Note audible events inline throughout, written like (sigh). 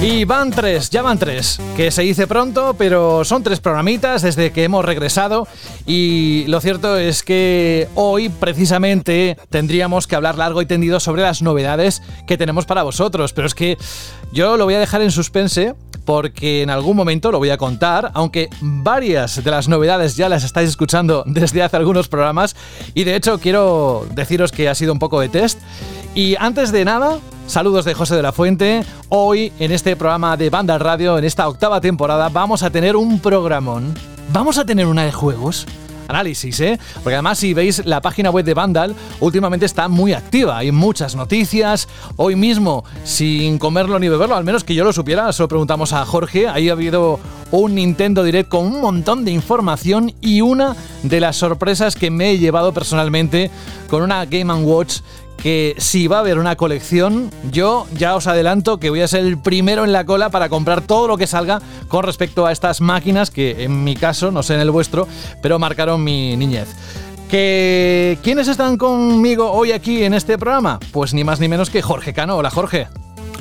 Y van tres, ya van tres, que se dice pronto, pero son tres programitas desde que hemos regresado. Y lo cierto es que hoy precisamente tendríamos que hablar largo y tendido sobre las novedades que tenemos para vosotros, pero es que yo lo voy a dejar en suspense porque en algún momento lo voy a contar, aunque varias de las novedades ya las estáis escuchando desde hace algunos programas. Y de hecho quiero deciros que ha sido un poco de test. Y antes de nada, Saludos de José de la Fuente. Hoy en este programa de Banda Radio, en esta octava temporada, vamos a tener un programón. Vamos a tener una de juegos. Análisis, ¿eh? Porque además si veis la página web de Vandal, últimamente está muy activa, hay muchas noticias. Hoy mismo, sin comerlo ni beberlo, al menos que yo lo supiera, se lo preguntamos a Jorge, ahí ha habido un Nintendo Direct con un montón de información y una de las sorpresas que me he llevado personalmente con una Game Watch que si va a haber una colección, yo ya os adelanto que voy a ser el primero en la cola para comprar todo lo que salga con respecto a estas máquinas que en mi caso, no sé en el vuestro, pero marcaron mi niñez. ¿Que, ¿Quiénes están conmigo hoy aquí en este programa? Pues ni más ni menos que Jorge Cano. Hola Jorge.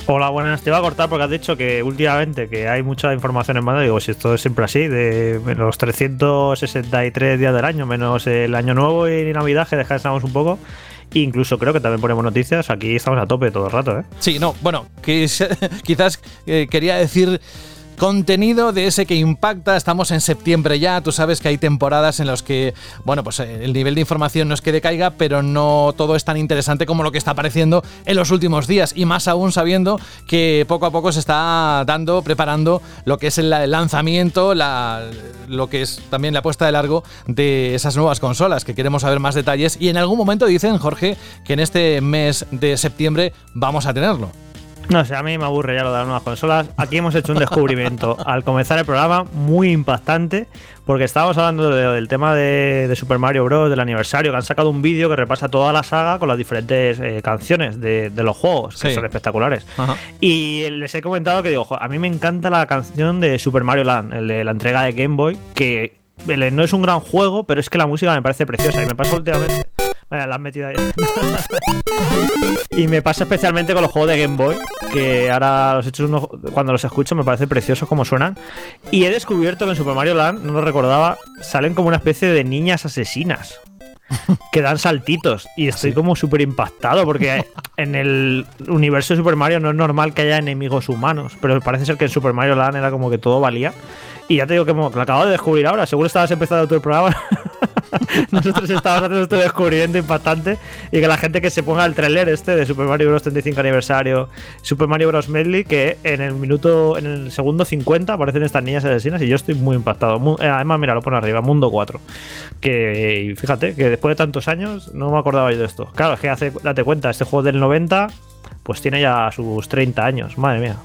Hola, buenas. Te iba a cortar porque has dicho que últimamente que hay mucha información en mano. Digo, si esto es siempre así, de los 363 días del año, menos el año nuevo y Navidad, que descansamos un poco. Incluso creo que también ponemos noticias. Aquí estamos a tope todo el rato, ¿eh? Sí, no, bueno, (laughs) quizás eh, quería decir Contenido de ese que impacta, estamos en septiembre ya, tú sabes que hay temporadas en las que, bueno, pues eh, el nivel de información no es que decaiga, pero no todo es tan interesante como lo que está apareciendo en los últimos días, y más aún sabiendo que poco a poco se está dando, preparando lo que es el lanzamiento, lo que es también la puesta de largo de esas nuevas consolas, que queremos saber más detalles, y en algún momento dicen, Jorge, que en este mes de septiembre vamos a tenerlo. No sé, a mí me aburre ya lo de las nuevas consolas. Aquí hemos hecho un descubrimiento (laughs) al comenzar el programa muy impactante, porque estábamos hablando del tema de, Super Mario Bros. del aniversario, que han sacado un vídeo que repasa toda la saga con las diferentes eh, canciones de, los juegos, que son espectaculares. Y les he comentado que digo, a mí me encanta la canción de Super Mario Land, el de la entrega de Game Boy, que no es un gran juego, pero es que la música me parece preciosa y me pasa últimamente. Vaya, la han metido ahí. (laughs) y me pasa especialmente con los juegos de Game Boy, que ahora los hechos uno, cuando los escucho me parece preciosos como suenan. Y he descubierto que en Super Mario Land, no lo recordaba, salen como una especie de niñas asesinas. (laughs) que dan saltitos y estoy como súper impactado porque (laughs) en el universo de Super Mario no es normal que haya enemigos humanos, pero parece ser que en Super Mario Land era como que todo valía. Y ya te digo que lo acabo de descubrir ahora, seguro estabas empezando el programa (laughs) Nosotros estábamos haciendo este descubrimiento impactante y que la gente que se ponga el trailer este de Super Mario Bros. 35 aniversario, Super Mario Bros. Medley, que en el minuto, en el segundo 50 aparecen estas niñas asesinas y yo estoy muy impactado. Eh, además, mira, lo pone arriba, Mundo 4. Que fíjate que después de tantos años no me acordaba yo de esto. Claro, es que date cuenta, este juego del 90 pues tiene ya sus 30 años, madre mía.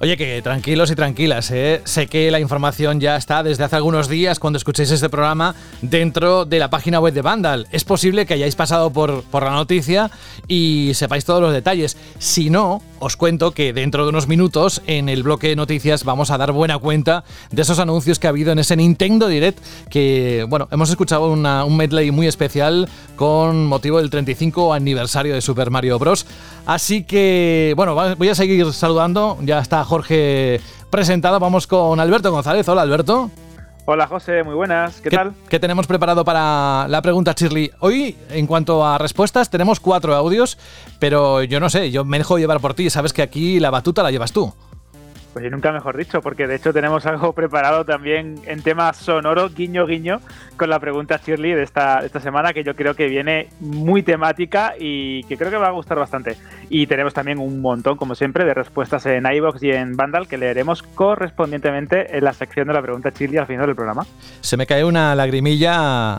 Oye, que tranquilos y tranquilas, ¿eh? sé que la información ya está desde hace algunos días cuando escuchéis este programa dentro de la página web de Vandal. Es posible que hayáis pasado por, por la noticia y sepáis todos los detalles. Si no, os cuento que dentro de unos minutos en el bloque de noticias vamos a dar buena cuenta de esos anuncios que ha habido en ese Nintendo Direct que, bueno, hemos escuchado un medley muy especial con motivo del 35 aniversario de Super Mario Bros. Así que, bueno, voy a seguir saludando. Ya está Jorge presentado. Vamos con Alberto González. Hola, Alberto. Hola José, muy buenas, ¿qué, tal? ¿Qué tenemos preparado para la pregunta Shirley? Hoy, en cuanto a respuestas, tenemos cuatro audios, pero yo no sé, yo me dejo llevar por ti, sabes que aquí la batuta la llevas tú. Pues y nunca mejor dicho, porque de hecho tenemos algo (laughs) preparado también en tema sonoro, guiño guiño, con la pregunta Shirley de esta, esta semana, que yo creo que viene muy temática y que creo que va a gustar bastante. Y tenemos también un montón, como siempre, de respuestas en iBox y en Vandal que leeremos correspondientemente en la sección de la pregunta Shirley al final del programa. Se me cae una lagrimilla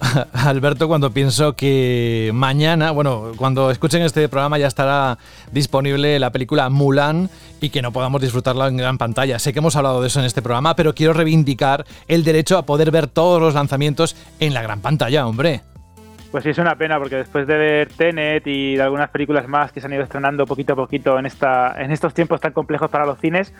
(laughs) Alberto, cuando pienso que mañana, bueno, cuando escuchen este programa ya estará disponible la película Mulan y que no podamos disfrutarla en gran pantalla. Sé que hemos hablado de eso en este programa, pero quiero reivindicar el derecho a poder ver todos los lanzamientos en la gran pantalla, hombre. Pues sí, es una pena porque después de ver Tenet y de algunas películas más que se han ido estrenando poquito a poquito en, esta, en estos tiempos tan complejos para los cines,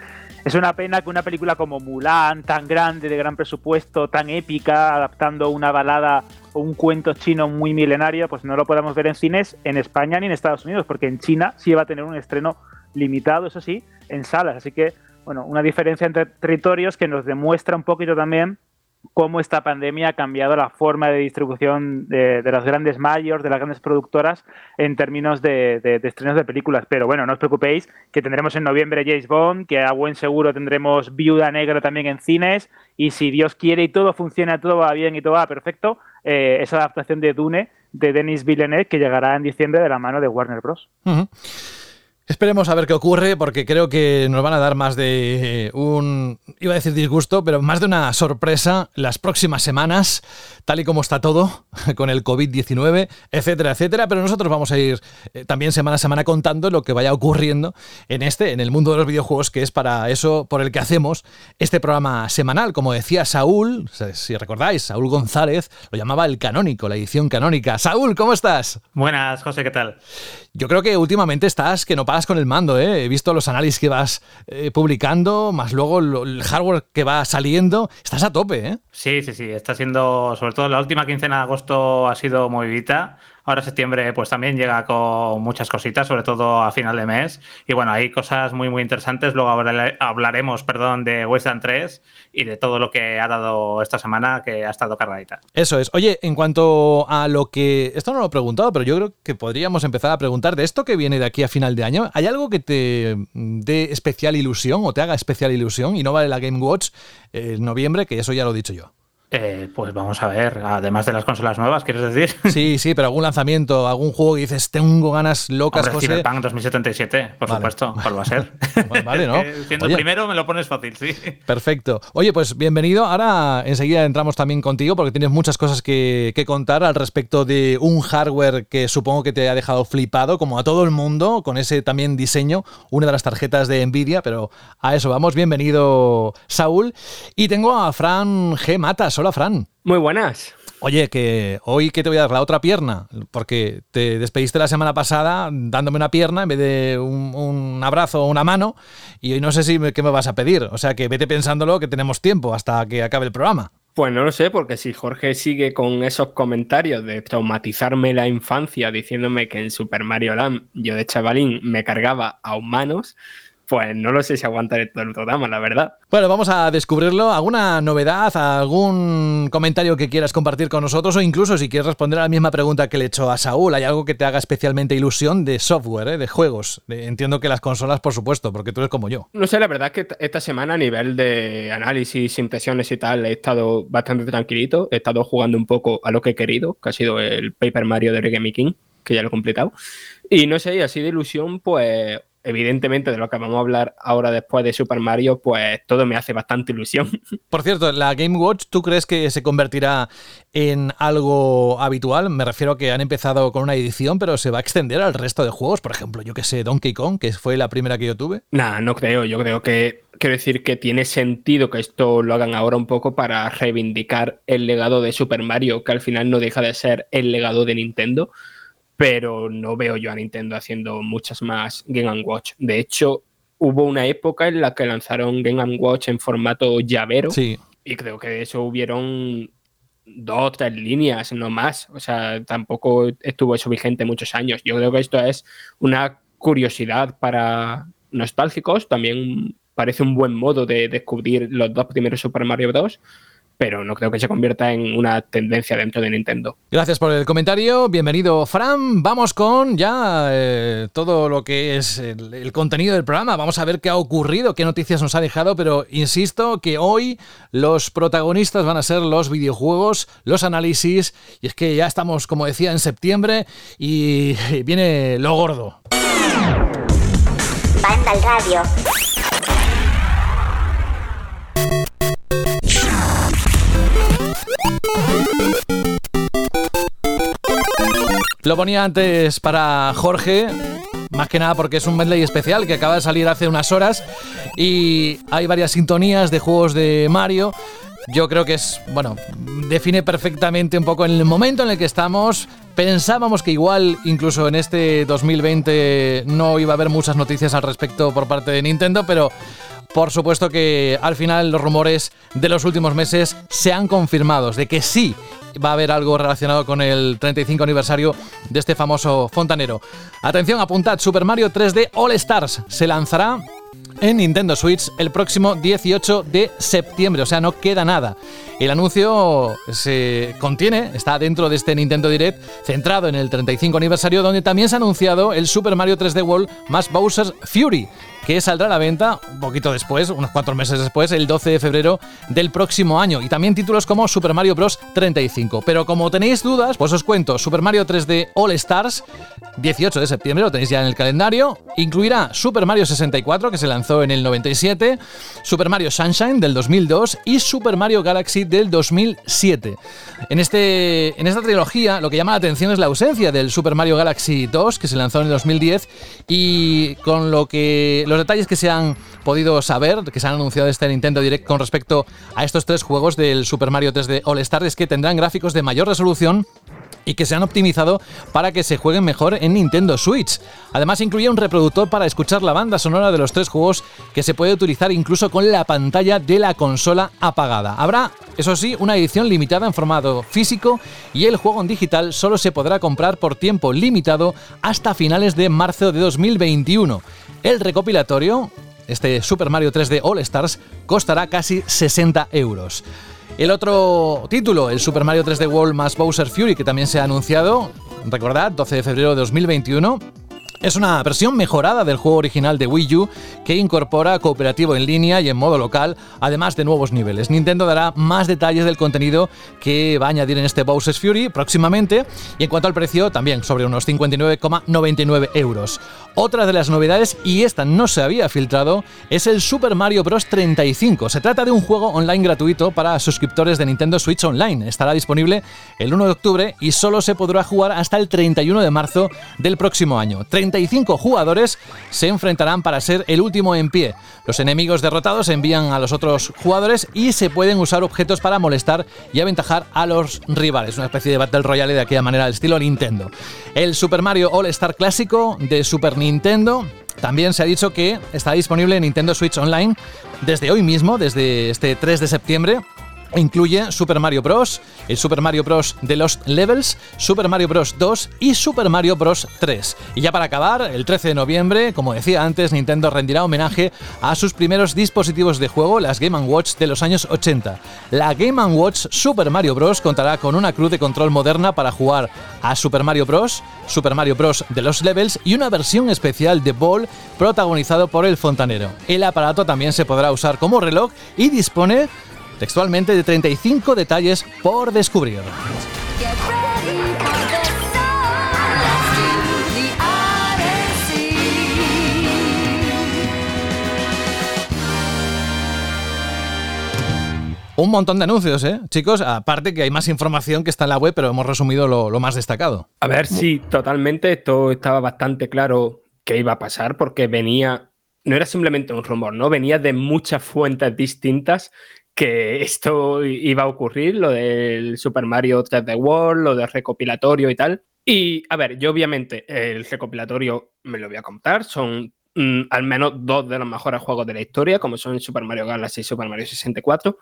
es una pena que una película como Mulan, tan grande, de gran presupuesto, tan épica, adaptando una balada o un cuento chino muy milenario, pues no lo podamos ver en cines en España ni en Estados Unidos, porque en China sí va a tener un estreno limitado, eso sí, en salas. Así que, bueno, una diferencia entre territorios que nos demuestra un poquito también cómo esta pandemia ha cambiado la forma de distribución de, las grandes mayors, de las grandes productoras en términos de, de, de, estrenos de películas. Pero bueno, no os preocupéis, que tendremos en noviembre James Bond, que a buen seguro tendremos Viuda Negra también en cines, y si Dios quiere y todo funciona, todo va bien y todo va perfecto, eh, esa adaptación de Dune de Denis Villeneuve que llegará en diciembre de la mano de Warner Bros. Esperemos a ver qué ocurre, porque creo que nos van a dar más de un, iba a decir disgusto, pero más de una sorpresa las próximas semanas, tal y como está todo, (laughs) con el COVID-19, etcétera, etcétera. Pero nosotros vamos a ir eh, también semana a semana contando lo que vaya ocurriendo en este, en el mundo de los videojuegos, que es para eso por el que hacemos este programa semanal. Como decía Saúl, si recordáis, Saúl González lo llamaba el canónico, la edición canónica. Saúl, ¿cómo estás? Buenas, José, ¿qué tal? Yo creo que últimamente estás que no con el mando, ¿eh? He visto los análisis que vas eh, publicando, más luego el hardware que va saliendo. Estás a tope, ¿eh? Sí, sí, sí. Está siendo, sobre todo la última quincena de agosto ha sido movidita. Ahora septiembre pues también llega con muchas cositas, sobre todo a final de mes. Y bueno, hay cosas muy muy interesantes. Luego hablaremos, perdón, de Western 3 y de todo lo que ha dado esta semana que ha estado cargadita. Eso es. Oye, en cuanto a lo que... Esto no lo he preguntado, pero yo creo que podríamos empezar a preguntar de esto que viene de aquí a final de año. ¿Hay algo que te dé especial ilusión o te haga especial ilusión y no vale la Game Watch en noviembre, que eso ya lo he dicho yo? Eh, pues vamos a ver, además de las consolas nuevas, ¿quieres decir? (laughs) Sí, sí, pero algún lanzamiento, algún juego que dices, tengo ganas locas, Hombre, José. Cyberpunk 2077, por Vale. supuesto, ¿cuál va a ser? (laughs) Vale, ¿no? (laughs) Siendo Oye. primero me lo pones fácil, sí. Perfecto. Oye, pues bienvenido. Ahora enseguida entramos también contigo porque tienes muchas cosas que, que contar al respecto de un hardware que supongo que te ha dejado flipado, como a todo el mundo, con ese también diseño, una de las tarjetas de Nvidia, pero a eso vamos. Bienvenido, Saúl. Y tengo a Fran G. Matas. Hola, Fran. Muy buenas. Oye, que hoy que te voy a dar la otra pierna, porque te despediste la semana pasada dándome una pierna en vez de un, un abrazo o una mano, y hoy no sé si me, qué me vas a pedir. O sea que vete pensándolo que tenemos tiempo hasta que acabe el programa. Pues no lo sé, porque si Jorge sigue con esos comentarios de traumatizarme la infancia diciéndome que en Super Mario Land yo de chavalín me cargaba a humanos, pues no lo sé si aguantaré todo el programa, la verdad. Bueno, vamos a descubrirlo. ¿Alguna novedad, algún comentario que quieras compartir con nosotros o incluso si quieres responder a la misma pregunta que le he hecho a Saúl? ¿Hay algo que te haga especialmente ilusión de software, eh, de juegos? Entiendo que las consolas, por supuesto, porque tú eres como yo. No sé, la verdad es que esta- semana a nivel de análisis, impresiones y tal, he estado bastante tranquilito. He estado jugando un poco a lo que he querido, que ha sido el Paper Mario de Origami King, que ya lo he completado. Y no sé, y así de ilusión, pues evidentemente de lo que vamos a hablar ahora después de Super Mario, pues todo me hace bastante ilusión. (laughs) Por cierto, la Game Watch, ¿tú crees que se convertirá en algo habitual? Me refiero a que han empezado con una edición, pero se va a extender al resto de juegos. Por ejemplo, yo que sé, Donkey Kong, que fue la primera que yo tuve. Nah, no creo. Yo creo que quiero decir que tiene sentido que esto lo hagan ahora un poco para reivindicar el legado de Super Mario, que al final no deja de ser el legado de Nintendo. Pero no veo yo a Nintendo haciendo muchas más Game Watch. De hecho, hubo una época en la que lanzaron Game Watch en formato llavero. Sí. Y creo que de eso hubieron dos o tres líneas, no más. O sea, tampoco estuvo eso vigente muchos años. Yo creo que esto es una curiosidad para nostálgicos. También parece un buen modo de descubrir los dos primeros Super Mario Bros. Pero no creo que se convierta en una tendencia dentro de Nintendo. Gracias por el comentario. Bienvenido, Fran. Vamos con ya eh, todo lo que es el, el contenido del programa. Vamos a ver qué ha ocurrido, qué noticias nos ha dejado, pero insisto que hoy los protagonistas van a ser los videojuegos, los análisis, y es que ya estamos, como decía, en septiembre y viene lo gordo. Banda al radio. Lo ponía antes para Jorge, más que nada porque es un medley especial que acaba de salir hace unas horas y hay varias sintonías de juegos de Mario yo creo que es, bueno, define perfectamente un poco el momento en el que estamos. Pensábamos que igual incluso en este 2020 no iba a haber muchas noticias al respecto por parte de Nintendo, pero por supuesto que al final los rumores de los últimos meses se han confirmado, de que sí va a haber algo relacionado con el 35 aniversario de este famoso fontanero. Atención, apuntad, Super Mario 3D All Stars se lanzará en Nintendo Switch el próximo 18 de septiembre, o sea, no queda nada. El anuncio se contiene, está dentro de este Nintendo Direct centrado en el 35 aniversario, donde también se ha anunciado el Super Mario 3D World más Bowser's Fury, que saldrá a la venta un poquito después, unos cuatro meses después, el 12 de febrero del próximo año. Y también títulos como Super Mario Bros. 35. Pero como tenéis dudas, pues os cuento, Super Mario 3D All Stars, 18 de septiembre, lo tenéis ya en el calendario, incluirá Super Mario 64, que se lanzó en el 97, Super Mario Sunshine del 2002 y Super Mario Galaxy del 2007. En, este, en esta trilogía lo que llama la atención es la ausencia del Super Mario Galaxy 2, que se lanzó en el 2010, y con lo que los detalles que se han podido saber, que se han anunciado este Nintendo Direct con respecto a estos tres juegos del Super Mario 3D All Star es que tendrán gráficos de mayor resolución y que se han optimizado para que se jueguen mejor en Nintendo Switch. Además incluye un reproductor para escuchar la banda sonora de los tres juegos que se puede utilizar incluso con la pantalla de la consola apagada. Habrá, eso sí, una edición limitada en formato físico y el juego en digital solo se podrá comprar por tiempo limitado hasta finales de marzo de 2021. El recopilatorio, este Super Mario 3D All Stars, costará casi 60 euros. El otro título, el Super Mario 3D World más Bowser Fury, que también se ha anunciado, recordad, 12 de febrero de 2021, es una versión mejorada del juego original de Wii U que incorpora cooperativo en línea y en modo local, además de nuevos niveles. Nintendo dará más detalles del contenido que va a añadir en este Bowser's Fury próximamente y en cuanto al precio también sobre unos 59,99 euros. Otra de las novedades, y esta no se había filtrado, es el Super Mario Bros. 35. Se trata de un juego online gratuito para suscriptores de Nintendo Switch Online. Estará disponible el 1 de octubre y solo se podrá jugar hasta el 31 de marzo del próximo año. 35 jugadores se enfrentarán para ser el último en pie. Los enemigos derrotados envían a los otros jugadores y se pueden usar objetos para molestar y aventajar a los rivales. Una especie de Battle Royale de aquella manera, al estilo Nintendo. El Super Mario All Star clásico de Super Nintendo también se ha dicho que está disponible en Nintendo Switch Online desde hoy mismo, desde este 3 de septiembre, Incluye Super Mario Bros., el Super Mario Bros. de Lost Levels, Super Mario Bros. 2 y Super Mario Bros. 3. Y ya para acabar, el 13 de noviembre, como decía antes, Nintendo rendirá homenaje a sus primeros dispositivos de juego, las Game Watch de los años 80. La Game Watch Super Mario Bros. contará con una cruz de control moderna para jugar a Super Mario Bros., Super Mario Bros. de Lost Levels y una versión especial de Ball protagonizado por el fontanero. El aparato también se podrá usar como reloj y dispone textualmente de 35 detalles por descubrir. Un montón de anuncios, ¿eh? Chicos, aparte que hay más información que está en la web, pero hemos resumido lo, lo más destacado. A ver, sí, totalmente. Esto estaba bastante claro que iba a pasar porque venía, no era simplemente un rumor, ¿no? Venía de muchas fuentes distintas que esto iba a ocurrir, lo del Super Mario 3D World, lo del recopilatorio y tal. Y a ver, yo obviamente el recopilatorio me lo voy a contar, son mm, al menos dos de los mejores juegos de la historia, como son Super Mario Galaxy y Super Mario 64,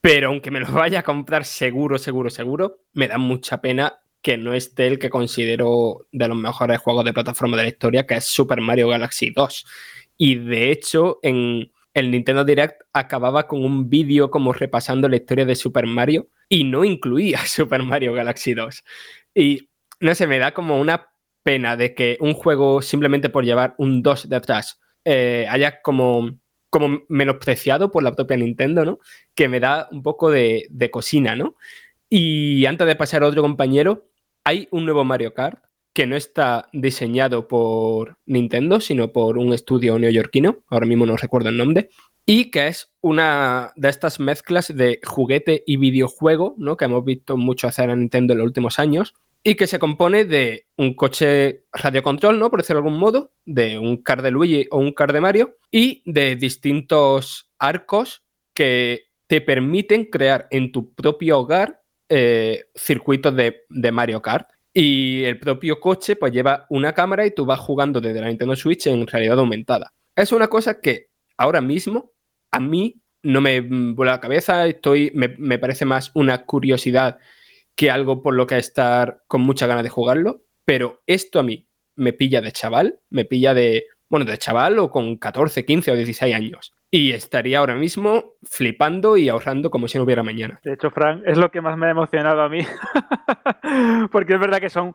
pero aunque me lo vaya a comprar seguro, seguro, seguro, me da mucha pena que no esté el que considero de los mejores juegos de plataforma de la historia, que es Super Mario Galaxy 2. Y de hecho, en, el Nintendo Direct acababa con un vídeo como repasando la historia de Super Mario y no incluía (laughs) Super Mario Galaxy 2. Y no sé, me da como una pena de que un juego simplemente por llevar un 2 detrás eh, haya como, como menospreciado por la propia Nintendo, ¿no? Que me da un poco de, de cocina, ¿no? Y antes de pasar a otro compañero, hay un nuevo Mario Kart que no está diseñado por Nintendo, sino por un estudio neoyorquino, ahora mismo no recuerdo el nombre, y que es una de estas mezclas de juguete y videojuego, ¿no? que hemos visto mucho hacer en Nintendo en los últimos años, y que se compone de un coche radiocontrol, ¿no? por decirlo de algún modo, de un car de Luigi o un car de Mario, y de distintos arcos que te permiten crear en tu propio hogar eh, circuitos de, de Mario Kart. Y el propio coche pues lleva una cámara y tú vas jugando desde la Nintendo Switch en realidad aumentada. Es una cosa que ahora mismo a mí no me vuela la cabeza, estoy, me, me parece más una curiosidad que algo por lo que estar con mucha ganas de jugarlo, pero esto a mí me pilla de chaval, me pilla de, bueno, de chaval o con 14, 15 o 16 años. Y estaría ahora mismo flipando y ahorrando como si no hubiera mañana. De hecho, Frank, es lo que más me ha emocionado a mí. (laughs) Porque es verdad que son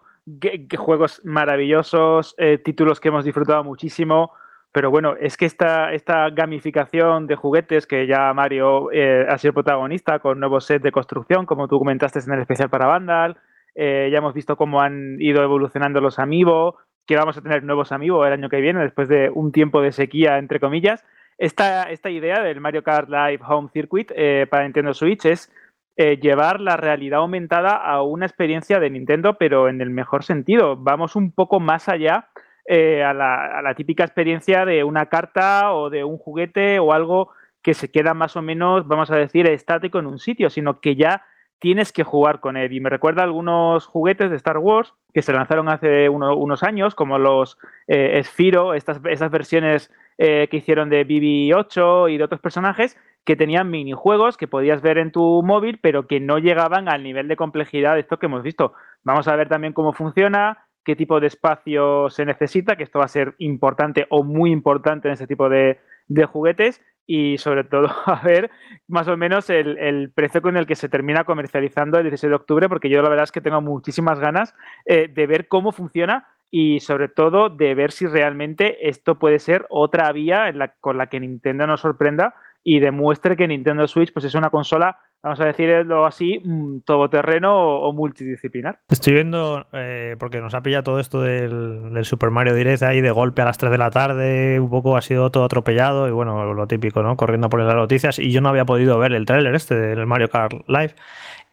juegos maravillosos, eh, títulos que hemos disfrutado muchísimo. Pero bueno, es que esta, esta gamificación de juguetes que ya Mario eh, ha sido protagonista con nuevos sets de construcción, como tú comentaste en el especial para Vandal, eh, ya hemos visto cómo han ido evolucionando los Amiibo, que vamos a tener nuevos Amiibo el año que viene, después de un tiempo de sequía, entre comillas. Esta, esta idea del Mario Kart Live Home Circuit eh, para Nintendo Switch es eh, llevar la realidad aumentada a una experiencia de Nintendo, pero en el mejor sentido. Vamos un poco más allá eh, a, la, típica experiencia de una carta o de un juguete o algo que se queda más o menos, vamos a decir, estático en un sitio, sino que ya tienes que jugar con él. Y me recuerda a algunos juguetes de Star Wars que se lanzaron hace uno- unos años, como los eh, Sphero, estas, estas versiones eh, que hicieron de BB-8 y de otros personajes, que tenían minijuegos que podías ver en tu móvil, pero que no llegaban al nivel de complejidad de esto que hemos visto. Vamos a ver también cómo funciona, qué tipo de espacio se necesita, que esto va a ser importante o muy importante en este tipo de, de juguetes, y sobre todo (laughs) a ver más o menos el, el precio con el que se termina comercializando el 16 de octubre, porque yo la verdad es que tengo muchísimas ganas eh, de ver cómo funciona y sobre todo de ver si realmente esto puede ser otra vía en la- con la que Nintendo nos sorprenda y demuestre que Nintendo Switch pues es una consola, vamos a decirlo así, mm, todoterreno o, multidisciplinar. Estoy viendo, eh, porque nos ha pillado todo esto del, del Super Mario Direct ahí de golpe a las 3 de la tarde, un poco ha sido todo atropellado y bueno, lo típico, ¿no? Corriendo por las noticias y yo no había podido ver el tráiler este del Mario Kart Live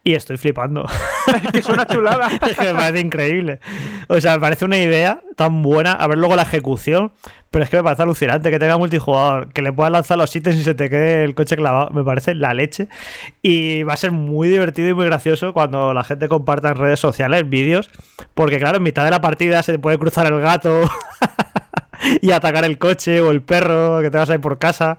y estoy flipando. (laughs) es una chulada. (laughs) Es que me parece increíble. O sea, me parece una idea tan buena. A ver luego la ejecución. Pero es que me parece alucinante que tenga multijugador, que le puedas lanzar los ítems y se te quede el coche clavado. Me parece la leche. Y va a ser muy divertido y muy gracioso cuando la gente comparta en redes sociales vídeos. Porque, claro, en mitad de la partida se te puede cruzar el gato. (laughs) (laughs) y atacar el coche o el perro que te vas a ir por casa.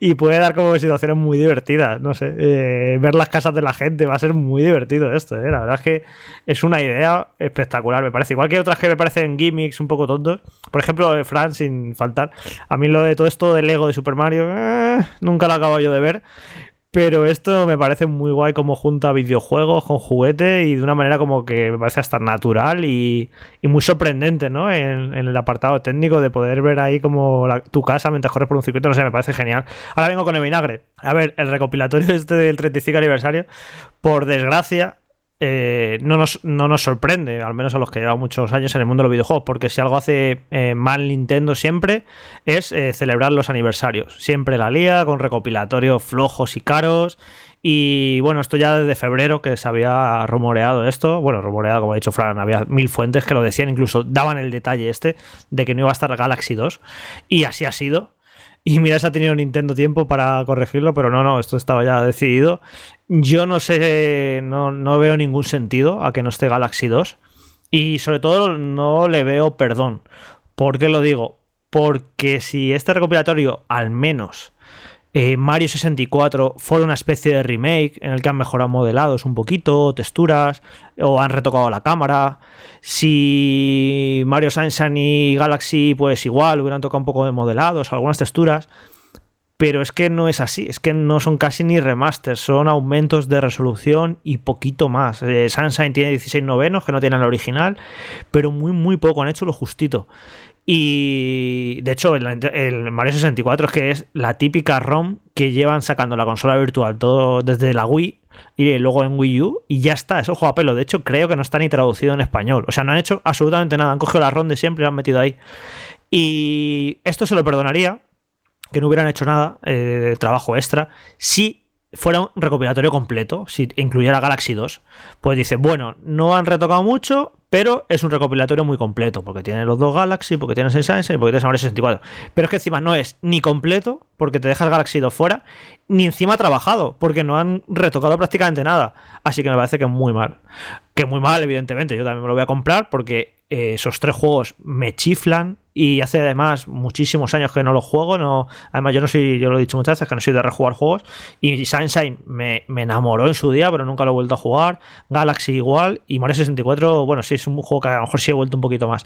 Y puede dar como situaciones muy divertidas, no sé, eh, ver las casas de la gente va a ser muy divertido esto, eh. la verdad es que es una idea espectacular, me parece, igual que otras que me parecen gimmicks un poco tontos, por ejemplo, Fran, sin faltar, a mí lo de todo esto del Lego de Super Mario, eh, nunca lo acabo yo de ver, pero esto me parece muy guay como junta videojuegos con juguete y de una manera como que me parece hasta natural y, muy sorprendente, ¿no? En, el apartado técnico de poder ver ahí como tu casa mientras corres por un circuito, no sé, me parece genial. Ahora vengo con el vinagre. A ver, el recopilatorio (laughs) este del 35 aniversario, por desgracia, eh, no, nos, no nos sorprende, al menos a los que llevan muchos años en el mundo de los videojuegos, porque si algo hace eh, mal Nintendo siempre es eh, celebrar los aniversarios. Siempre la lía con recopilatorios flojos y caros. Y bueno, esto ya desde febrero que se había rumoreado esto. Bueno, rumoreado, como ha dicho Fran, había mil fuentes que lo decían, incluso daban el detalle este de que no iba a estar Galaxy 2. Y así ha sido. (laughs) Y mira, se ha tenido Nintendo tiempo para corregirlo, pero no, no, esto estaba ya decidido. Yo no sé, no, no veo ningún sentido a que no esté Galaxy 2. Y sobre todo no le veo perdón. ¿Por qué lo digo? Porque si este recopilatorio, al menos eh, Mario 64, fuera una especie de remake en el que han mejorado modelados un poquito, texturas, o han retocado la cámara. Si Mario Sunshine y Galaxy, pues igual, hubieran tocado un poco de modelados, algunas texturas. Pero es que no es así, es que no son casi ni remasters, son aumentos de resolución y poquito más. Eh, Sunshine tiene 16 novenos que no tienen el original, pero muy, muy poco, han hecho lo justito. Y de hecho, el, Mario 64 es que es la típica ROM que llevan sacando la consola virtual todo desde la Wii y luego en Wii U y ya está, eso juega a pelo. De hecho, creo que no está ni traducido en español. O sea, no han hecho absolutamente nada, han cogido la ROM de siempre y la han metido ahí. Y esto se lo perdonaría, que no hubieran hecho nada eh, de trabajo extra, si fuera un recopilatorio completo, si incluyera Galaxy 2. Pues dice, bueno, no han retocado mucho, pero es un recopilatorio muy completo, porque tiene los dos Galaxy, porque tiene el Sunshine y porque tiene el 64. Pero es que encima no es ni completo, porque te deja el Galaxy 2 fuera, ni encima trabajado, porque no han retocado prácticamente nada. Así que me parece que es muy mal. Que muy mal, evidentemente. Yo también me lo voy a comprar porque eh, esos tres juegos me chiflan y hace además muchísimos años que no los juego. No, además, yo no soy, yo lo he dicho muchas veces, que no soy de rejugar juegos. Y Sunshine me, me enamoró en su día, pero nunca lo he vuelto a jugar. Galaxy igual. Y Mario 64, bueno, sí, es un juego que a lo mejor sí he vuelto un poquito más.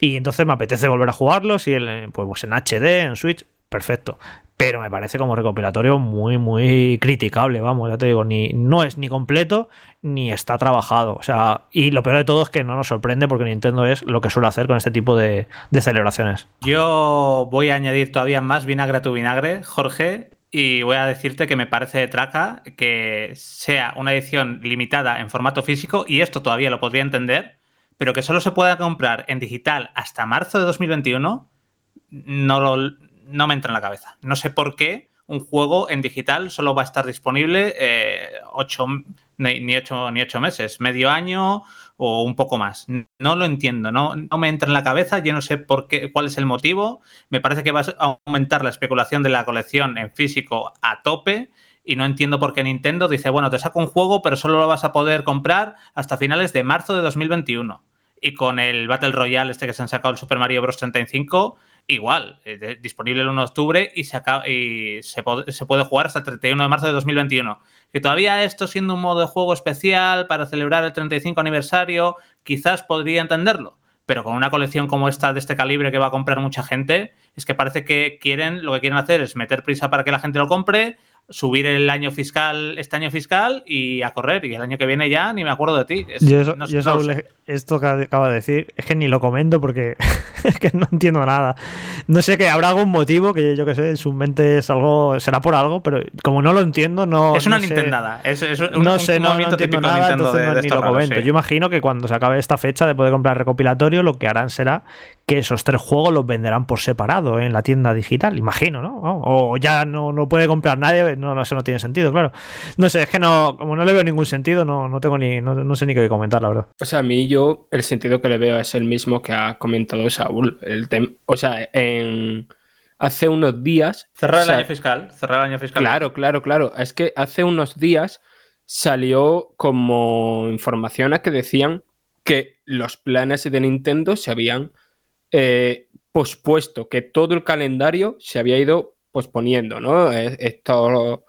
Y entonces me apetece volver a jugarlos y el, pues, pues en HD, en Switch, perfecto pero me parece como recopilatorio muy, muy criticable, vamos, ya te digo, ni, no es ni completo ni está trabajado. O sea, y lo peor de todo es que no nos sorprende porque Nintendo es lo que suele hacer con este tipo de, celebraciones. Yo voy a añadir todavía más vinagre a tu vinagre, Jorge, y voy a decirte que me parece de traca que sea una edición limitada en formato físico, y esto todavía lo podría entender, pero que solo se pueda comprar en digital hasta marzo de 2021, no lo, no me entra en la cabeza. No sé por qué un juego en digital solo va a estar disponible eh, ocho, ni, ocho, ni ocho meses, medio año o un poco más. No lo entiendo, no, no me entra en la cabeza, yo no sé por qué, cuál es el motivo. Me parece que va a aumentar la especulación de la colección en físico a tope y no entiendo por qué Nintendo dice, bueno, te saco un juego, pero solo lo vas a poder comprar hasta finales de marzo de 2021. Y con el Battle Royale este que se han sacado el Super Mario Bros. 35, igual, eh, disponible el 1 de octubre y, se, y se, puede jugar hasta el 31 de marzo de 2021. Que todavía esto siendo un modo de juego especial para celebrar el 35 aniversario, quizás podría entenderlo. Pero con una colección como esta de este calibre que va a comprar mucha gente, es que parece que quieren, lo que quieren hacer es meter prisa para que la gente lo compre, subir el año fiscal, este año fiscal y a correr. Y el año que viene ya ni me acuerdo de ti. yo, esto que acaba de decir, es que ni lo comento porque (laughs) es que no entiendo nada. No sé que habrá algún motivo que yo que sé, en su mente es algo, será por algo, pero como no lo entiendo, no. Es una no Nintendada. Es, no sé, no, entiendo nada, entonces ni lo comento. Yo imagino que cuando se acabe esta fecha de poder comprar recopilatorio, lo que harán será que esos tres juegos los venderán por separado en la tienda digital, imagino, ¿no? O ya no, no puede comprar nadie, no, no, eso no tiene sentido, claro. No sé, es que no, como no le veo ningún sentido, no, no tengo ni, no, sé ni qué comentar, la verdad. O sea, a mí yo el sentido que le veo es el mismo que ha comentado Saúl. El o sea, en hace unos días. Cerrar el año fiscal. Cerrar el año fiscal. Claro, claro, claro. Es que hace unos días salió como información a que decían que los planes de Nintendo se habían eh, pospuesto, que todo el calendario se había ido posponiendo, ¿no? Eh, estos,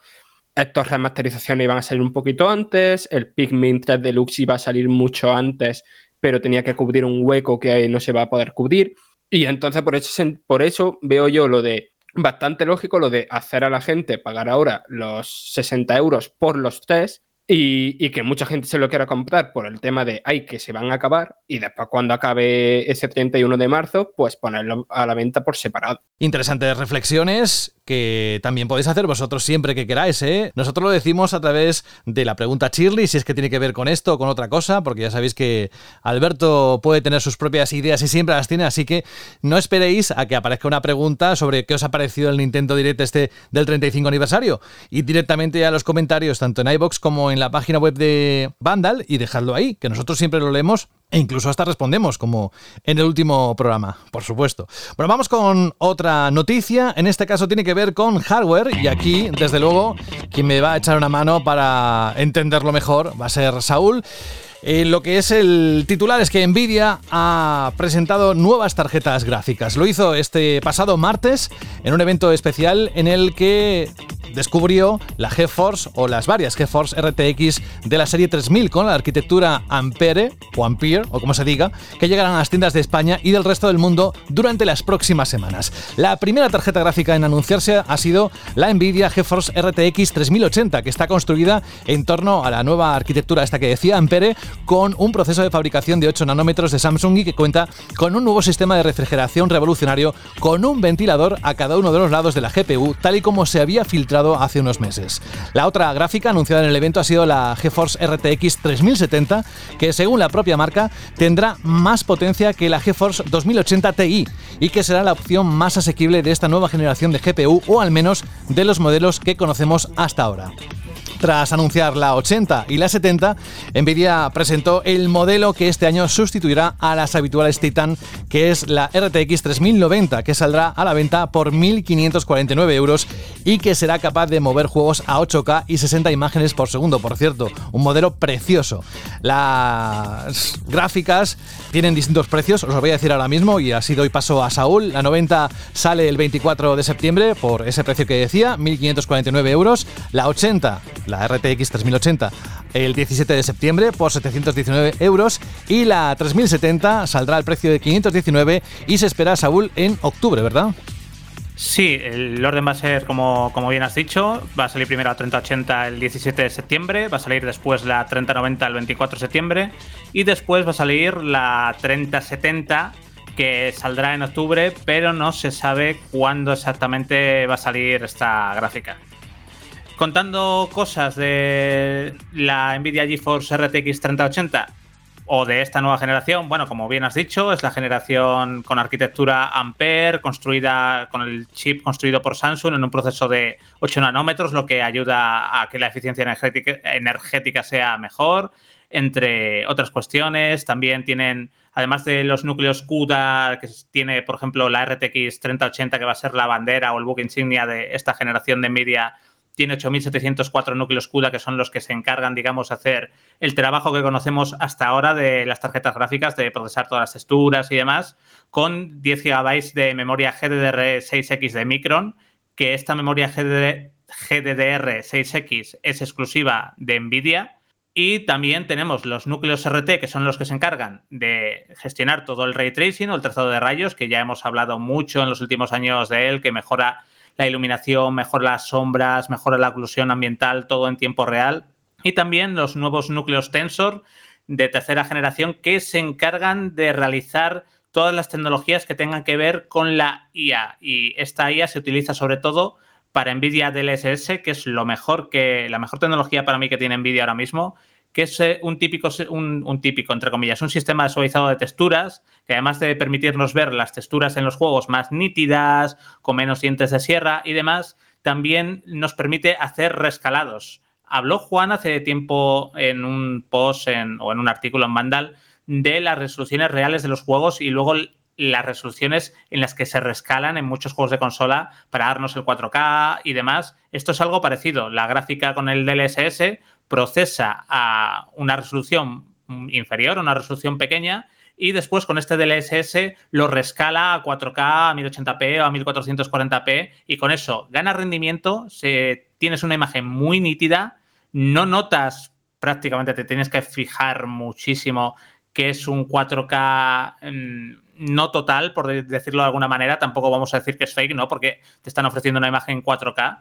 estos remasterizaciones iban a salir un poquito antes, el Pikmin 3 Deluxe iba a salir mucho antes, pero tenía que cubrir un hueco que no se va a poder cubrir. Y entonces por eso, por eso veo yo lo de bastante lógico, lo de hacer a la gente pagar ahora los 60 euros por los test y, que mucha gente se lo quiera comprar por el tema de, ay, que se van a acabar y después cuando acabe ese 31 de marzo, pues ponerlo a la venta por separado. Interesantes reflexiones que también podéis hacer vosotros siempre que queráis, ¿eh? Nosotros lo decimos a través de la pregunta Shirley, si es que tiene que ver con esto o con otra cosa, porque ya sabéis que Alberto puede tener sus propias ideas y siempre las tiene, así que no esperéis a que aparezca una pregunta sobre qué os ha parecido el Nintendo Direct este del 35 aniversario. Y directamente a los comentarios, tanto en iBox como en la página web de Vandal, y dejadlo ahí, que nosotros siempre lo leemos e incluso hasta respondemos, como en el último programa, por supuesto. Bueno, vamos con otra noticia. En este caso tiene que ver con hardware. Y aquí, desde luego, quien me va a echar una mano para entenderlo mejor va a ser Saúl. Eh, lo que es el titular es que Nvidia ha presentado nuevas tarjetas gráficas. Lo hizo este pasado martes en un evento especial en el que descubrió la GeForce o las varias GeForce RTX de la serie 3000 con la arquitectura Ampere o Ampere o como se diga, que llegarán a las tiendas de España y del resto del mundo durante las próximas semanas. La primera tarjeta gráfica en anunciarse ha sido la Nvidia GeForce RTX 3080, que está construida en torno a la nueva arquitectura esta que decía Ampere con un proceso de fabricación de 8 nanómetros de Samsung y que cuenta con un nuevo sistema de refrigeración revolucionario con un ventilador a cada uno de los lados de la GPU, tal y como se había filtrado hace unos meses. La otra gráfica anunciada en el evento ha sido la GeForce RTX 3070, que según la propia marca tendrá más potencia que la GeForce 2080 Ti y que será la opción más asequible de esta nueva generación de GPU o al menos de los modelos que conocemos hasta ahora. Tras anunciar la 80 y la 70, Nvidia presentó el modelo que este año sustituirá a las habituales Titan, que es la RTX 3090, que saldrá a la venta por 1.549 euros y que será capaz de mover juegos a 8K y 60 imágenes por segundo, por cierto, un modelo precioso. Las gráficas tienen distintos precios, os lo voy a decir ahora mismo y así doy paso a Saúl. La 90 sale el 24 de septiembre por ese precio que decía, 1.549 euros. La 80 la RTX 3080 el 17 de septiembre por 719 euros y la 3070 saldrá al precio de 519 y se espera Saúl en octubre, ¿verdad? Sí, el orden va a ser como, como bien has dicho, va a salir primero la 3080 el 17 de septiembre, va a salir después la 3090 el 24 de septiembre y después va a salir la 3070 que saldrá en octubre, pero no se sabe cuándo exactamente va a salir esta gráfica contando cosas de la Nvidia GeForce RTX 3080 o de esta nueva generación, bueno, como bien has dicho, es la generación con arquitectura Ampere, construida con el chip construido por Samsung en un proceso de 8 nanómetros, lo que ayuda a que la eficiencia energética, sea mejor, entre otras cuestiones. También tienen, además de los núcleos CUDA, que tiene, por ejemplo, la RTX 3080, que va a ser la bandera o el book insignia de esta generación de Nvidia tiene 8.704 núcleos CUDA que son los que se encargan, digamos, hacer el trabajo que conocemos hasta ahora de las tarjetas gráficas, de procesar todas las texturas y demás, con 10 GB de memoria GDDR6X de Micron, que esta memoria GDDR6X es exclusiva de NVIDIA. Y también tenemos los núcleos RT, que son los que se encargan de gestionar todo el ray tracing o el trazado de rayos, que ya hemos hablado mucho en los últimos años de él, que mejora la iluminación, mejora las sombras, mejora la oclusión ambiental, todo en tiempo real. Y también los nuevos núcleos Tensor de tercera generación que se encargan de realizar todas las tecnologías que tengan que ver con la IA. Y esta IA se utiliza sobre todo para NVIDIA DLSS, que es lo mejor que, la mejor tecnología para mí que tiene NVIDIA ahora mismo, que es eh, un típico, un, típico, entre comillas, un sistema suavizado de texturas, que además de permitirnos ver las texturas en los juegos más nítidas, con menos dientes de sierra y demás, también nos permite hacer rescalados. Habló Juan hace tiempo en un post o en un artículo en Vandal de las resoluciones reales de los juegos y luego las resoluciones en las que se rescalan en muchos juegos de consola para darnos el 4K y demás. Esto es algo parecido. La gráfica con el DLSS procesa a una resolución inferior, una resolución pequeña, y después con este DLSS lo rescala a 4K, a 1080p o a 1440p, y con eso gana rendimiento, tienes una imagen muy nítida, no notas prácticamente, te tienes que fijar muchísimo que es un 4K mm, no total, por decirlo de alguna manera, tampoco vamos a decir que es fake, ¿no? Porque te están ofreciendo una imagen 4K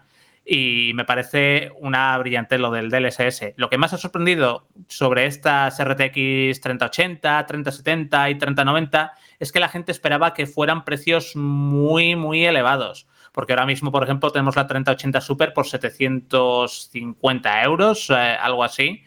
y me parece una brillante lo del DLSS. Lo que más ha sorprendido sobre estas RTX 3080, 3070 y 3090 es que la gente esperaba que fueran precios muy, muy elevados. Porque ahora mismo, por ejemplo, tenemos la 3080 Super por 750 euros, eh, algo así.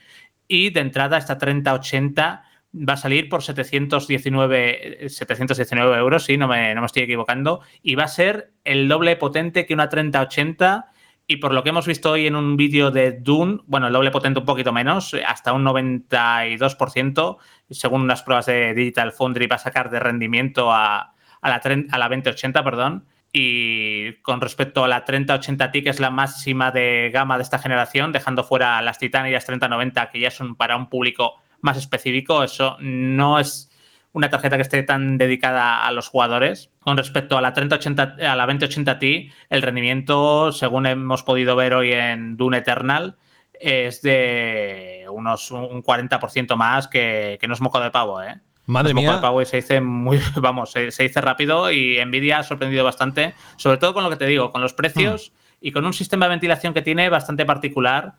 Y de entrada, esta 3080 va a salir por 719, 719 euros, sí, no me, no me estoy equivocando. Y va a ser el doble potente que una 3080 y por lo que hemos visto hoy en un vídeo de Dune, bueno, el doble potente un poquito menos, hasta un 92%, según unas pruebas de Digital Foundry, va a sacar de rendimiento a, la, a la 2080, perdón. Y con respecto a la 3080 Ti, que es la máxima de gama de esta generación, dejando fuera las Titan y las 3090, que ya son para un público más específico, eso no es una tarjeta que esté tan dedicada a los jugadores. Con respecto a la 3080, a la 2080 Ti, el rendimiento, según hemos podido ver hoy en Dune Eternal, es de unos un 40% más que, que, no es moco de pavo, ¿eh? Madre mía. Moco de pavo y se dice muy, (laughs) vamos, se, dice rápido y Nvidia ha sorprendido bastante, sobre todo con lo que te digo, con los precios hmm. y con un sistema de ventilación que tiene bastante particular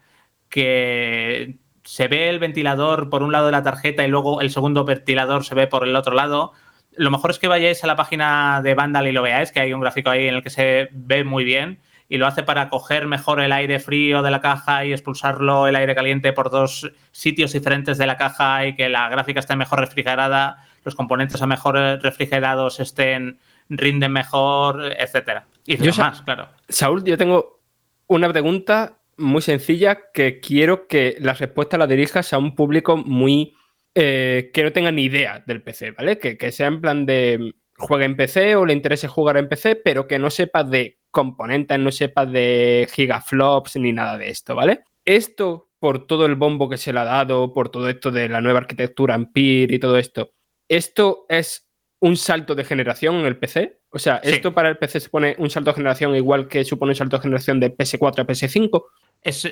que se ve el ventilador por un lado de la tarjeta y luego el segundo ventilador se ve por el otro lado. Lo mejor es que vayáis a la página de Vandal y lo veáis, que hay un gráfico ahí en el que se ve muy bien y lo hace para coger mejor el aire frío de la caja y expulsarlo el aire caliente por dos sitios diferentes de la caja y que la gráfica esté mejor refrigerada, los componentes a mejor refrigerados estén rinden mejor, etcétera. Y yo más, claro. Saúl, yo tengo una pregunta muy sencilla que quiero que la respuesta la dirijas a un público muy eh, que no tenga ni idea del PC, ¿vale? Que, que sea en plan de juega en PC o le interese jugar en PC, pero que no sepa de componentes, no sepa de gigaflops ni nada de esto, ¿vale? Esto, por todo el bombo que se le ha dado, por todo esto de la nueva arquitectura Ampere y todo esto, ¿esto es un salto de generación en el PC? O sea, Sí. ¿esto para el PC supone un salto de generación igual que supone un salto de generación de PS4 a PS5? Es,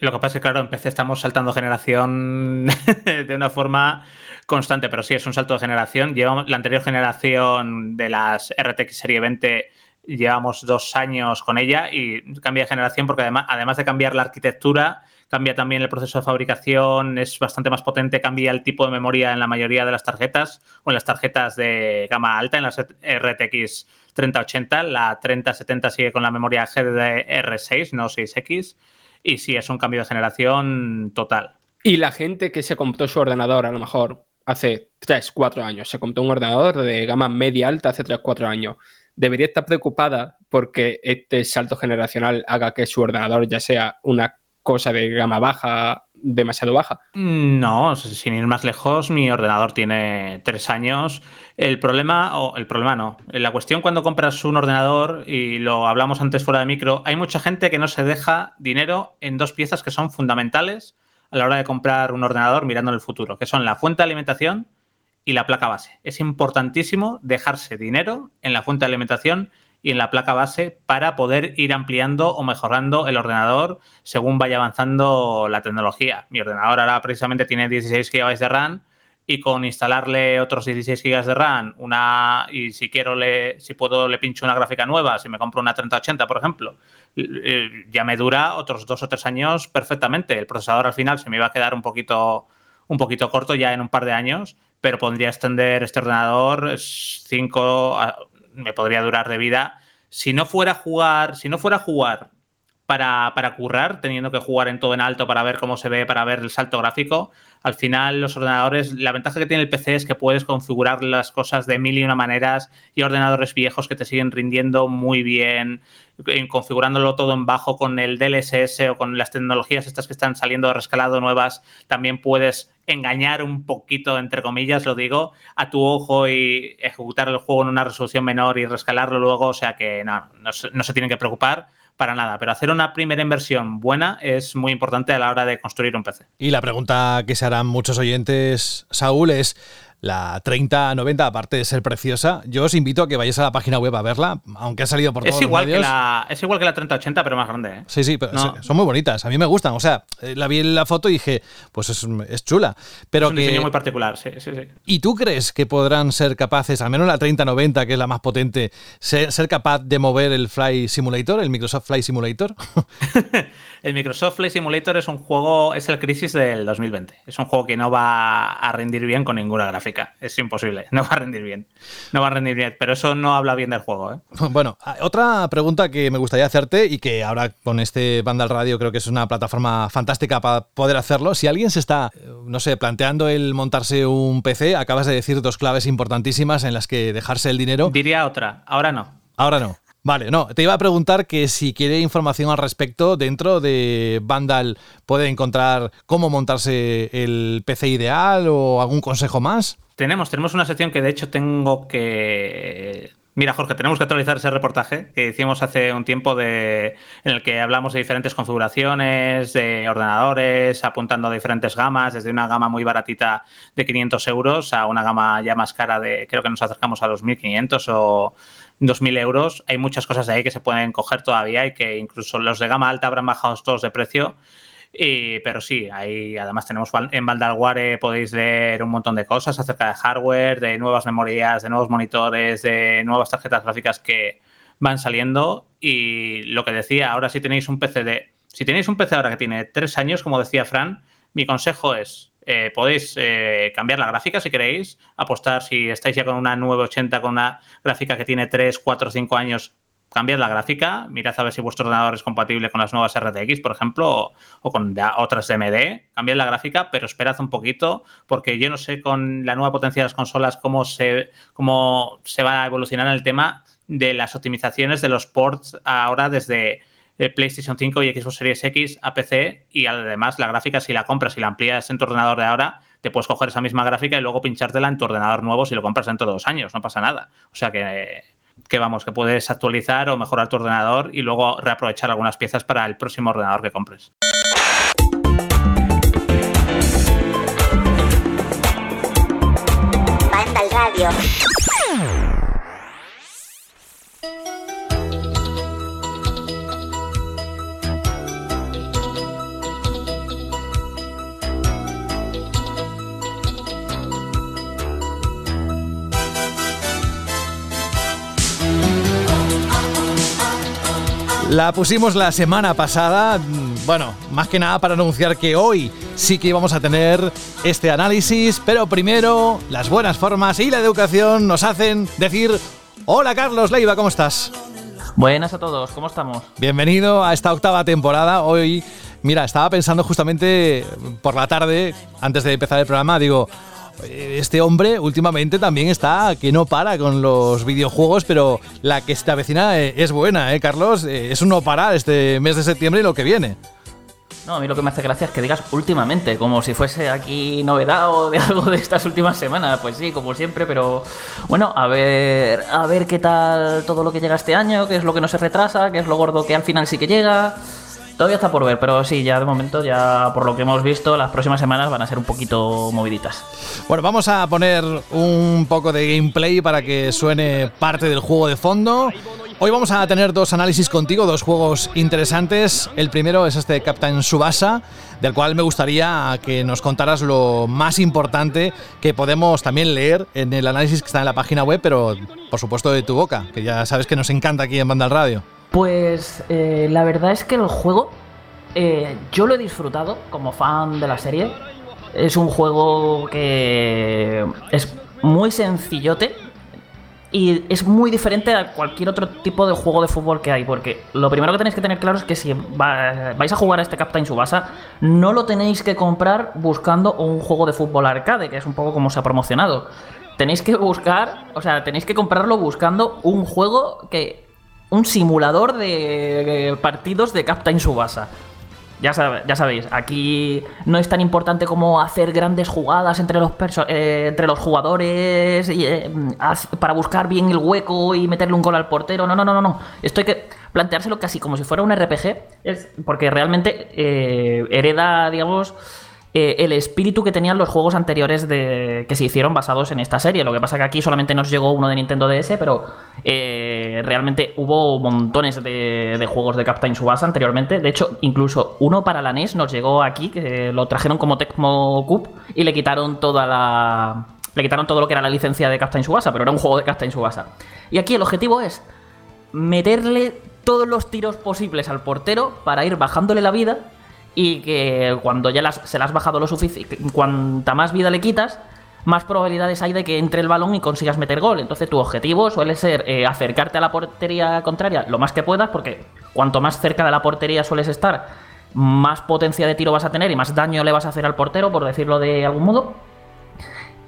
lo que pasa es que, claro, en PC estamos saltando generación (laughs) de una forma constante, pero sí, es un salto de generación. Llevamos, la anterior generación de las RTX Serie 20 llevamos dos años con ella y cambia de generación porque además, además de cambiar la arquitectura, cambia también el proceso de fabricación, es bastante más potente, cambia el tipo de memoria en la mayoría de las tarjetas o en las tarjetas de gama alta, en las RTX 3080, la 3070 sigue con la memoria GDDR6, no 6X, y sí, es un cambio de generación total. Y la gente que se compró su ordenador, a lo mejor hace 3, 4 años, se compró un ordenador de gama media alta hace 3, 4 años, debería estar preocupada porque este salto generacional haga que su ordenador ya sea una cosa de gama baja, demasiado baja. No, sin ir más lejos, mi ordenador tiene tres años. El problema, o el problema no, la cuestión cuando compras un ordenador, y lo hablamos antes fuera de micro, hay mucha gente que no se deja dinero en dos piezas que son fundamentales a la hora de comprar un ordenador mirando en el futuro, que son la fuente de alimentación y la placa base. Es importantísimo dejarse dinero en la fuente de alimentación y en la placa base para poder ir ampliando o mejorando el ordenador según vaya avanzando la tecnología. Mi ordenador ahora precisamente tiene 16 GB de RAM y con instalarle otros 16 GB de RAM, una y si quiero le si puedo le pincho una gráfica nueva, si me compro una 3080, por ejemplo, ya me dura otros dos o tres años perfectamente. El procesador al final se me iba a quedar un poquito un poquito corto ya en un par de años, pero podría extender este ordenador 5 me podría durar de vida. Si no fuera a jugar, si no fuera a jugar para, para, currar, teniendo que jugar en todo en alto para ver cómo se ve, para ver el salto gráfico, al final los ordenadores, la ventaja que tiene el PC es que puedes configurar las cosas de mil y una maneras y ordenadores viejos que te siguen rindiendo muy bien, configurándolo todo en bajo con el DLSS o con las tecnologías estas que están saliendo de rescalado nuevas, también puedes engañar un poquito, entre comillas, lo digo, a tu ojo y ejecutar el juego en una resolución menor y rescalarlo luego, o sea que no, no, no se tienen que preocupar para nada, pero hacer una primera inversión buena es muy importante a la hora de construir un PC. Y la pregunta que se harán muchos oyentes, Saúl, es la 3090, aparte de ser preciosa, yo os invito a que vayáis a la página web a verla, aunque ha salido por todos es igual los medios. Que la, es igual que la 3080, pero más grande. ¿eh? Sí, sí, pero no. son muy bonitas. A mí me gustan. O sea, la vi en la foto y dije, pues es, es chula. Pero es un que... diseño muy particular, sí, sí, sí. ¿Y tú crees que podrán ser capaces, al menos la 3090, que es la más potente, ser, ser capaz de mover el Fly Simulator, el Microsoft Fly Simulator? (laughs) el Microsoft Flight Simulator es un juego, es el crisis del 2020. Es un juego que no va a rendir bien con ninguna gráfica. Es imposible, (laughs) no va a rendir bien. No va a rendir bien, pero eso no habla bien del juego. ¿eh? (laughs) Bueno, otra pregunta que me gustaría hacerte y que ahora con este Vandal Radio creo que es una plataforma fantástica para poder hacerlo. Si alguien se está, no sé, planteando el montarse un PC, acabas de decir dos claves importantísimas en las que dejarse el dinero. Diría otra, ahora no. Ahora no. Vale, no, te iba a preguntar que si quiere información al respecto, dentro de Vandal puede encontrar cómo montarse el PC ideal o algún consejo más. Tenemos, tenemos una sección que de hecho tengo que... Mira, Jorge, tenemos que actualizar ese reportaje que hicimos hace un tiempo de, en el que hablamos de diferentes configuraciones, de ordenadores, apuntando a diferentes gamas, desde una gama muy baratita de 500 euros a una gama ya más cara de, creo que nos acercamos a los 1500 o 2.000 euros. Hay muchas cosas de ahí que se pueden coger todavía y que incluso los de gama alta habrán bajado todos de precio. Y, pero sí, ahí además tenemos en Valdalware podéis leer un montón de cosas acerca de hardware, de nuevas memorias, de nuevos monitores, de nuevas tarjetas gráficas que van saliendo. Y lo que decía, ahora si tenéis un PC de. Si tenéis un PC ahora que tiene tres años, como decía Fran, mi consejo es eh, podéis eh, cambiar la gráfica si queréis, apostar si estáis ya con una 980, con una gráfica que tiene 3, 4, 5 años, cambiad la gráfica, mirad a ver si vuestro ordenador es compatible con las nuevas RTX, por ejemplo, o, con otras DMD, cambiad la gráfica, pero esperad un poquito, porque yo no sé con la nueva potencia de las consolas cómo se, cómo se va a evolucionar el tema de las optimizaciones de los ports ahora desde eh, PlayStation 5 y Xbox Series X a PC y además la gráfica si la compras y la amplías en tu ordenador de ahora, te puedes coger esa misma gráfica y luego pinchártela en tu ordenador nuevo si lo compras dentro de dos años, no pasa nada. O sea que, que vamos, que puedes actualizar o mejorar tu ordenador y luego reaprovechar algunas piezas para el próximo ordenador que compres. Radio. La pusimos la semana pasada, mm, bueno, más que nada para anunciar que hoy sí que íbamos a tener este análisis, pero primero las buenas formas y la educación nos hacen decir, hola Carlos Leiva, ¿cómo estás? Buenas a todos, ¿cómo estamos? Bienvenido a esta octava temporada. Hoy, mira, estaba pensando justamente por la tarde, antes de empezar el programa, digo, este hombre últimamente también está que no para con los videojuegos, pero la que esta vecina es buena, ¿eh, Carlos? Eh, Es un no parar este mes de septiembre y lo que viene. No, a mí lo que me hace gracia es que digas últimamente, como si fuese aquí novedad o de (laughs) algo de estas últimas semanas. Pues sí, como siempre, pero bueno, a ver, a ver qué tal todo lo que llega este año, qué es lo que no se retrasa, qué es lo gordo que al final sí que llega. Todavía está por ver, pero sí, ya de momento, ya por lo que hemos visto, las próximas semanas van a ser un poquito moviditas. Bueno, vamos a poner un poco de gameplay para que suene parte del juego de fondo. Hoy vamos a tener dos análisis contigo, dos juegos interesantes. El primero es este Captain Subasa, del cual me gustaría que nos contaras lo más importante que podemos también leer en el análisis que está en la página web, pero por supuesto de tu boca, que ya sabes que nos encanta aquí en Banda al Radio. Pues eh, la verdad es que el juego eh, yo lo he disfrutado como fan de la serie. Es un juego que es muy sencillote y es muy diferente a cualquier otro tipo de juego de fútbol que hay. Porque lo primero que tenéis que tener claro es que si va- vais a jugar a este Captain Subasa, no lo tenéis que comprar buscando un juego de fútbol arcade, que es un poco como se ha promocionado. Tenéis que buscar, o sea, tenéis que comprarlo buscando un juego que un simulador de partidos de Captain Subasa. Ya, ya sabéis, aquí no es tan importante como hacer grandes jugadas entre los, eh, entre los jugadores y, eh, para buscar bien el hueco y meterle un gol al portero. No, no, no, no, no. Esto hay que planteárselo casi como si fuera un RPG, porque realmente eh, hereda, digamos, eh, el espíritu que tenían los juegos anteriores de, que se hicieron basados en esta serie. Lo que pasa que aquí solamente nos llegó uno de Nintendo DS, pero eh, realmente hubo montones de, de juegos de Captain Subasa anteriormente. De hecho, incluso uno para la NES nos llegó aquí, que lo trajeron como Tecmo Cup y le quitaron toda la. Le quitaron todo lo que era la licencia de Captain Subasa, pero era un juego de Captain Subasa. Y aquí el objetivo es meterle todos los tiros posibles al portero para ir bajándole la vida y que cuando ya las- se le has bajado lo suficiente, cuanta más vida le quitas, más probabilidades hay de que entre el balón y consigas meter gol. Entonces tu objetivo suele ser eh, acercarte a la portería contraria lo más que puedas, porque cuanto más cerca de la portería sueles estar, más potencia de tiro vas a tener y más daño le vas a hacer al portero, por decirlo de algún modo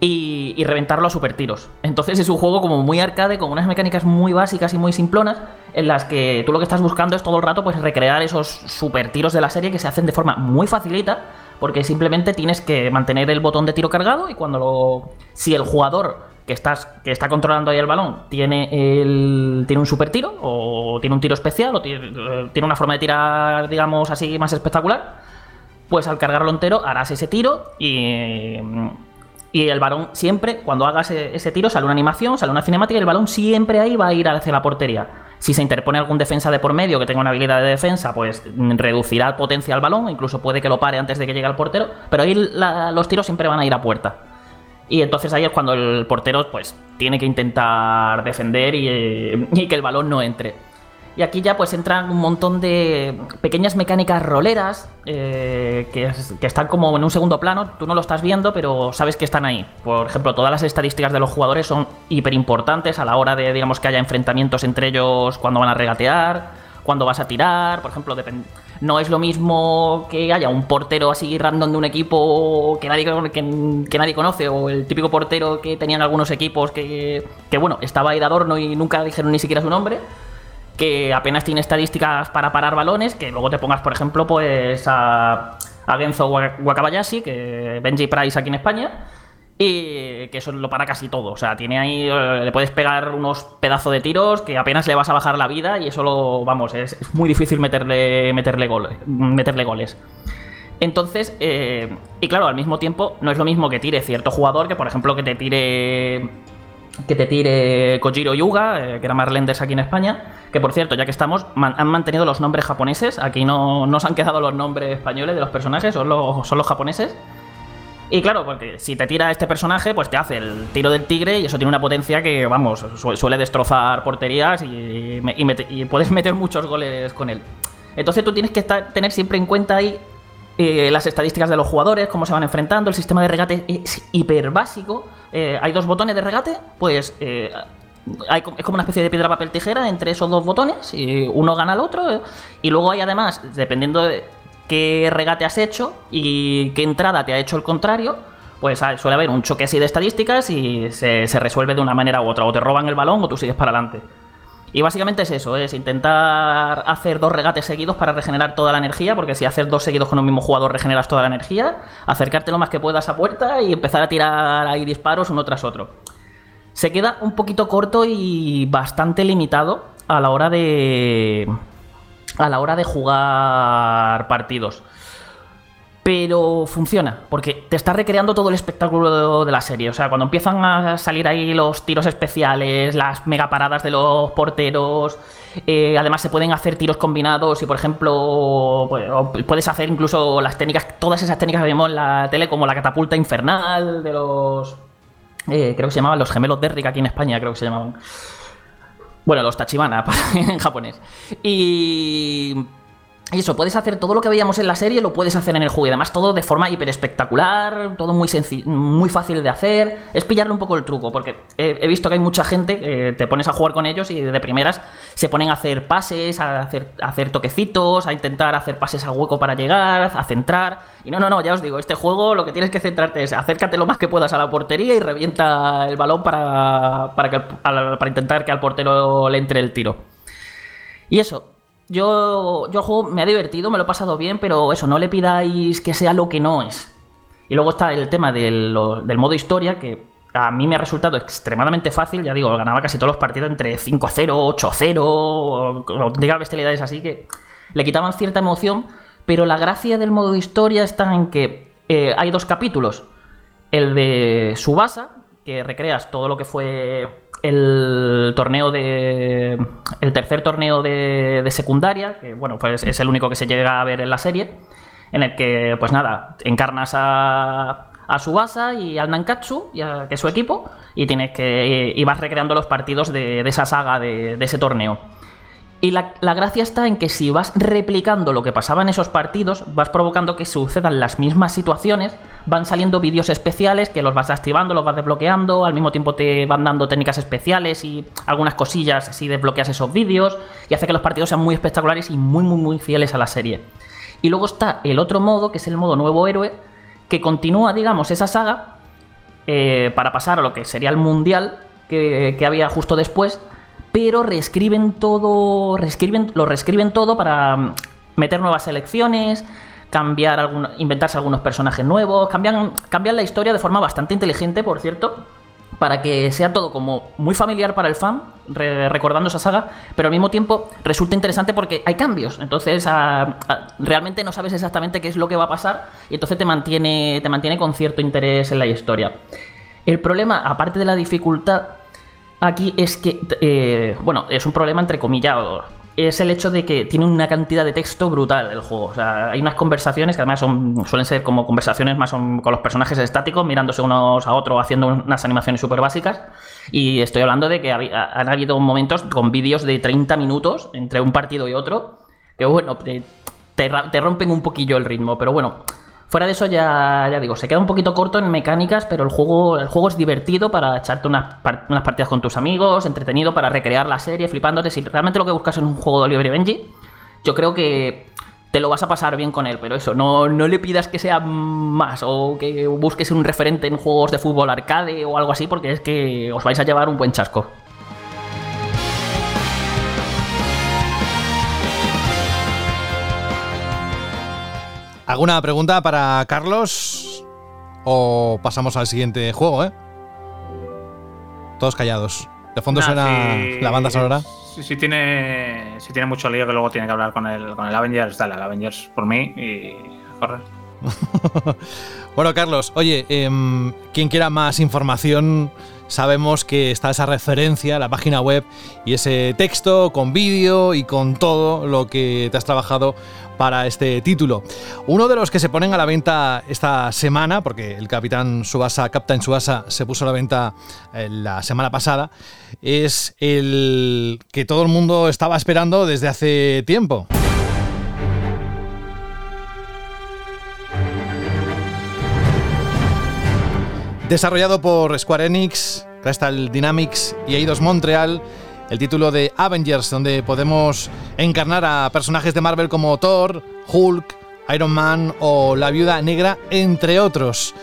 y, reventarlo a super tiros. Entonces es un juego como muy arcade, con unas mecánicas muy básicas y muy simplonas, en las que tú lo que estás buscando es todo el rato pues recrear esos super tiros de la serie que se hacen de forma muy facilita, porque simplemente tienes que mantener el botón de tiro cargado y cuando lo... Si el jugador que, estás, que está controlando ahí el balón tiene, el, tiene un super tiro o tiene un tiro especial o tiene, eh, tiene una forma de tirar, digamos así, más espectacular, pues al cargarlo entero harás ese tiro y, y el balón siempre, cuando hagas ese tiro, sale una animación, sale una cinemática y el balón siempre ahí va a ir hacia la portería. Si se interpone algún defensa de por medio que tenga una habilidad de defensa, pues reducirá potencia al balón, incluso puede que lo pare antes de que llegue al portero, pero ahí los tiros siempre van a ir a puerta. Y entonces ahí es cuando el portero pues tiene que intentar defender y, y que el balón no entre. Y aquí ya pues entran un montón de pequeñas mecánicas roleras eh, que, es- que están como en un segundo plano. Tú no lo estás viendo, pero sabes que están ahí. Por ejemplo, todas las estadísticas de los jugadores son hiper importantes a la hora de, digamos, que haya enfrentamientos entre ellos cuando van a regatear, cuando vas a tirar. Por ejemplo, no es lo mismo que haya un portero así random de un equipo que nadie, que nadie conoce, o el típico portero que tenían algunos equipos que, que, bueno, estaba ahí de adorno y nunca dijeron ni siquiera su nombre que apenas tiene estadísticas para parar balones, que luego te pongas, por ejemplo, pues a, a Genzo Wak- Wakabayashi, que Benji Price aquí en España, y que eso lo para casi todo. O sea, tiene ahí, eh, le puedes pegar unos pedazos de tiros que apenas le vas a bajar la vida y eso lo, vamos, es, muy difícil meterle, meterle, goles, meterle goles. Entonces, eh, y claro, al mismo tiempo, no es lo mismo que tire cierto jugador que, por ejemplo, que te tire. Que te tire Kojiro Yuga, eh, que era Marlenders aquí en España. Que por cierto, ya que estamos, han mantenido los nombres japoneses. Aquí no, no se han quedado los nombres españoles de los personajes, son los, son los japoneses. Y claro, porque si te tira este personaje, pues te hace el tiro del tigre y eso tiene una potencia que, vamos, su- suele destrozar porterías y, y puedes (laughs) meter muchos goles con él. Entonces tú tienes que estar- tener siempre en cuenta ahí eh, las estadísticas de los jugadores, cómo se van enfrentando, el sistema de regate es hiper básico. Eh, hay dos botones de regate, pues eh, hay es como una especie de piedra, papel, tijera entre esos dos botones y uno gana al otro. eh, Y luego hay además, dependiendo de qué regate has hecho y qué entrada te ha hecho el contrario, pues ah, suele haber un choque así de estadísticas y se, se resuelve de una manera u otra. O te roban el balón o tú sigues para adelante. Y básicamente es eso, es intentar hacer dos regates seguidos para regenerar toda la energía, porque si haces dos seguidos con un mismo jugador regeneras toda la energía, acercarte lo más que puedas a puerta y empezar a tirar ahí disparos uno tras otro. Se queda un poquito corto y bastante limitado a la hora de a la hora de jugar partidos. Pero funciona, porque te está recreando todo el espectáculo de la serie. O sea, cuando empiezan a salir ahí los tiros especiales, las mega paradas de los porteros, eh, además se pueden hacer tiros combinados y, por ejemplo, pues, puedes hacer incluso las técnicas, todas esas técnicas que vemos en la tele, como la catapulta infernal de los. eh, creo que se llamaban los gemelos Derrick aquí en España, creo que se llamaban. Bueno, los Tachibana (laughs) en japonés. Y. Y eso, puedes hacer todo lo que veíamos en la serie, lo puedes hacer en el juego. Y además todo de forma hiper espectacular, todo muy muy fácil de hacer. Es pillarle un poco el truco, porque he, visto que hay mucha gente, que te pones a jugar con ellos y de primeras se ponen a hacer pases, a hacer, a hacer toquecitos, a intentar hacer pases al hueco para llegar, a centrar. Y no, no, no, ya os digo, este juego lo que tienes que centrarte es acércate lo más que puedas a la portería y revienta el balón para, para, que para intentar que al portero le entre el tiro. Y eso, yo, yo juego me ha divertido, me lo he pasado bien, pero eso, no le pidáis que sea lo que no es. Y luego está el tema del, modo historia, que a mí me ha resultado extremadamente fácil. Ya digo, ganaba casi todos los partidos entre 5-0, 8-0, o- o auténticas bestialidades así que le quitaban cierta emoción. Pero la gracia del modo historia está en que eh, hay dos capítulos. El de Subasa, que recreas todo lo que fue el torneo de. El tercer torneo de, secundaria, que bueno, pues es el único que se llega a ver en la serie. En el que, pues nada, encarnas a, a Subasa y al Nankatsu, y a- que es su equipo, y tienes que. y vas recreando los partidos de, esa saga de ese torneo. Y la, la gracia está en que si vas replicando lo que pasaba en esos partidos, vas provocando que sucedan las mismas situaciones, van saliendo vídeos especiales que los vas activando, los vas desbloqueando, al mismo tiempo te van dando técnicas especiales y algunas cosillas si desbloqueas esos vídeos, y hace que los partidos sean muy espectaculares y muy, muy, muy fieles a la serie. Y luego está el otro modo, que es el modo nuevo héroe, que continúa, digamos, esa saga eh, para pasar a lo que sería el mundial que, que había justo después, pero reescriben todo, reescriben, lo reescriben todo para mm, meter nuevas selecciones, cambiar algún, inventarse algunos personajes nuevos, cambian, cambian la historia de forma bastante inteligente, por cierto, para que sea todo como muy familiar para el fan, re- recordando esa saga, pero al mismo tiempo resulta interesante porque hay cambios. Entonces, realmente no sabes exactamente qué es lo que va a pasar y entonces te mantiene, te mantiene con cierto interés en la historia. El problema, aparte de la dificultad, aquí es que, eh, bueno, es un problema entre comillas, es el hecho de que tiene una cantidad de texto brutal el juego. O sea, hay unas conversaciones que además son, suelen ser como conversaciones más con los personajes estáticos, mirándose unos a otros, haciendo unas animaciones súper básicas. Y estoy hablando de que han habido momentos con vídeos de 30 minutos entre un partido y otro, que bueno, te rompen un poquillo el ritmo, pero bueno. Fuera de eso ya, digo, se queda un poquito corto en mecánicas, pero el juego, el juego es divertido para echarte unas, unas partidas con tus amigos, entretenido para recrear la serie, flipándote. Si realmente lo que buscas es un juego de y Benji, yo creo que te lo vas a pasar bien con él, pero eso, no, no le pidas que sea más o que busques un referente en juegos de fútbol arcade o algo así, porque es que os vais a llevar un buen chasco. ¿Alguna pregunta para Carlos? ¿O pasamos al siguiente juego, eh? Todos callados. De fondo Nah, suena si- la banda sonora. Si, si tiene, si tiene mucho lío que luego tiene que hablar con el, con el Avengers, dale al Avengers por mí y correr. (laughs) Bueno, Carlos, oye, em, quien quiera más información, sabemos que está esa referencia, la página web y ese texto con vídeo y con todo lo que te has trabajado para este título. Uno de los que se ponen a la venta esta semana, porque el Capitán Subasa, Captain Subasa, se puso a la venta eh, la semana pasada, es el que todo el mundo estaba esperando desde hace tiempo. Desarrollado por Square Enix, Crystal Dynamics y Eidos Montreal, el título de Avengers, donde podemos encarnar a personajes de Marvel como Thor, Hulk, Iron Man o la Viuda Negra, entre otros.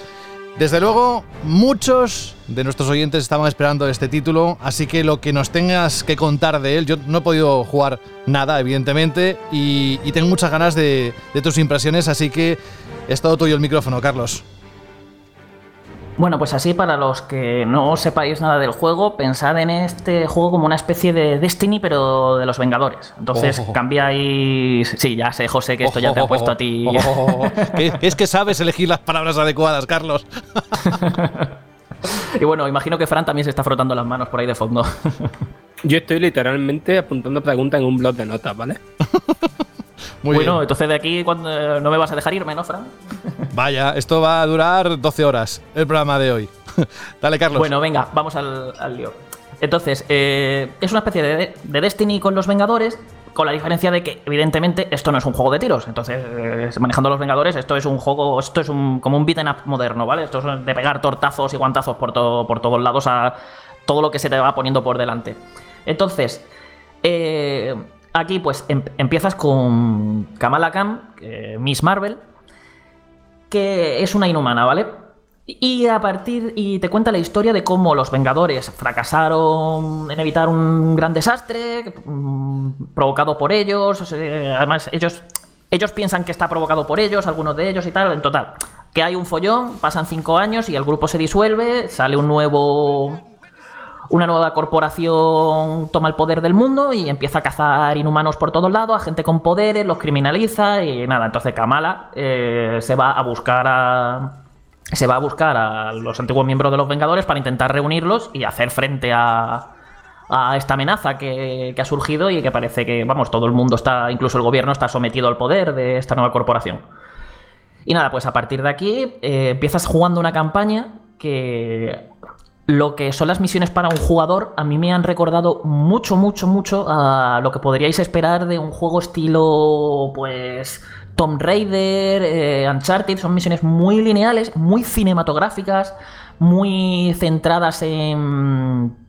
Desde luego, muchos de nuestros oyentes estaban esperando este título, así que lo que nos tengas que contar de él, yo no he podido jugar nada, evidentemente, y, tengo muchas ganas de, de tus impresiones, así que es todo tuyo el micrófono, Carlos. Bueno, pues así para los que no sepáis nada del juego, pensad en este juego como una especie de Destiny, pero de los Vengadores. Entonces Oh. cambiáis... Sí, ya sé, José, que esto ya te ha puesto a ti... Oh, es que sabes elegir las palabras adecuadas, Carlos. (laughs) Y bueno, imagino que Fran también se está frotando las manos por ahí de fondo. Yo estoy literalmente apuntando preguntas en un blog de notas, ¿vale? (laughs) Muy bueno, bien. entonces de aquí cuando, no me vas a dejar irme, ¿no, Fran? (laughs) Vaya, esto va a durar 12 horas, el programa de hoy. (laughs) Dale, Carlos. Bueno, venga, vamos al, al lío. Entonces, eh, es una especie de, de Destiny con los Vengadores, con la diferencia de que, evidentemente, esto no es un juego de tiros. Entonces, eh, manejando los Vengadores, esto es un juego, esto es un, como un beat'em up moderno, ¿vale? Esto es de pegar tortazos y guantazos por, to- por todos lados a todo lo que se te va poniendo por delante. Entonces, eh, aquí pues em- empiezas con Kamala Khan, eh, Miss Marvel, que es una inhumana, ¿vale? Y a partir. Y te cuenta la historia de cómo los Vengadores fracasaron en evitar un gran desastre mm, provocado por ellos. además, ellos. Ellos piensan que está provocado por ellos, algunos de ellos y tal. En total, que hay un follón, pasan cinco años y el grupo se disuelve, sale un nuevo. Una nueva corporación toma el poder del mundo y empieza a cazar inhumanos por todos lados, a gente con poderes, los criminaliza y nada. Entonces Kamala eh, se va a buscar a. Se va a buscar a los antiguos miembros de los Vengadores para intentar reunirlos y hacer frente a, a esta amenaza que, que ha surgido y que parece que, vamos, todo el mundo está, incluso el gobierno está sometido al poder de esta nueva corporación. Y nada, pues a partir de aquí eh, empiezas jugando una campaña que lo que son las misiones para un jugador a mí me han recordado mucho, mucho, mucho a lo que podríais esperar de un juego estilo, pues, Tomb Raider, eh, Uncharted. Son misiones muy lineales, muy cinematográficas, muy centradas en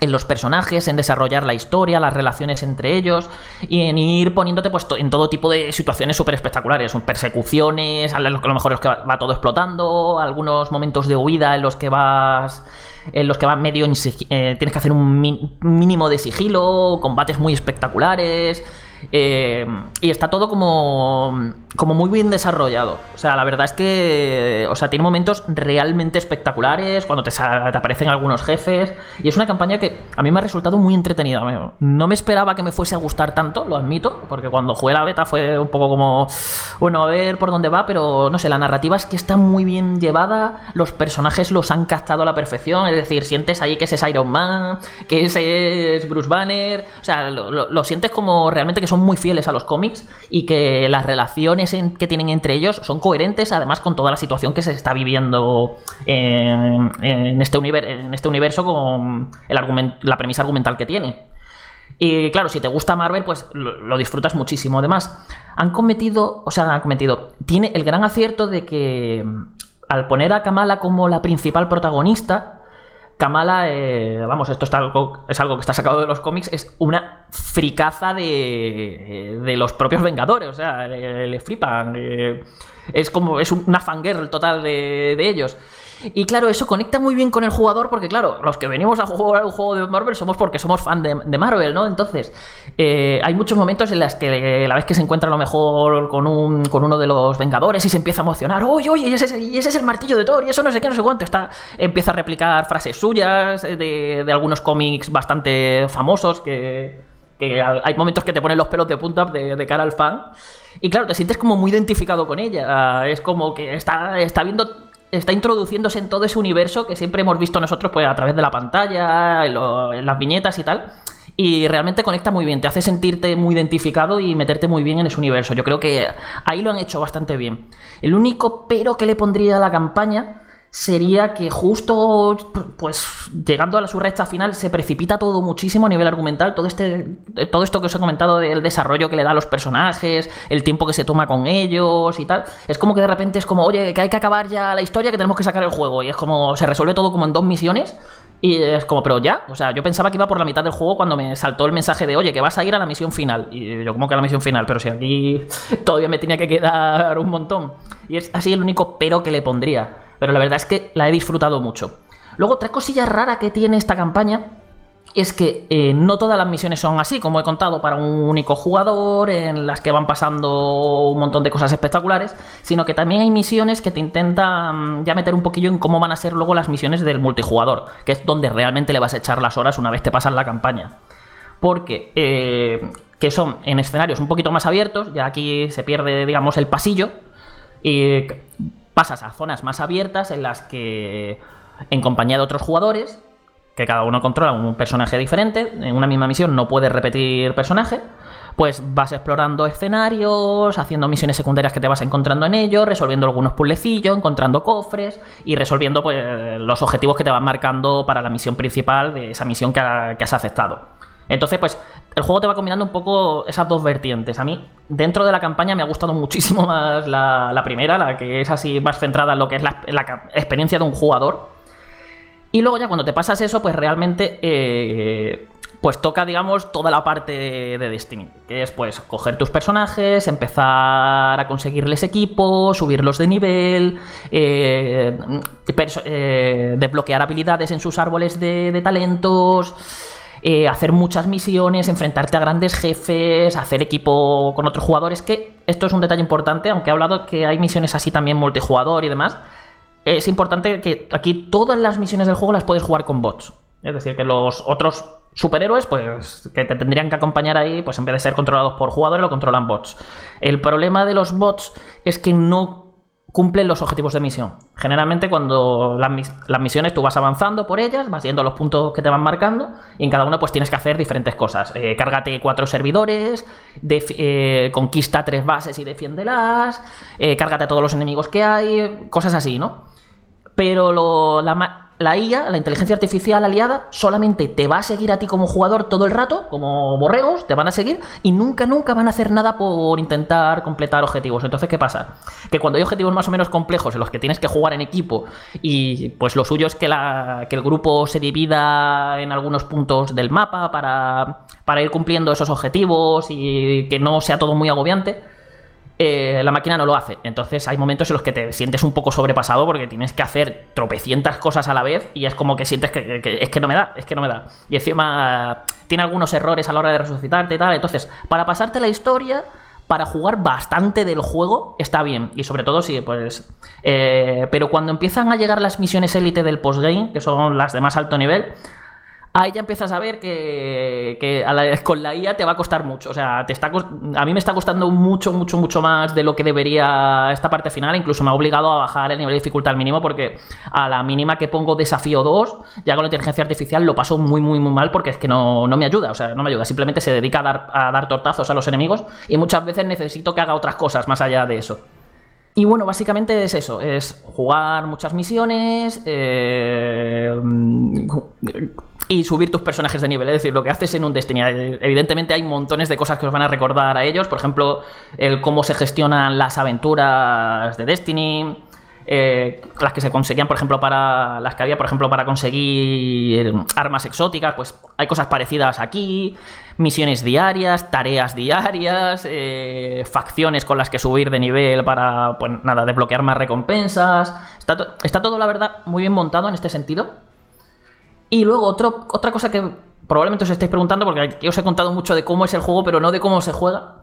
en los personajes, en desarrollar la historia, las relaciones entre ellos y en ir poniéndote pues, en todo tipo de situaciones súper espectaculares, persecuciones, a lo mejor los que va todo explotando, algunos momentos de huida en los que vas en los que vas medio eh, tienes que hacer un mínimo de sigilo, combates muy espectaculares. Eh, y está todo como, como muy bien desarrollado. O sea, la verdad es que o sea, tiene momentos realmente espectaculares cuando te, aparecen algunos jefes. Y es una campaña que a mí me ha resultado muy entretenida. No me esperaba que me fuese a gustar tanto, lo admito, porque cuando jugué la beta fue un poco como, bueno, a ver por dónde va, pero no sé, la narrativa es que está muy bien llevada, los personajes los han captado a la perfección, es decir, sientes ahí que ese es Iron Man, que ese es Bruce Banner, o sea, lo- lo sientes como realmente que son muy fieles a los cómics y que las relaciones que tienen entre ellos son coherentes, además con toda la situación que se está viviendo en, este, univer- en este universo con la premisa argumental que tiene. Y claro, si te gusta Marvel, pues lo, lo disfrutas muchísimo. Además, han cometido, o sea, han cometido, tiene el gran acierto de que al poner a Kamala como la principal protagonista, Kamala, eh, vamos, esto está algo, es algo que está sacado de los cómics, es una fricaza de, de los propios Vengadores, o sea, le, le flipan. eh, es como, es una fangirl total de, de ellos. Y claro, eso conecta muy bien con el jugador porque, claro, los que venimos a jugar un juego de Marvel somos porque somos fan de, Marvel, ¿no? Entonces, eh, hay muchos momentos en los que la vez que se encuentra a lo mejor con, un, con uno de los Vengadores y se empieza a emocionar, oye, oye, y ese, ese es el martillo de Thor, y eso no sé qué, no sé cuánto, está, empieza a replicar frases suyas eh, de, de algunos cómics bastante famosos que, que hay momentos que te ponen los pelos de punta de, de cara al fan. Y claro, te sientes como muy identificado con ella. Es como que está, está viendo. Está introduciéndose en todo ese universo que siempre hemos visto nosotros pues, a través de la pantalla, en, en las viñetas y tal. Y realmente conecta muy bien, te hace sentirte muy identificado y meterte muy bien en ese universo. Yo creo que ahí lo han hecho bastante bien. El único pero que le pondría a la campaña sería que justo pues llegando a la su recta final se precipita todo muchísimo a nivel argumental todo este todo esto que os he comentado del desarrollo que le da a los personajes el tiempo que se toma con ellos y tal es como que de repente es como oye que hay que acabar ya la historia que tenemos que sacar el juego y es como se resuelve todo como en dos misiones y es como, pero ya, o sea, yo pensaba que iba por la mitad del juego cuando me saltó el mensaje de, oye, que vas a ir a la misión final. Y yo, como que a la misión final? Pero si aquí (laughs) todavía me tenía que quedar un montón. Y es así el único pero que le pondría. Pero la verdad es que la he disfrutado mucho. Luego, otra cosilla rara que tiene esta campaña es que eh, no todas las misiones son así, como he contado, para un único jugador, en las que van pasando un montón de cosas espectaculares, sino que también hay misiones que te intentan ya meter un poquillo en cómo van a ser luego las misiones del multijugador, que es donde realmente le vas a echar las horas una vez te pasas la campaña. Porque eh, que son en escenarios un poquito más abiertos, ya aquí se pierde, digamos, el pasillo, y pasas a zonas más abiertas en las que, en compañía de otros jugadores, que cada uno controla un personaje diferente, en una misma misión no puedes repetir personaje, pues vas explorando escenarios, haciendo misiones secundarias que te vas encontrando en ellos, resolviendo algunos puzzlecillos, encontrando cofres y resolviendo pues, los objetivos que te van marcando para la misión principal de esa misión que, ha- que has aceptado. Entonces, pues el juego te va combinando un poco esas dos vertientes. A mí, dentro de la campaña, me ha gustado muchísimo más la, primera, la que es así más centrada en lo que es la, experiencia de un jugador. Y luego ya cuando te pasas eso, pues realmente eh, pues toca, digamos, toda la parte de Destiny, que es pues coger tus personajes, empezar a conseguirles equipo, subirlos de nivel, eh, eh, desbloquear habilidades en sus árboles de talentos, eh, hacer muchas misiones, enfrentarte a grandes jefes, hacer equipo con otros jugadores, que esto es un detalle importante, aunque he hablado que hay misiones así también multijugador y demás es importante que aquí todas las misiones del juego las puedes jugar con bots. Es decir, que los otros superhéroes, pues, que te tendrían que acompañar ahí, pues en vez de ser controlados por jugadores, lo controlan bots. El problema de los bots es que no cumplen los objetivos de misión. Generalmente cuando las, las misiones tú vas avanzando por ellas, vas yendo a los puntos que te van marcando y en cada uno pues tienes que hacer diferentes cosas. Eh, cárgate cuatro servidores, eh, conquista tres bases y defiéndelas, eh, cárgate a todos los enemigos que hay, cosas así, ¿no? Pero lo- la, la IA, la inteligencia artificial aliada, solamente te va a seguir a ti como jugador todo el rato, como borregos, te van a seguir y nunca, nunca van a hacer nada por intentar completar objetivos. Entonces, ¿qué pasa? Que cuando hay objetivos más o menos complejos en los que tienes que jugar en equipo y pues lo suyo es que, la- que el grupo se divida en algunos puntos del mapa para, para ir cumpliendo esos objetivos y que no sea todo muy agobiante eh, la máquina no lo hace. Entonces hay momentos en los que te sientes un poco sobrepasado porque tienes que hacer tropecientas cosas a la vez y es como que sientes que, es que no me da, es que no me da. Y encima tiene algunos errores a la hora de resucitarte y tal. Entonces, para pasarte la historia, para jugar bastante del juego, está bien. Y sobre todo si, pues... eh, pero cuando empiezan a llegar las misiones élite del postgame, que son las de más alto nivel, ahí ya empiezas a ver que, que a la- con la IA te va a costar mucho. O sea, te está, a mí me está costando mucho, mucho, mucho más de lo que debería esta parte final. Incluso me ha obligado a bajar el nivel de dificultad al mínimo porque a la mínima que pongo desafío 2, ya con la inteligencia artificial lo paso muy, muy, muy mal porque es que no, no me ayuda. O sea, no me ayuda. Simplemente se dedica a dar, a dar tortazos a los enemigos y muchas veces necesito que haga otras cosas más allá de eso. Y bueno, básicamente es eso, es jugar muchas misiones eh, y subir tus personajes de nivel, es decir, lo que haces en un Destiny. Evidentemente hay montones de cosas que os van a recordar a ellos, por ejemplo, el cómo se gestionan las aventuras de Destiny, eh, las que se conseguían, por ejemplo, para las que había, por ejemplo, para conseguir armas exóticas, pues hay cosas parecidas aquí, misiones diarias, tareas diarias, eh, facciones con las que subir de nivel para, pues nada, desbloquear más recompensas. Está, está todo, la verdad, muy bien montado en este sentido. Y luego otro, otra cosa que probablemente os estáis preguntando, porque aquí os he contado mucho de cómo es el juego, pero no de cómo se juega.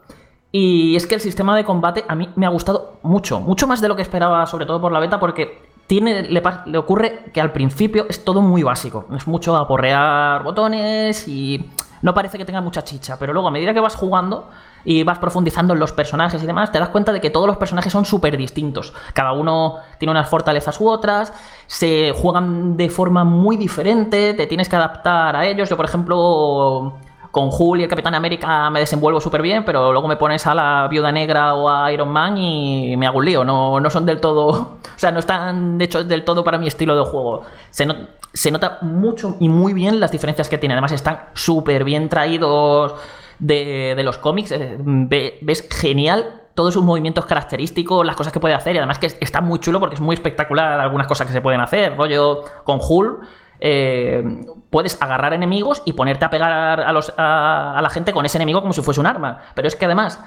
Y es que el sistema de combate a mí me ha gustado mucho, mucho más de lo que esperaba, sobre todo por la beta, porque tiene, le, le ocurre que al principio es todo muy básico. Es mucho aporrear botones y no parece que tenga mucha chicha, pero luego a medida que vas jugando y vas profundizando en los personajes y demás, te das cuenta de que todos los personajes son súper distintos. Cada uno tiene unas fortalezas u otras, se juegan de forma muy diferente, te tienes que adaptar a ellos. Yo, por ejemplo, con Hulk y el Capitán América me desenvuelvo súper bien, pero luego me pones a la Viuda Negra o a Iron Man y me hago un lío. No, no son del todo. (laughs) O sea, no están hechos del todo para mi estilo de juego. Se, se nota mucho y muy bien las diferencias que tiene. Además, están súper bien traídos de, los cómics. Eh, ve- ves genial todos sus movimientos característicos, las cosas que puede hacer. Y además, que es- está muy chulo porque es muy espectacular algunas cosas que se pueden hacer. Rollo con Hulk eh, puedes agarrar enemigos y ponerte a pegar a, los, a la gente con ese enemigo como si fuese un arma. Pero es que además,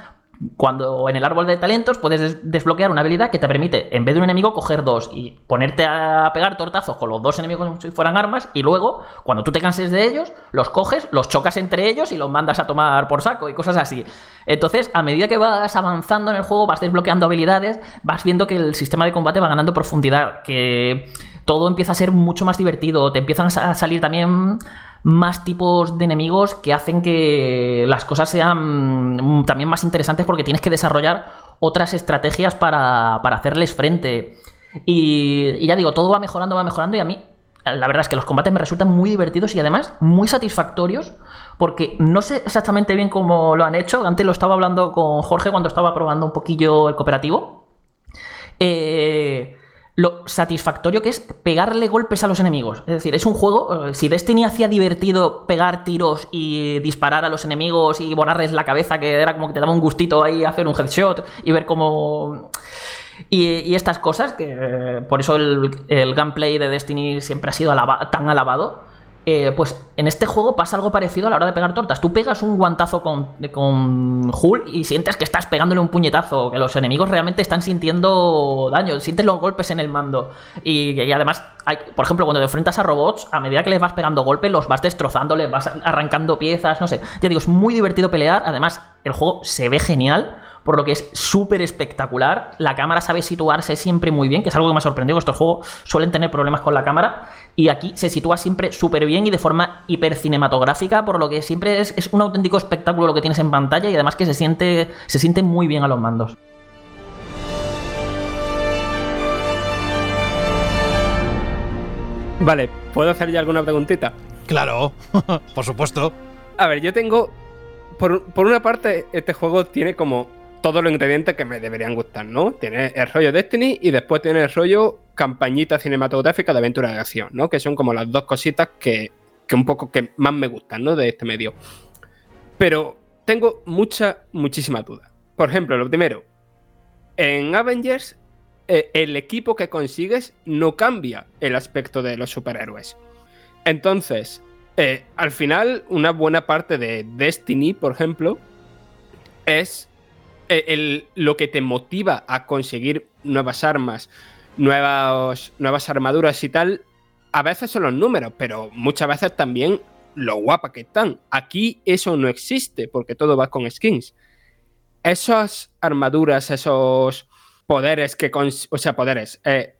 cuando en el árbol de talentos puedes des- desbloquear una habilidad que te permite, en vez de un enemigo, coger dos y ponerte a pegar tortazos con los dos enemigos como si fueran armas. Y luego, cuando tú te canses de ellos, los coges, los chocas entre ellos y los mandas a tomar por saco y cosas así. Entonces, a medida que vas avanzando en el juego, vas desbloqueando habilidades, vas viendo que el sistema de combate va ganando profundidad, que todo empieza a ser mucho más divertido, te empiezan a salir también más tipos de enemigos que hacen que las cosas sean también más interesantes porque tienes que desarrollar otras estrategias para, para hacerles frente. Y, y ya digo, todo va mejorando, va mejorando y a mí la verdad es que los combates me resultan muy divertidos y además muy satisfactorios porque no sé exactamente bien cómo lo han hecho. Antes lo estaba hablando con Jorge cuando estaba probando un poquillo el cooperativo. Eh, lo satisfactorio que es pegarle golpes a los enemigos. Es decir, es un juego. eh, Si Destiny hacía divertido pegar tiros y disparar a los enemigos y borrarles la cabeza, que era como que te daba un gustito ahí hacer un headshot y ver cómo. Y, estas cosas, que eh, por eso el, el gameplay de Destiny siempre ha sido tan alabado. Eh, pues en este juego pasa algo parecido a la hora de pegar tortas. Tú pegas un guantazo con, con y sientes que estás pegándole un puñetazo, que los enemigos realmente están sintiendo daño, sientes los golpes en el mando. Y, y además, hay, por ejemplo, cuando te enfrentas a robots, a medida que les vas pegando golpes, los vas destrozando, les vas arrancando piezas, no sé. Ya digo, es muy divertido pelear. Además, el juego se ve genial por lo que es súper espectacular. La cámara sabe situarse siempre muy bien, que es algo que me ha sorprendido. que Estos juegos suelen tener problemas con la cámara y aquí se sitúa siempre súper bien y de forma hipercinematográfica, por lo que siempre es, es un auténtico espectáculo lo que tienes en pantalla y además que se siente, se siente muy bien a los mandos. Vale, ¿puedo hacer ya alguna preguntita? Claro, (laughs) por supuesto. A ver, yo tengo. Por, por una parte, este juego tiene como todos los ingredientes que me deberían gustar, ¿no? Tiene el rollo Destiny y después tiene el rollo campañita cinematográfica de aventura de acción, ¿no? Que son como las dos cositas que, que un poco que más me gustan, ¿no? De este medio. Pero tengo muchas, muchísimas dudas. Por ejemplo, lo primero, en Avengers, eh, el equipo que consigues no cambia el aspecto de los superhéroes. Entonces, eh, al final, una buena parte de Destiny, por ejemplo, es el- lo que te motiva a conseguir nuevas armas, nuevas, nuevas armaduras y tal. A veces son los números, pero muchas veces también lo guapa que están. Aquí eso no existe, porque todo va con skins. Esas armaduras, esos poderes que... O sea, poderes. eh,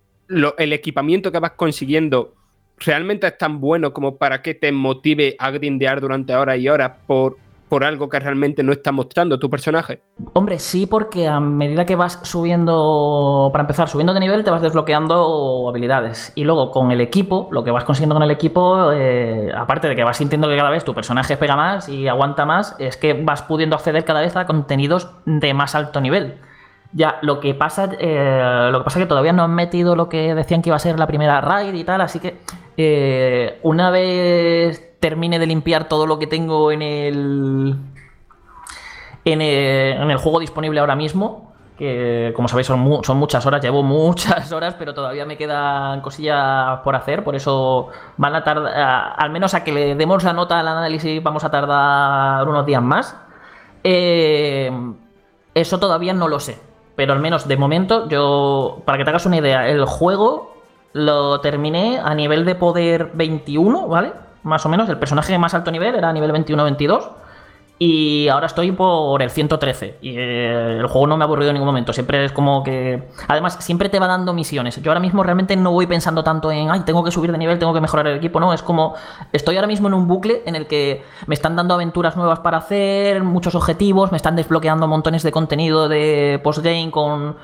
el equipamiento que vas consiguiendo realmente es tan bueno como para que te motive a grindear durante horas y horas por, por algo que realmente no está mostrando tu personaje. Hombre, sí, porque a medida que vas subiendo, para empezar, subiendo de nivel, te vas desbloqueando habilidades. Y luego con el equipo, lo que vas consiguiendo con el equipo, eh, aparte de que vas sintiendo que cada vez tu personaje pega más y aguanta más, es que vas pudiendo acceder cada vez a contenidos de más alto nivel. Ya, lo que pasa, eh, lo que pasa es que todavía no han metido lo que decían que iba a ser la primera raid y tal, así que eh, una vez termine de limpiar todo lo que tengo en el, en el, juego disponible ahora mismo, que como sabéis son, son muchas horas, llevo (laughs) muchas horas, pero todavía me quedan cosillas por hacer, por eso van a tardar, al menos a que le demos la nota al análisis, vamos a tardar unos días más. Eh, eso todavía no lo sé, pero al menos de momento yo, para que te hagas una idea, el juego lo terminé a nivel de poder 21, ¿vale? Más o menos, el personaje de más alto nivel era nivel 21-22. Y ahora estoy por el 113. Y eh, el juego no me ha aburrido en ningún momento. Siempre es como que. Además, siempre te va dando misiones. Yo ahora mismo realmente no voy pensando tanto en. Ay, tengo que subir de nivel, tengo que mejorar el equipo. No, es como. Estoy ahora mismo en un bucle en el que me están dando aventuras nuevas para hacer, muchos objetivos, me están desbloqueando montones de contenido de postgame con,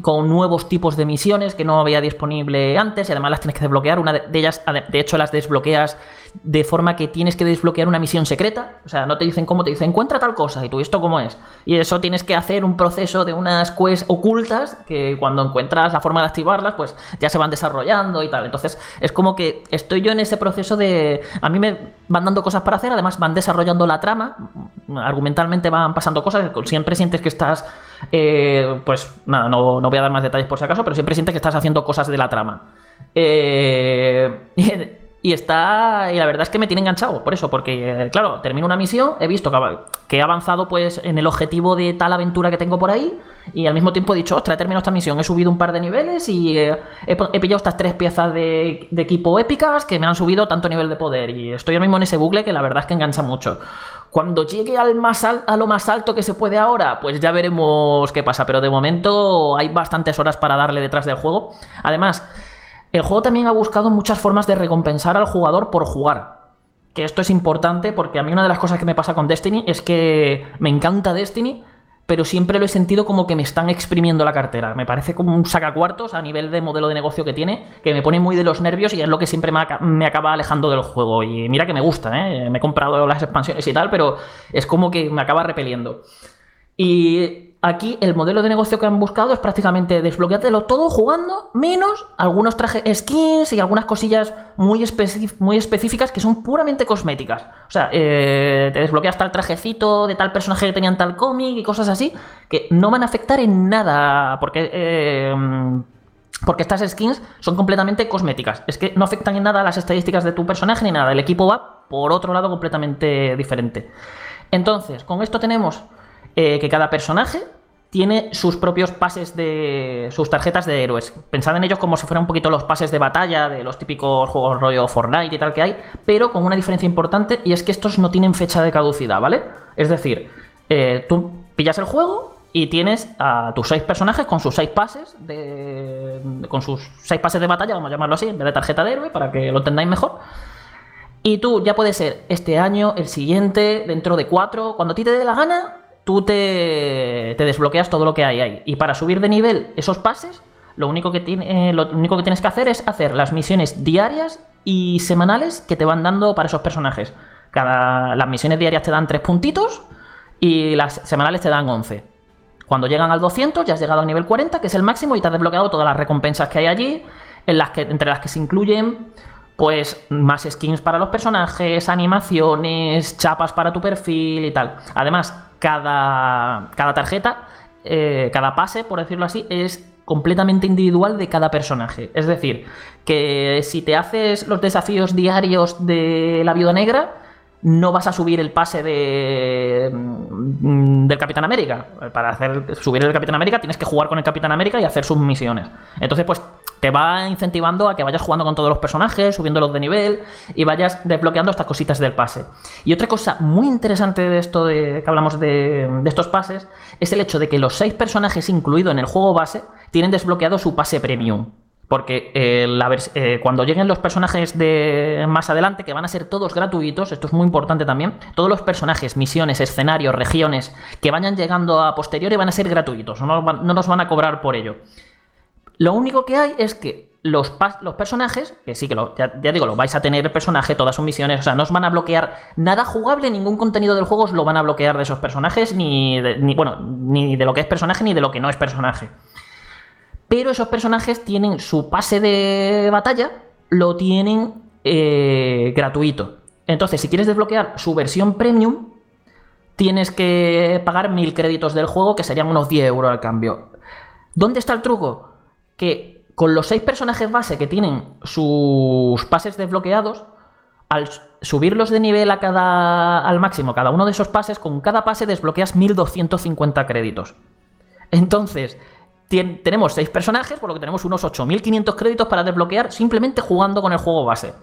con nuevos tipos de misiones que no había disponible antes. Y además las tienes que desbloquear. Una de ellas, de hecho, las desbloqueas de forma que tienes que desbloquear una misión secreta. O sea, no te dicen cómo, te dicen encuentra tal cosa y tú, ¿esto cómo es? Y eso tienes que hacer un proceso de unas quests ocultas que cuando encuentras la forma de activarlas, pues ya se van desarrollando y tal. Entonces, es como que estoy yo en ese proceso de. A mí me van dando cosas para hacer, además van desarrollando la trama, argumentalmente van pasando cosas, siempre sientes que estás. eh, pues nada, no, no voy a dar más detalles por si acaso, pero siempre sientes que estás haciendo cosas de la trama. Eh, (laughs) y está. Y la verdad es que me tiene enganchado por eso, porque, eh, claro, termino una misión, he visto que, he avanzado pues en el objetivo de tal aventura que tengo por ahí, y al mismo tiempo he dicho, ostras, he terminado esta misión, he subido un par de niveles y eh, he pillado estas tres piezas de, de equipo épicas que me han subido tanto nivel de poder. Y estoy ahora mismo en ese bucle que la verdad es que engancha mucho. Cuando llegue al más al- a lo más alto que se puede ahora, pues ya veremos qué pasa. Pero de momento hay bastantes horas para darle detrás del juego. Además, el juego también ha buscado muchas formas de recompensar al jugador por jugar. Que esto es importante porque a mí una de las cosas que me pasa con Destiny es que me encanta Destiny, pero siempre lo he sentido como que me están exprimiendo la cartera. Me parece como un sacacuartos a nivel de modelo de negocio que tiene, que me pone muy de los nervios y es lo que siempre me, aca- me acaba alejando del juego. Y mira que me gusta, ¿eh? me he comprado las expansiones y tal, pero es como que me acaba repeliendo. Y aquí el modelo de negocio que han buscado es prácticamente desbloqueártelo todo jugando, menos algunos trajes skins y algunas cosillas muy, muy específicas que son puramente cosméticas. O sea, eh, te desbloqueas tal trajecito de tal personaje que tenía en tal cómic y cosas así que no van a afectar en nada porque... eh, porque estas skins son completamente cosméticas. Es que no afectan en nada a las estadísticas de tu personaje ni nada. El equipo va por otro lado completamente diferente. Entonces, con esto tenemos eh, que cada personaje tiene sus propios pases de. sus tarjetas de héroes. Pensad en ellos como si fueran un poquito los pases de batalla de los típicos juegos rollo Fortnite y tal que hay, pero con una diferencia importante y es que estos no tienen fecha de caducidad, ¿vale? Es decir, eh, tú pillas el juego y tienes a tus seis personajes con sus seis pases de, con sus seis pases de batalla, vamos a llamarlo así, en vez de tarjeta de héroe, para que lo entendáis mejor. Y tú ya puede ser este año, el siguiente, dentro de cuatro, cuando a ti te dé la gana, tú te, te desbloqueas todo lo que hay ahí. Y para subir de nivel esos pases, lo único, que tiene, lo único que tienes que hacer es hacer las misiones diarias y semanales que te van dando para esos personajes. Cada, las misiones diarias te dan tres puntitos y las semanales te dan 11. Cuando llegan al 200 ya has llegado al nivel 40, que es el máximo, y te has desbloqueado todas las recompensas que hay allí, en las que, entre las que se incluyen pues más skins para los personajes, animaciones, chapas para tu perfil y tal. Además, cada, cada tarjeta, eh, cada pase, por decirlo así, es completamente individual de cada personaje. Es decir, que si te haces los desafíos diarios de la viuda negra, no vas a subir el pase de, mm, del Capitán América. Para hacer subir el Capitán América tienes que jugar con el Capitán América y hacer sus misiones. Entonces, pues te va incentivando a que vayas jugando con todos los personajes, subiéndolos de nivel y vayas desbloqueando estas cositas del pase. Y otra cosa muy interesante de esto de que hablamos de, estos pases es el hecho de que los seis personajes incluidos en el juego base tienen desbloqueado su pase premium. Porque eh, la eh, cuando lleguen los personajes de más adelante, que van a ser todos gratuitos, esto es muy importante también, todos los personajes, misiones, escenarios, regiones que vayan llegando a posteriori van a ser gratuitos, no nos van a cobrar por ello. Lo único que hay es que los, los personajes, que sí que ya, digo, lo vais a tener el personaje, todas sus misiones, o sea, no os van a bloquear nada jugable, ningún contenido del juego os lo van a bloquear de esos personajes, ni, de, ni bueno, ni de lo que es personaje ni de lo que no es personaje. Pero esos personajes tienen su pase de batalla, lo tienen eh, gratuito. Entonces, si quieres desbloquear su versión premium, tienes que pagar 1000 créditos del juego, que serían unos 10 euros al cambio. ¿Dónde está el truco? Que con los 6 personajes base que tienen sus pases desbloqueados, al subirlos de nivel a cada, al máximo, cada uno de esos pases, con cada pase desbloqueas 1250 créditos. Entonces, tenemos 6 personajes, por lo que tenemos unos 8500 créditos para desbloquear simplemente jugando con el juego base.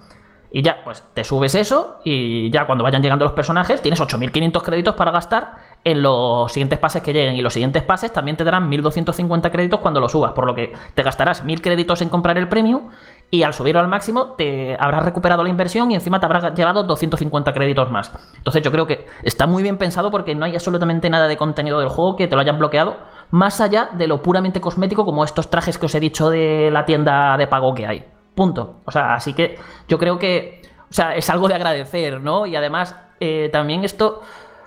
Y ya, pues te subes eso y ya cuando vayan llegando los personajes tienes 8500 créditos para gastar en los siguientes pases que lleguen. Y los siguientes pases también te darán 1250 créditos cuando lo subas, por lo que te gastarás 1000 créditos en comprar el premium y al subirlo al máximo te habrás recuperado la inversión y encima te habrás llevado 250 créditos más. Entonces yo creo que está muy bien pensado porque no hay absolutamente nada de contenido del juego que te lo hayan bloqueado, más allá de lo puramente cosmético como estos trajes que os he dicho de la tienda de pago que hay. Punto. O sea, así que yo creo que o sea, es algo de agradecer, ¿no? Y además, eh, también esto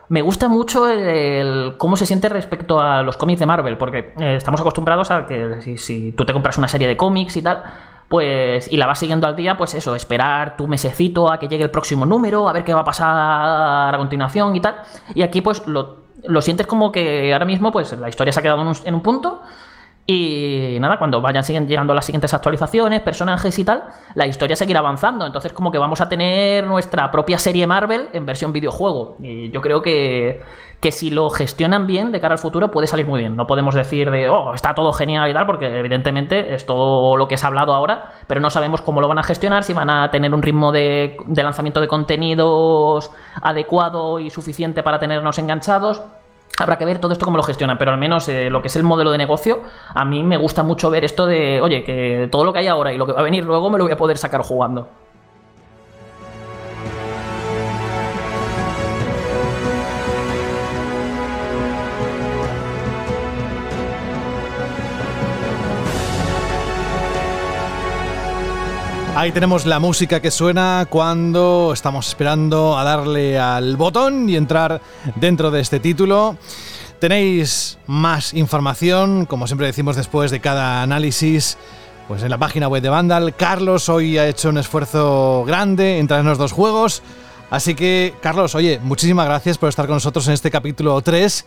me gusta mucho el, cómo se siente respecto a los cómics de Marvel, porque eh, estamos acostumbrados a que si, si tú te compras una serie de cómics y tal, pues y la vas siguiendo al día, pues eso, esperar tu mesecito a que llegue el próximo número, a ver qué va a pasar a continuación y tal. Y aquí pues lo, lo sientes como que ahora mismo pues la historia se ha quedado en un, en un punto y nada, cuando vayan siguen llegando las siguientes actualizaciones, personajes y tal, la historia seguirá avanzando. Entonces, como que vamos a tener nuestra propia serie Marvel en versión videojuego. Y yo creo que, que si lo gestionan bien de cara al futuro, puede salir muy bien. No podemos decir de, oh, está todo genial y tal, porque evidentemente es todo lo que se ha hablado ahora, pero no sabemos cómo lo van a gestionar, si van a tener un ritmo de, de lanzamiento de contenidos adecuado y suficiente para tenernos enganchados. Habrá que ver todo esto cómo lo gestionan, pero al menos eh, lo que es el modelo de negocio, a mí me gusta mucho ver esto de, oye, que todo lo que hay ahora y lo que va a venir luego me lo voy a poder sacar jugando. Ahí tenemos la música que suena cuando estamos esperando a darle al botón y entrar dentro de este título. Tenéis más información, como siempre decimos después de cada análisis, pues en la página web de Vandal. Carlos hoy ha hecho un esfuerzo grande en traernos dos juegos. Así que, Carlos, oye, muchísimas gracias por estar con nosotros en este capítulo 3.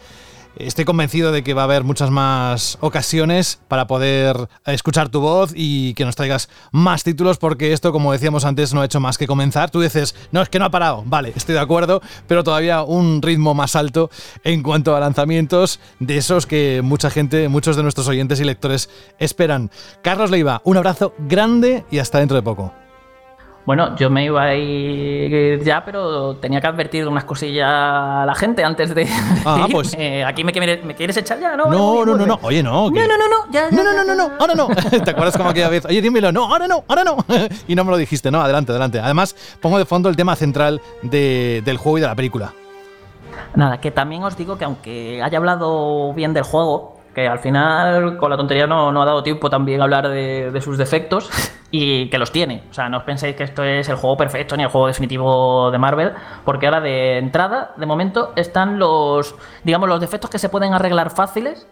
Estoy convencido de que va a haber muchas más ocasiones para poder escuchar tu voz y que nos traigas más títulos, porque esto, como decíamos antes, no ha hecho más que comenzar. Tú dices, no, es que no ha parado. Vale, estoy de acuerdo, pero todavía un ritmo más alto en cuanto a lanzamientos de esos que mucha gente, muchos de nuestros oyentes y lectores esperan. Carlos Leiva, un abrazo grande y hasta dentro de poco. Bueno, yo me iba a ir ya, pero tenía que advertir unas cosillas a la gente antes de. Ah, de pues- irme. Aquí me, quieres- me quieres echar ya, ¿no? No, no, no, no. Oye, no. que- No, no, no, no, ya, ya, No, no, no, no, no, ahora no. (laughs) (laughs) ¿Te acuerdas como aquella vez? Oye, dímelo, no, ahora no, ahora no. (laughs) y no me lo dijiste, no, adelante, adelante. Además, pongo de fondo el tema central de- del juego y de la película. Nada, que también os digo que aunque haya hablado bien del juego, que al final con la tontería no, no ha dado tiempo también a hablar de, de sus defectos (laughs) y que los tiene. O sea, no os penséis que esto es el juego perfecto ni el juego definitivo de Marvel, porque ahora de entrada, de momento, están los, digamos, los defectos que se pueden arreglar fáciles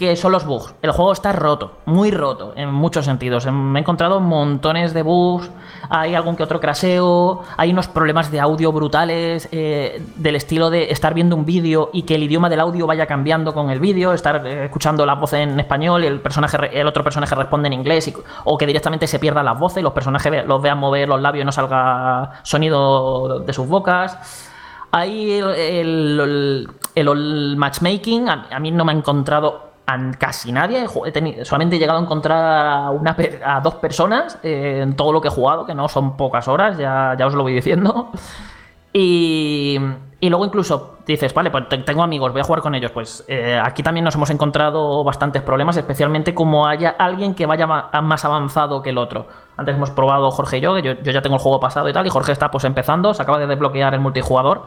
que son los bugs. El juego está roto, muy roto, en muchos sentidos. Em, Me he encontrado montones de bugs, hay algún que otro craseo, hay unos problemas de audio brutales, eh, del estilo de estar viendo un vídeo y que el idioma del audio vaya cambiando con el vídeo, estar eh, escuchando la voz en español y el, personaje, el otro personaje responde en inglés, o que directamente se pierdan las voces, los personajes los vean mover los labios y no salga sonido de sus bocas. Ahí el, el- matchmaking a, a mí no me ha encontrado casi nadie. He ju- he teni- solamente he llegado a encontrar a, una, a dos personas eh, en todo lo que he jugado, que no son pocas horas, ya, ya os lo voy diciendo. Y, y luego incluso dices, vale, pues te- tengo amigos, voy a jugar con ellos. Pues eh, aquí también nos hemos encontrado bastantes problemas, especialmente como haya alguien que vaya más avanzado que el otro. Antes hemos probado Jorge y yo, que yo ya tengo el juego pasado y tal, y Jorge está pues empezando, se acaba de desbloquear el multijugador.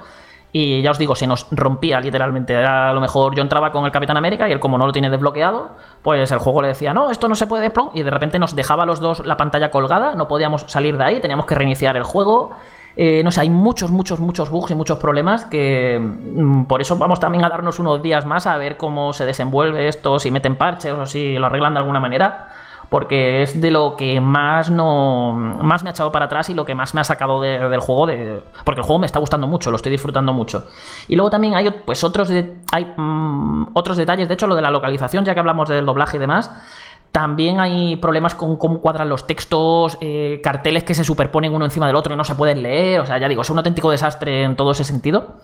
Y ya os digo, se nos rompía literalmente. Era, a lo mejor yo entraba con el Capitán América y él, como no lo tiene desbloqueado, pues el juego le decía, no, esto no se puede, plom", y de repente nos dejaba los dos la pantalla colgada, no podíamos salir de ahí, teníamos que reiniciar el juego. Eh, no sé, hay muchos, muchos, muchos bugs y muchos problemas que mm, por eso vamos también a darnos unos días más a ver cómo se desenvuelve esto, si meten parches o si lo arreglan de alguna manera. Porque es de lo que más no más me ha echado para atrás y lo que más me ha sacado de- del juego de, porque el juego me está gustando mucho lo estoy disfrutando mucho y luego también hay pues otros hay mm, otros detalles de hecho lo de la localización ya que hablamos del doblaje y demás también hay problemas con cómo cuadran los textos, eh, carteles que se superponen uno encima del otro y no se pueden leer. O sea, ya digo, es un auténtico desastre en todo ese sentido.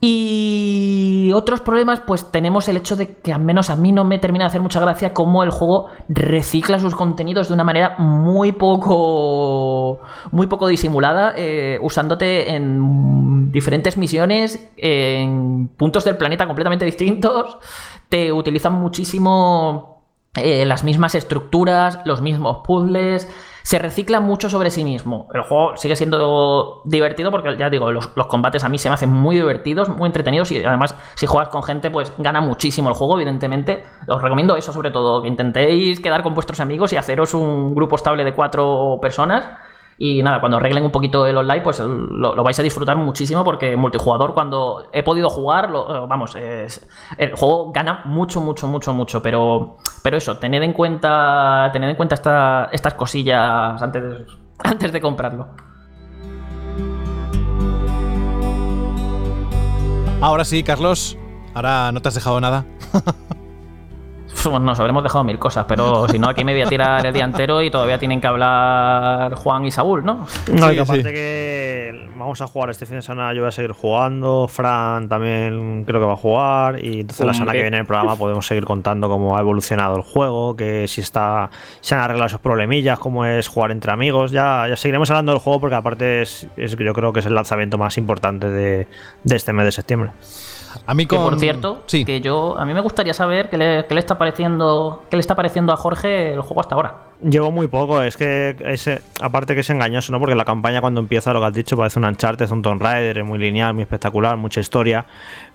Y otros problemas, pues tenemos el hecho de que al menos a mí no me termina de hacer mucha gracia cómo el juego recicla sus contenidos de una manera muy poco, muy poco disimulada, eh, usándote en diferentes misiones, en puntos del planeta completamente distintos. Te utilizan muchísimo eh, las mismas estructuras, los mismos puzzles. Se recicla mucho sobre sí mismo. El juego sigue siendo divertido porque, ya digo, los, combates a mí se me hacen muy divertidos, muy entretenidos y además si juegas con gente pues gana muchísimo el juego, evidentemente. Os recomiendo eso sobre todo, que intentéis quedar con vuestros amigos y haceros un grupo estable de cuatro personas. Y nada, cuando arreglen un poquito el online, pues lo, lo vais a disfrutar muchísimo porque multijugador, cuando he podido jugar, lo- vamos, es- el juego gana mucho, mucho, mucho, mucho. Pero, pero eso, tened en cuenta, tened en cuenta esta- estas cosillas antes de, antes de comprarlo. Ahora sí, Carlos. Ahora no te has dejado nada. (laughs) Nos habremos dejado mil cosas, pero (laughs) si no, aquí me voy a tirar el día entero y todavía tienen que hablar Juan y Saúl, ¿no? No, Sí, aparte sí. que vamos a jugar este fin de semana, yo voy a seguir jugando, Fran también creo que va a jugar y entonces la semana que viene en el programa podemos seguir contando cómo ha evolucionado el juego, que si está se han arreglado esos problemillas, cómo es jugar entre amigos, ya, ya seguiremos hablando del juego porque aparte es, es- yo creo que es el lanzamiento más importante de, de este mes de septiembre. A mí Que con... por cierto, Sí. que yo a mí me gustaría saber qué le, qué le está pareciendo, qué le está pareciendo a Jorge el juego hasta ahora. Llevo muy poco, es que ese, aparte que es engañoso, ¿no? Porque la campaña cuando empieza, lo que has dicho, parece un Uncharted, un Tomb Raider, es muy lineal, muy espectacular, mucha historia.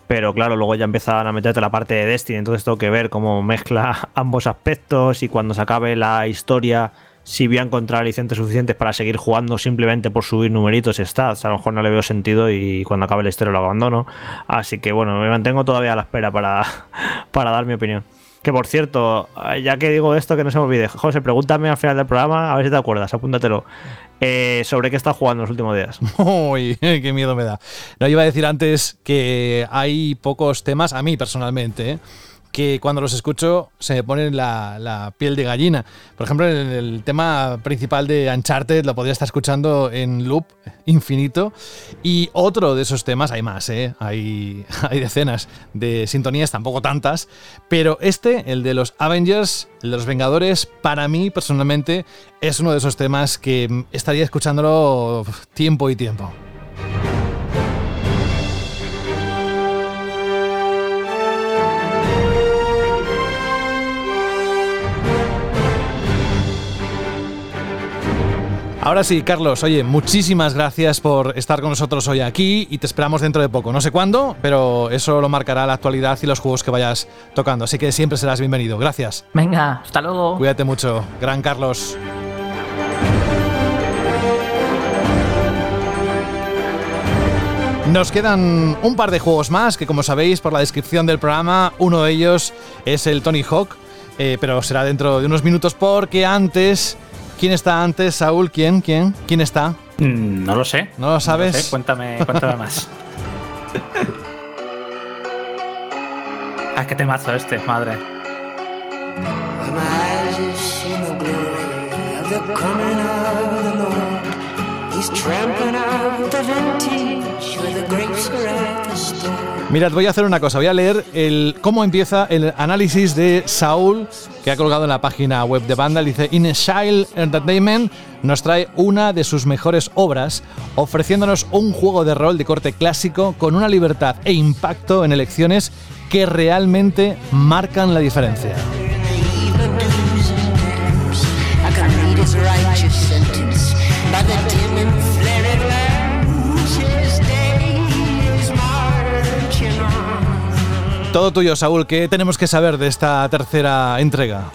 Pero claro, luego ya empiezan a meterte la parte de Destiny, entonces tengo que ver cómo mezcla (laughs) ambos aspectos y cuando se acabe la historia, si voy a encontrar licencias suficientes para seguir jugando simplemente por subir numeritos y stats. A lo mejor no le veo sentido y cuando acabe la historia lo abandono. Así que bueno, me mantengo todavía a la espera para, (laughs) para dar mi opinión. Que por cierto, ya que digo esto, que no se me olvide, José, pregúntame al final del programa, a ver si te acuerdas, apúntatelo. Eh, sobre qué estás jugando los últimos días. (laughs) Uy, qué miedo me da. No, iba a decir antes que hay pocos temas, a mí personalmente, ¿eh? Que cuando los escucho se me pone la, la piel de gallina. Por ejemplo, el, el tema principal de Uncharted lo podría estar escuchando en loop infinito. Y otro de esos temas, hay más, ¿eh? hay, (laughs) hay decenas de sintonías, tampoco tantas. Pero este, el de los Avengers, el de los Vengadores, para mí personalmente es uno de esos temas que estaría escuchándolo tiempo y tiempo. Ahora sí, Carlos, oye, muchísimas gracias por estar con nosotros hoy aquí y te esperamos dentro de poco. No sé cuándo, pero eso lo marcará la actualidad y los juegos que vayas tocando. Así que siempre serás bienvenido. Gracias. Venga, hasta luego. Cuídate mucho. Gran Carlos. Nos quedan un par de juegos más que como sabéis por la descripción del programa, uno de ellos es el Tony Hawk, eh, pero será dentro de unos minutos porque antes... ¿Quién está antes, Saúl? ¿Quién? ¿Quién? ¿Quién está? Mm, No lo sé. ¿No lo sabes? sé, Cuéntame, cuéntame más. (laughs) Ah, qué temazo este, madre. Mirad, voy a hacer una cosa. Voy a leer el, cómo empieza el análisis de Saúl que ha colgado en la página web de Vandal. Dice: In Child Entertainment nos trae una de sus mejores obras, ofreciéndonos un juego de rol de corte clásico con una libertad e impacto en elecciones que realmente marcan la diferencia. Todo tuyo, Saúl. ¿Qué tenemos que saber de esta tercera entrega?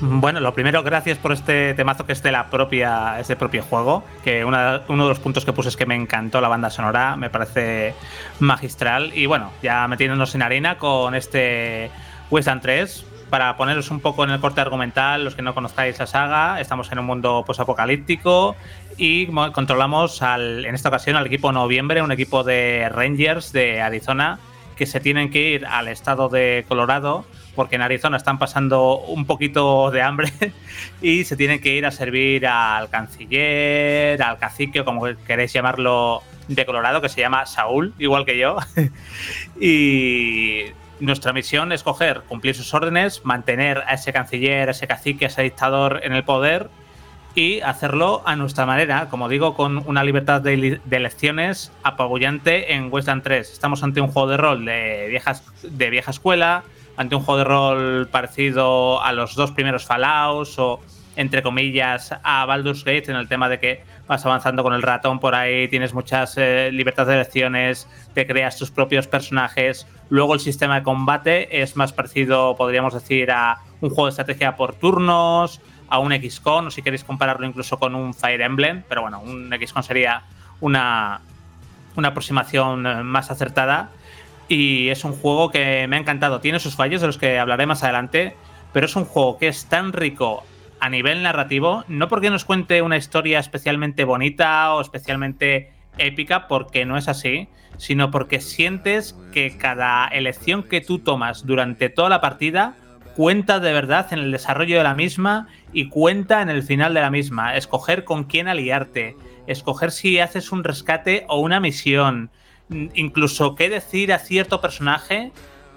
Bueno, lo primero, gracias por este temazo que es de la propia, es del propio juego. Que uno de los puntos que puse es que me encantó la banda sonora, me parece magistral. Y bueno, ya metiéndonos en arena con este Westland 3, para poneros un poco en el corte argumental, los que no conozcáis la saga, estamos en un mundo posapocalíptico y mo- controlamos al, en esta ocasión al equipo Noviembre, un equipo de Rangers de Arizona que se tienen que ir al estado de Colorado porque en Arizona están pasando un poquito de hambre (laughs) y se tienen que ir a servir al canciller, al cacique, o como queréis llamarlo, de Colorado, que se llama Saúl, igual que yo. (laughs) y nuestra misión es coger, cumplir sus órdenes, mantener a ese canciller, a ese cacique, a ese dictador en el poder y hacerlo a nuestra manera, como digo, con una libertad de, de elecciones apabullante en Westland 3. Estamos ante un juego de rol de, viejas, de vieja escuela, ante un juego de rol parecido a los dos primeros Fallouts o, entre comillas, a Baldur's Gate en el tema de que vas avanzando con el ratón por ahí, tienes muchas eh, libertades de elecciones, te creas tus propios personajes. Luego el sistema de combate es más parecido, podríamos decir, a un juego de estrategia por turnos, a un XCON, o si queréis compararlo incluso con un Fire Emblem, pero bueno, un XCON sería una, una aproximación eh, más acertada. Y es un juego que me ha encantado. Tiene sus fallos de los que hablaré más adelante, pero es un juego que es tan rico a nivel narrativo, no porque nos cuente una historia especialmente bonita o especialmente épica, porque no es así, sino porque sientes que cada elección que tú tomas durante toda la partida cuenta de verdad en el desarrollo de la misma y cuenta en el final de la misma. Escoger con quién aliarte, escoger si haces un rescate o una misión, incluso qué decir a cierto personaje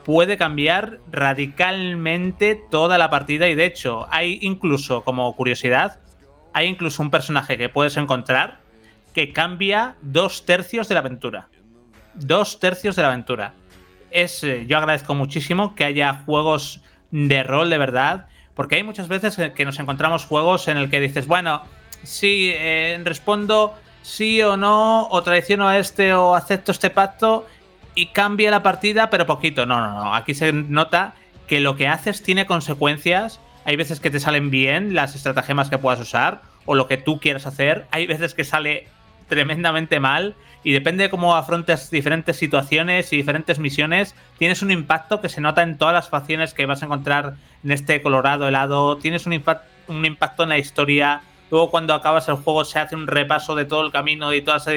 puede cambiar radicalmente toda la partida y de hecho hay incluso como curiosidad hay incluso un personaje que puedes encontrar que cambia dos tercios de la aventura. Dos tercios de la aventura. Es eh, yo agradezco muchísimo que haya juegos de rol de verdad porque hay muchas veces que- nos encontramos juegos en el que dices bueno sí eh, respondo sí o no o traiciono a este o acepto este pacto y cambia la partida, pero poquito. No, no, no. Aquí se nota que lo que haces tiene consecuencias. Hay veces que te salen bien las estratagemas que puedas usar o lo que tú quieras hacer. Hay veces que sale tremendamente mal y depende de cómo afrontes diferentes situaciones y diferentes misiones, tienes un impacto que se nota en todas las facciones que vas a encontrar en este Colorado helado. Tienes un, impact- un impacto en la historia. Luego cuando acabas el juego se hace un repaso de todo el camino y todas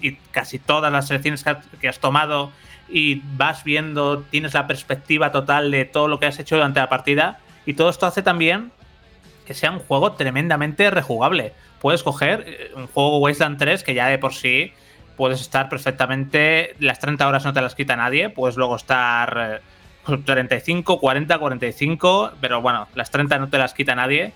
y casi todas las selecciones que has- que has tomado y vas viendo, tienes la perspectiva total de todo lo que has hecho durante la partida. Y todo esto hace también que sea un juego tremendamente rejugable. Puedes coger eh, un juego Wasteland 3 que ya de por sí puedes estar perfectamente. Las 30 horas no te las quita nadie. Puedes luego estar eh, 35, 40, 45. Pero bueno, las 30 no te las quita nadie.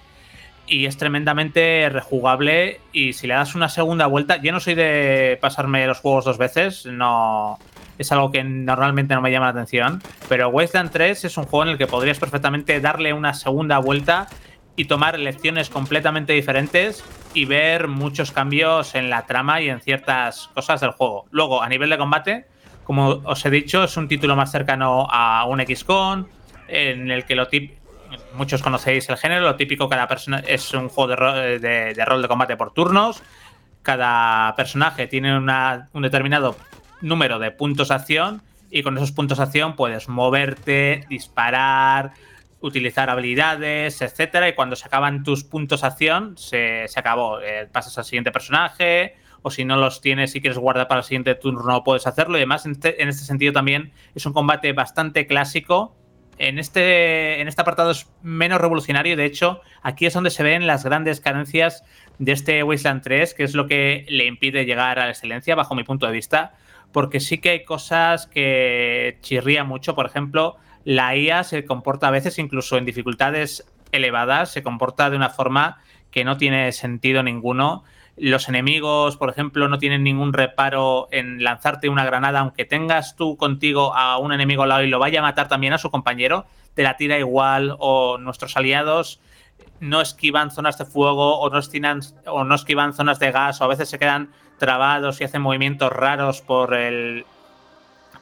Y es tremendamente rejugable. Y si le das una segunda vuelta, yo no soy de pasarme los juegos dos veces. No, es algo que normalmente no me llama la atención. Pero Wasteland 3 es un juego en el que podrías perfectamente darle una segunda vuelta y tomar elecciones completamente diferentes y ver muchos cambios en la trama y en ciertas cosas del juego. Luego, a nivel de combate, como os he dicho, es un título más cercano a un XCON, en el que lo muchos conocéis el género, lo típico cada persona es un juego de rol de combate por turnos. Cada personaje tiene una- un determinado número de puntos de acción y con esos puntos de acción puedes moverte, disparar, utilizar habilidades, etcétera. Y cuando se acaban tus puntos acción, se, se acabó. Eh, pasas al siguiente personaje, o si no los tienes y quieres guardar para el siguiente turno, puedes hacerlo. Y además, en este, en este sentido, también es un combate bastante clásico. En este, en este apartado es menos revolucionario. De hecho, aquí es donde se ven las grandes carencias de este Wasteland 3, que es lo que le impide llegar a la excelencia, bajo mi punto de vista. Porque sí que hay cosas que chirría mucho. Por ejemplo, la IA se comporta a veces, incluso en dificultades elevadas, se comporta de una forma que no tiene sentido ninguno. Los enemigos, por ejemplo, no tienen ningún reparo en lanzarte una granada, aunque tengas tú contigo a un enemigo al lado y lo vaya a matar también a su compañero, te la tira igual. O nuestros aliados no esquivan zonas de fuego o no, o no esquivan zonas de gas o a veces se quedan trabados y hacen movimientos raros por el,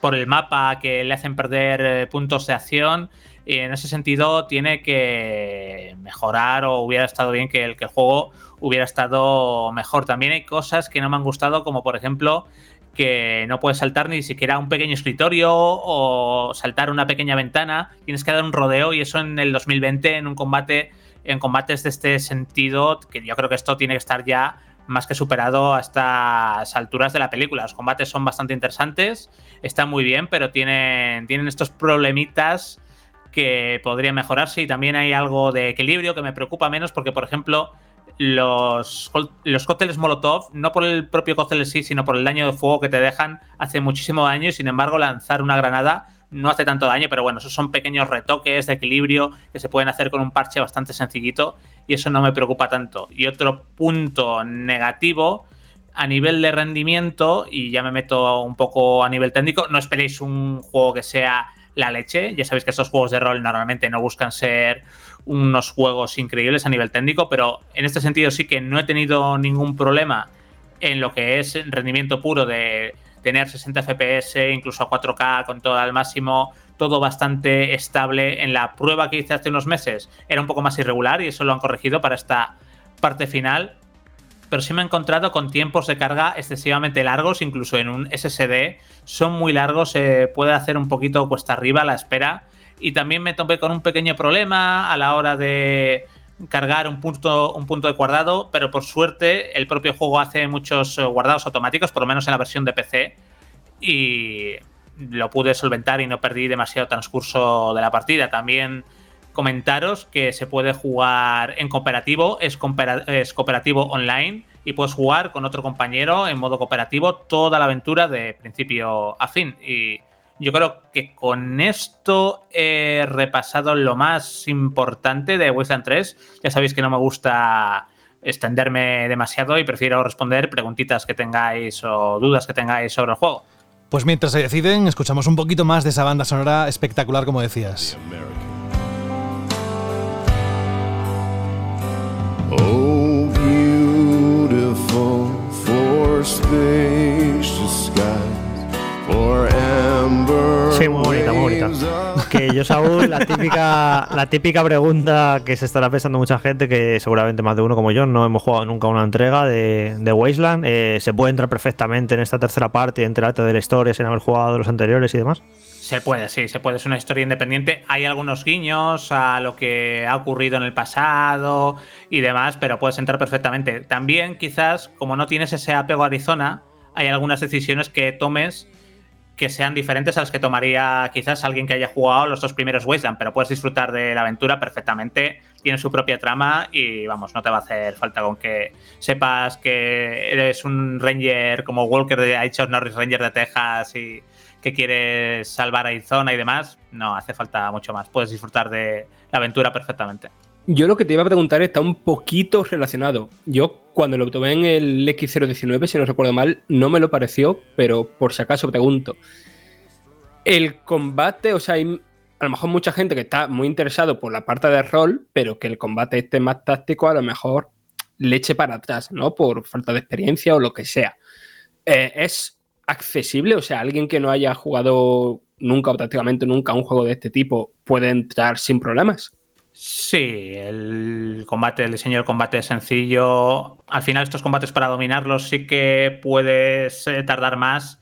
por el mapa que le hacen perder eh, puntos de acción. Y en ese sentido tiene que mejorar o hubiera estado bien que el, que el juego hubiera estado mejor. También hay cosas que no me han gustado, como por ejemplo que no puedes saltar ni siquiera un pequeño escritorio o saltar una pequeña ventana, tienes que dar un rodeo y eso en el 2020 en un combate, en combates de este sentido, que yo creo que esto tiene que estar ya más que superado a estas alturas de la película. Los combates son bastante interesantes, están muy bien, pero tienen, tienen estos problemitas que podrían mejorarse y también hay algo de equilibrio que me preocupa menos porque, por ejemplo, los, los cócteles Molotov, no por el propio cóctel sí, sino por el daño de fuego que te dejan, hace muchísimo daño y sin embargo lanzar una granada no hace tanto daño, pero bueno, esos son pequeños retoques de equilibrio que se pueden hacer con un parche bastante sencillito y eso no me preocupa tanto. Y otro punto negativo a nivel de rendimiento, y ya me meto un poco a nivel técnico, no esperéis un juego que sea la leche, ya sabéis que estos juegos de rol normalmente no buscan ser unos juegos increíbles a nivel técnico, pero en este sentido sí que no he tenido ningún problema en lo que es rendimiento puro de tener 60 FPS, incluso a 4K con todo al máximo, todo bastante estable. En la prueba que hice hace unos meses era un poco más irregular y eso lo han corregido para esta parte final. Pero sí me he encontrado con tiempos de carga excesivamente largos, incluso en un SSD. Son muy largos, se puede hacer un poquito cuesta arriba la espera. Y también me topé con un pequeño problema a la hora de cargar un punto, un punto de guardado, pero por suerte el propio juego hace muchos eh, guardados automáticos, por lo menos en la versión de PC, y lo pude solventar y no perdí demasiado transcurso de la partida. También comentaros que se puede jugar en cooperativo, es, coopera- es cooperativo online y puedes jugar con otro compañero en modo cooperativo toda la aventura de principio a fin. Yo creo que con esto he repasado lo más importante de Wasteland 3. Ya sabéis que no me gusta extenderme demasiado y prefiero responder preguntitas que tengáis o dudas que tengáis sobre el juego. Pues mientras se deciden, escuchamos un poquito más de esa banda sonora espectacular, como decías. Oh, beautiful for spacious skies, for Sí, muy bonita, muy bonita. Que yo, Saúl, la típica, la típica pregunta que se estará pensando mucha gente, que seguramente más de uno como yo no hemos jugado nunca una entrega de, de Wasteland. eh, ¿Se puede entrar perfectamente en esta tercera parte y enterarte de la historia sin haber jugado los anteriores y demás? Se puede, sí, se puede. Es una historia independiente. Hay algunos guiños a lo que ha ocurrido en el pasado y demás, pero puedes entrar perfectamente. También, quizás, como no tienes ese apego a Arizona, hay algunas decisiones que tomes que sean diferentes a las que tomaría quizás alguien que haya jugado los dos primeros Wasteland, pero puedes disfrutar de la aventura perfectamente, tiene su propia trama y vamos, no te va a hacer falta con que sepas que eres un ranger como Walker de hecho Norris Ranger de Texas y que quieres salvar a Arizona y demás, no hace falta mucho más, puedes disfrutar de la aventura perfectamente. Yo lo que te iba a preguntar está un poquito relacionado. Yo cuando lo tomé en el X019, si no recuerdo mal, no me lo pareció, pero por si acaso pregunto. El combate, o sea, hay a lo mejor mucha gente que está muy interesado por la parte de rol, pero que el combate esté más táctico, a lo mejor le eche para atrás, ¿no? Por falta de experiencia o lo que sea. Eh, ¿Es accesible? O sea, alguien que no haya jugado nunca o prácticamente nunca un juego de este tipo puede entrar sin problemas. Sí, el combate, el diseño del combate es sencillo. Al final, estos combates para dominarlos sí que puedes eh, tardar más,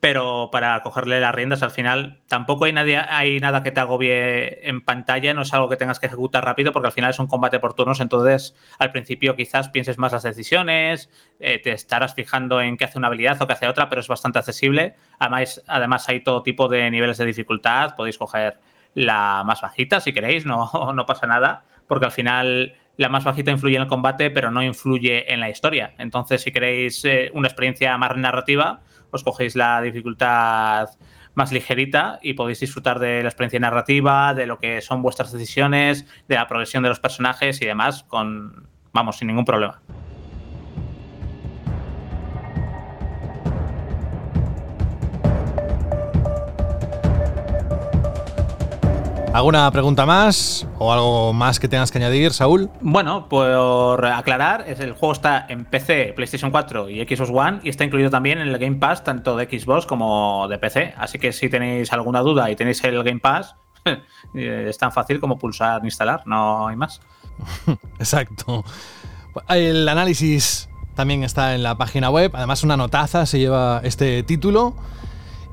pero para cogerle las riendas al final tampoco hay, nadie, hay nada que te agobie en pantalla, no es algo que tengas que ejecutar rápido porque al final es un combate por turnos, entonces al principio quizás pienses más las decisiones, eh, te estarás fijando en qué hace una habilidad o qué hace otra, pero es bastante accesible. Además, además hay todo tipo de niveles de dificultad, podéis coger la más bajita si queréis, no, (laughs) no pasa nada, porque al final la más bajita influye en el combate, pero no influye en la historia. Entonces, si queréis eh, una experiencia más narrativa, os cogéis la dificultad más ligerita y podéis disfrutar de la experiencia narrativa, de lo que son vuestras decisiones, de la progresión de los personajes y demás, con vamos, sin ningún problema. ¿Alguna pregunta más o algo más que tengas que añadir, Saúl? Bueno, por aclarar, es- el juego está en PC, PlayStation 4 y Xbox One y está incluido también en el Game Pass tanto de Xbox como de PC. Así que si tenéis alguna duda y tenéis el Game Pass, (laughs) eh, es tan fácil como pulsar instalar, no hay más. (laughs) Exacto. El análisis también está en la página web. Además, una notaza se lleva este título.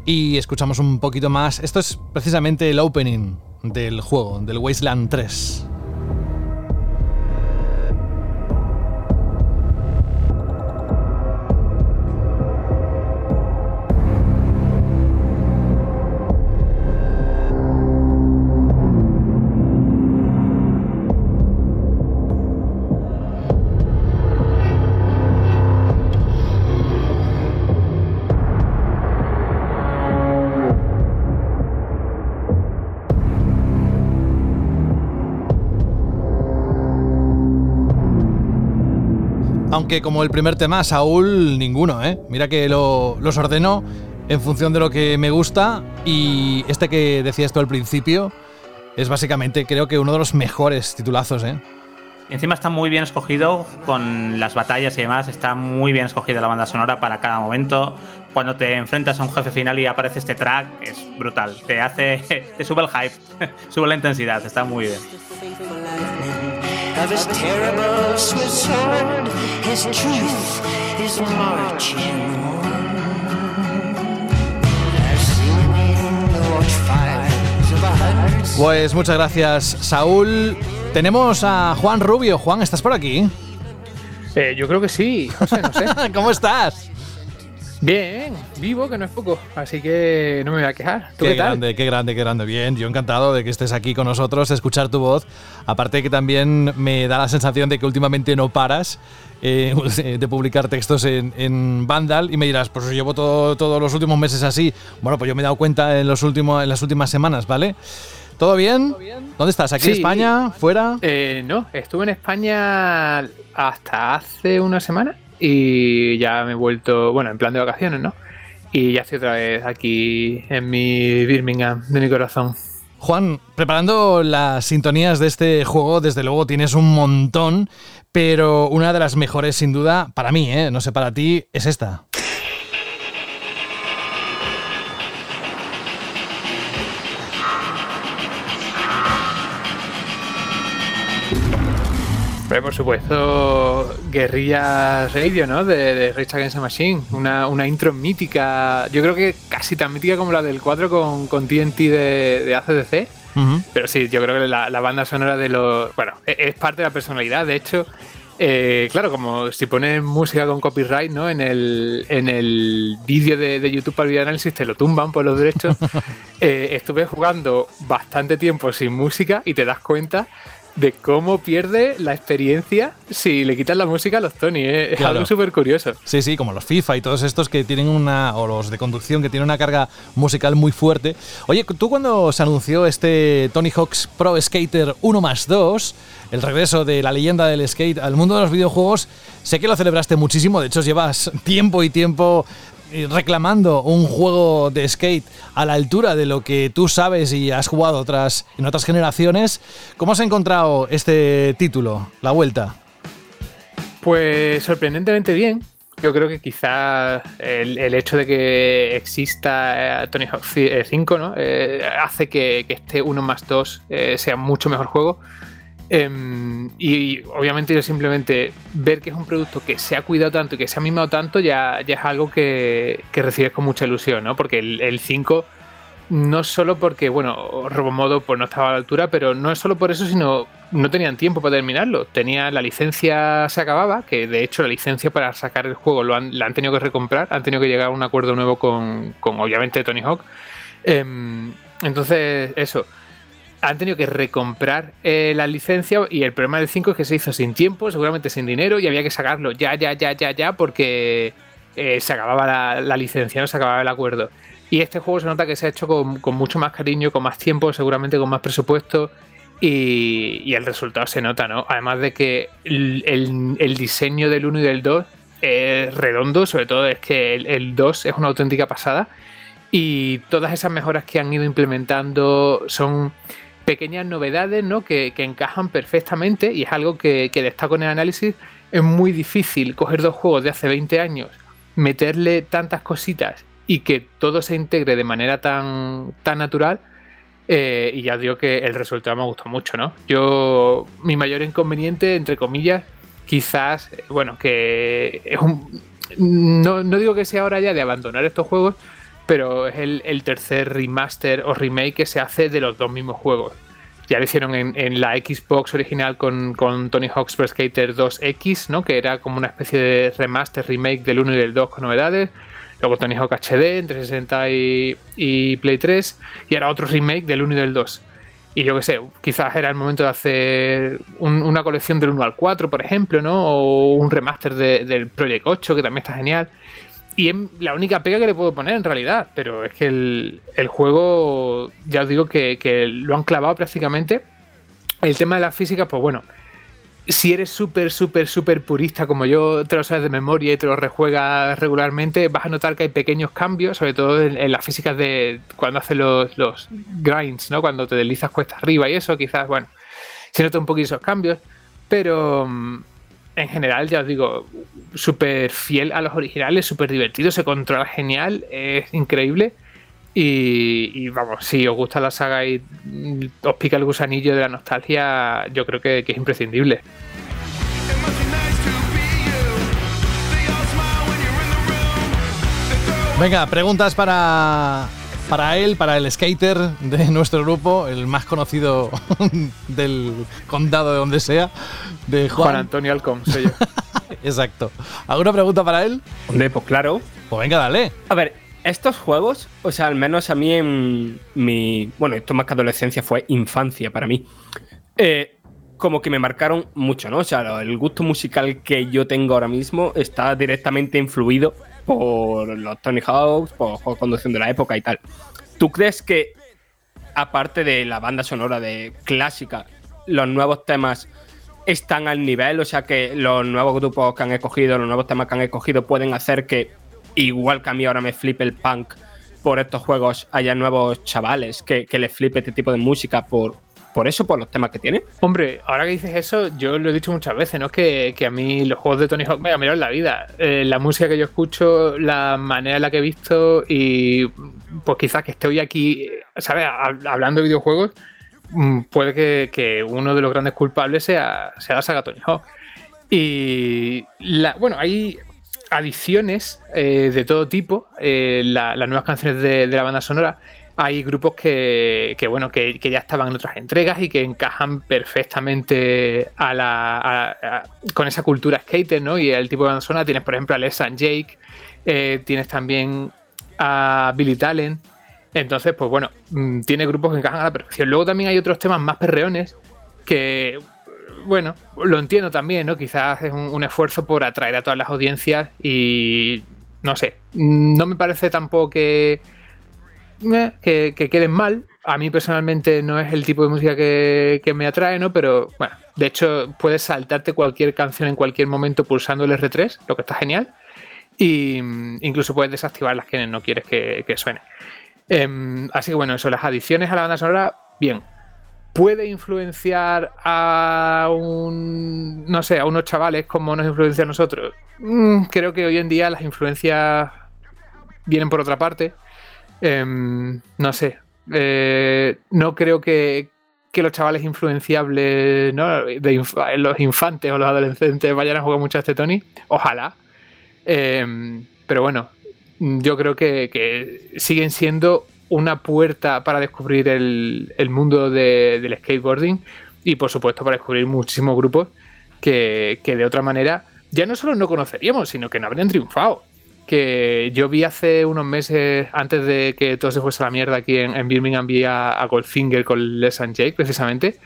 Y escuchamos un poquito más. Esto es precisamente el opening del juego, del Wasteland 3. Aunque como el primer tema, Saúl, ninguno, ¿eh? Mira que lo- los ordeno en función de lo que me gusta y este que decías tú al principio es básicamente creo que uno de los mejores titulazos, ¿eh? Encima está muy bien escogido con las batallas y demás. Está muy bien escogida la banda sonora para cada momento. Cuando te enfrentas a un jefe final y aparece este track, es brutal. Te hace. (laughs) Te sube el hype, (laughs) sube la intensidad. Está muy bien. Of his terrible Swiss sword. His truth is marching on. I've seen him in the watchfires of a hundred Pues muchas gracias, Saúl. Tenemos a Juan Rubio. Juan, ¿estás por aquí? Eh, yo creo que sí. No sé, no sé. (laughs) ¿Cómo estás? Bien, vivo, que no es poco. Así que no me voy a quejar. ¿Tú qué, tal? grande, qué grande, qué grande. Bien, yo encantado de que estés aquí con nosotros, de escuchar tu voz. Aparte que también me da la sensación de que últimamente no paras eh, de publicar textos en, en Vandal y me dirás, pues llevo todo- todos los últimos meses así. Bueno, pues yo me he dado cuenta en, los últimos, en las últimas semanas, ¿vale? ¿Todo bien? ¿Dónde estás? ¿Aquí en. España? ¿Fuera? Eh, no, estuve en España hasta hace una semana y ya me he vuelto, bueno, en plan de vacaciones, ¿no? Y ya estoy otra vez aquí en mi Birmingham de mi corazón. Juan, preparando las sintonías de este juego, desde luego tienes un montón, pero una de las mejores sin duda, para mí, ¿eh? no sé para ti, es esta. Por supuesto, Guerrilla Radio, ¿no? De, de Rage Against the Machine. Una, una intro mítica. Yo creo que casi tan mítica como la del 4 con, con TNT de, de ACDC. Pero sí, yo creo que la, la banda sonora de los. Bueno, e- es parte de la personalidad. De hecho, eh, claro, como si pones música con copyright, ¿no? En el, en el vídeo de, de YouTube para el videoanálisis te lo tumban por los derechos. (laughs) Eh, estuve jugando bastante tiempo sin música y te das cuenta de cómo pierde la experiencia si le quitas la música a los Tony. ¿eh? Es Claro. algo súper curioso. Sí, sí, como los FIFA y todos estos que tienen una, o los de conducción que tienen una carga musical muy fuerte. Oye, tú cuando se anunció este Tony Hawk's Pro Skater 1 más 2, el regreso de la leyenda del skate al mundo de los videojuegos, sé que lo celebraste muchísimo, de hecho llevas tiempo y tiempo reclamando un juego de skate a la altura de lo que tú sabes y has jugado otras, en otras generaciones. ¿Cómo has encontrado este título, la vuelta? Pues sorprendentemente bien. Yo creo que quizás el, hecho de que exista eh, Tony Hawk ci- eh, 5 ¿no? Eh, hace que, que este 1 más 2 eh, sea mucho mejor juego. Em, y, obviamente yo simplemente ver que es un producto que se ha cuidado tanto y que se ha mimado tanto ya, ya es algo que, que recibes con mucha ilusión, ¿no? Porque el, el 5 no solo porque, bueno, Robomodo pues no estaba a la altura, pero no es solo por eso, sino no tenían tiempo para terminarlo. Tenía la licencia se acababa, que de hecho la licencia para sacar el juego lo han, la han tenido que recomprar, han tenido que llegar a un acuerdo nuevo con, con obviamente Tony Hawk. Em, entonces, eso. Han tenido que recomprar eh, la licencia y el problema del 5 es que se hizo sin tiempo, seguramente sin dinero y había que sacarlo ya, ya, ya, ya, ya, porque eh, se acababa la, la licencia, no se acababa el acuerdo. Y este juego se nota que se ha hecho con, con mucho más cariño, con más tiempo, seguramente con más presupuesto. Y, el resultado se nota, ¿no? Además de que el, el- el diseño del 1 y del 2 es redondo, sobre todo es que el, el 2 es una auténtica pasada. Y todas esas mejoras que han ido implementando son pequeñas novedades, ¿no? Que, que encajan perfectamente y es algo que, que destaco en el análisis. Es muy difícil coger dos juegos de hace 20 años, meterle tantas cositas y que todo se integre de manera tan, tan natural. eh, y ya digo que el resultado me gustó mucho, ¿no? Yo, mi mayor inconveniente, entre comillas, quizás, bueno, que es un... No, no digo que sea hora ya de abandonar estos juegos, pero es el, tercer remaster o remake que se hace de los dos mismos juegos. Ya lo hicieron en, la Xbox original con, con Tony Hawk's Pro Skater 2X, ¿no? Que era como una especie de remaster, remake del 1 y del 2 con novedades. Luego Tony Hawk HD en 360 y, Play 3. Y ahora otro remake del 1 y del 2. Y yo qué sé, quizás era el momento de hacer un- una colección del 1 al 4, por ejemplo, ¿no? O un remaster de- del Project 8, que también está genial. Y es la única pega que le puedo poner en realidad, pero es que el, el juego, ya os digo que, que lo han clavado prácticamente. El tema de las físicas, pues bueno, si eres súper, súper, súper purista como yo, te lo sabes de memoria y te lo rejuegas regularmente, vas a notar que hay pequeños cambios, sobre todo en, en las físicas de cuando haces los, los grinds, ¿no? Cuando te deslizas cuesta arriba y eso, quizás, bueno, se nota un poquito esos cambios, pero mm, en general, ya os digo, súper fiel a los originales, súper divertido, se controla genial, es increíble. Y, vamos, si os gusta la saga y os pica el gusanillo de la nostalgia, yo creo que, que es imprescindible. Venga, preguntas para, para él, para el skater de nuestro grupo, el más conocido (laughs) del condado de donde sea, de Juan. Juan Antonio Alcón, soy yo. (laughs) Exacto. ¿Alguna pregunta para él? Hombre, pues claro. Pues venga, dale. A ver, estos juegos, o sea, al menos a mí en mi. Bueno, esto más que adolescencia fue infancia para mí. Eh, como que me marcaron mucho, ¿no? O sea, el gusto musical que yo tengo ahora mismo está directamente influido por los Tony Hawk's, por juegos de conducción de la época y tal. ¿Tú crees que, aparte de la banda sonora de clásica, los nuevos temas están al nivel? O sea, que los nuevos grupos que han escogido, los nuevos temas que han escogido pueden hacer que, igual que a mí ahora me flipe el punk por estos juegos, haya nuevos chavales que, que les flipe este tipo de música por, por eso, por los temas que tiene. Hombre, ahora que dices eso, yo lo he dicho muchas veces, ¿no? Que, que a mí los juegos de Tony Hawk me cambiaron la vida. Eh, la música que yo escucho, la manera en la que he visto y pues quizás que esté hoy aquí, ¿sabes? Hab- Hablando de videojuegos, mm, puede que, que uno de los grandes culpables sea, sea la saga Tony Hawk. Y la, bueno, hay adiciones eh, de todo tipo, eh, la- las nuevas canciones de, de la banda sonora. Hay grupos que, que, bueno, que, que ya estaban en otras entregas y que encajan perfectamente a la, a- con esa cultura skater, ¿no? Y el tipo de sonora. Tienes, por ejemplo, a Les and Jake, eh, tienes también a Billy Talent. Entonces, pues bueno, mm, tiene grupos que encajan a la perfección. Luego también hay otros temas más perreones que, bueno, lo entiendo también, ¿no? Quizás es un, esfuerzo por atraer a todas las audiencias y no sé, no me parece tampoco que, que, que queden mal. A mí personalmente no es el tipo de música que, que me atrae, ¿no? Pero bueno, de hecho puedes saltarte cualquier canción en cualquier momento pulsando el R3, lo que está genial. Y mm, incluso puedes desactivar las que no quieres que, que suene. Em, así que bueno, eso, las adiciones a la banda sonora, bien. ¿Puede influenciar a un. no sé, a unos chavales como nos influencia a nosotros? Mm, creo que hoy en día las influencias vienen por otra parte. Em, no sé. eh, no creo que, que los chavales influenciables, ¿no? Los infantes o los adolescentes vayan a jugar mucho a este Tony. Ojalá. Em, pero bueno, yo creo que, siguen siendo una puerta para descubrir el, mundo de- del skateboarding y por supuesto para descubrir muchísimos grupos que, que de otra manera ya no solo no conoceríamos, sino que no habrían triunfado. Que yo vi hace unos meses, antes de que todo se fuese a la mierda aquí en, Birmingham, vi a, a Goldfinger con Les and Jake precisamente.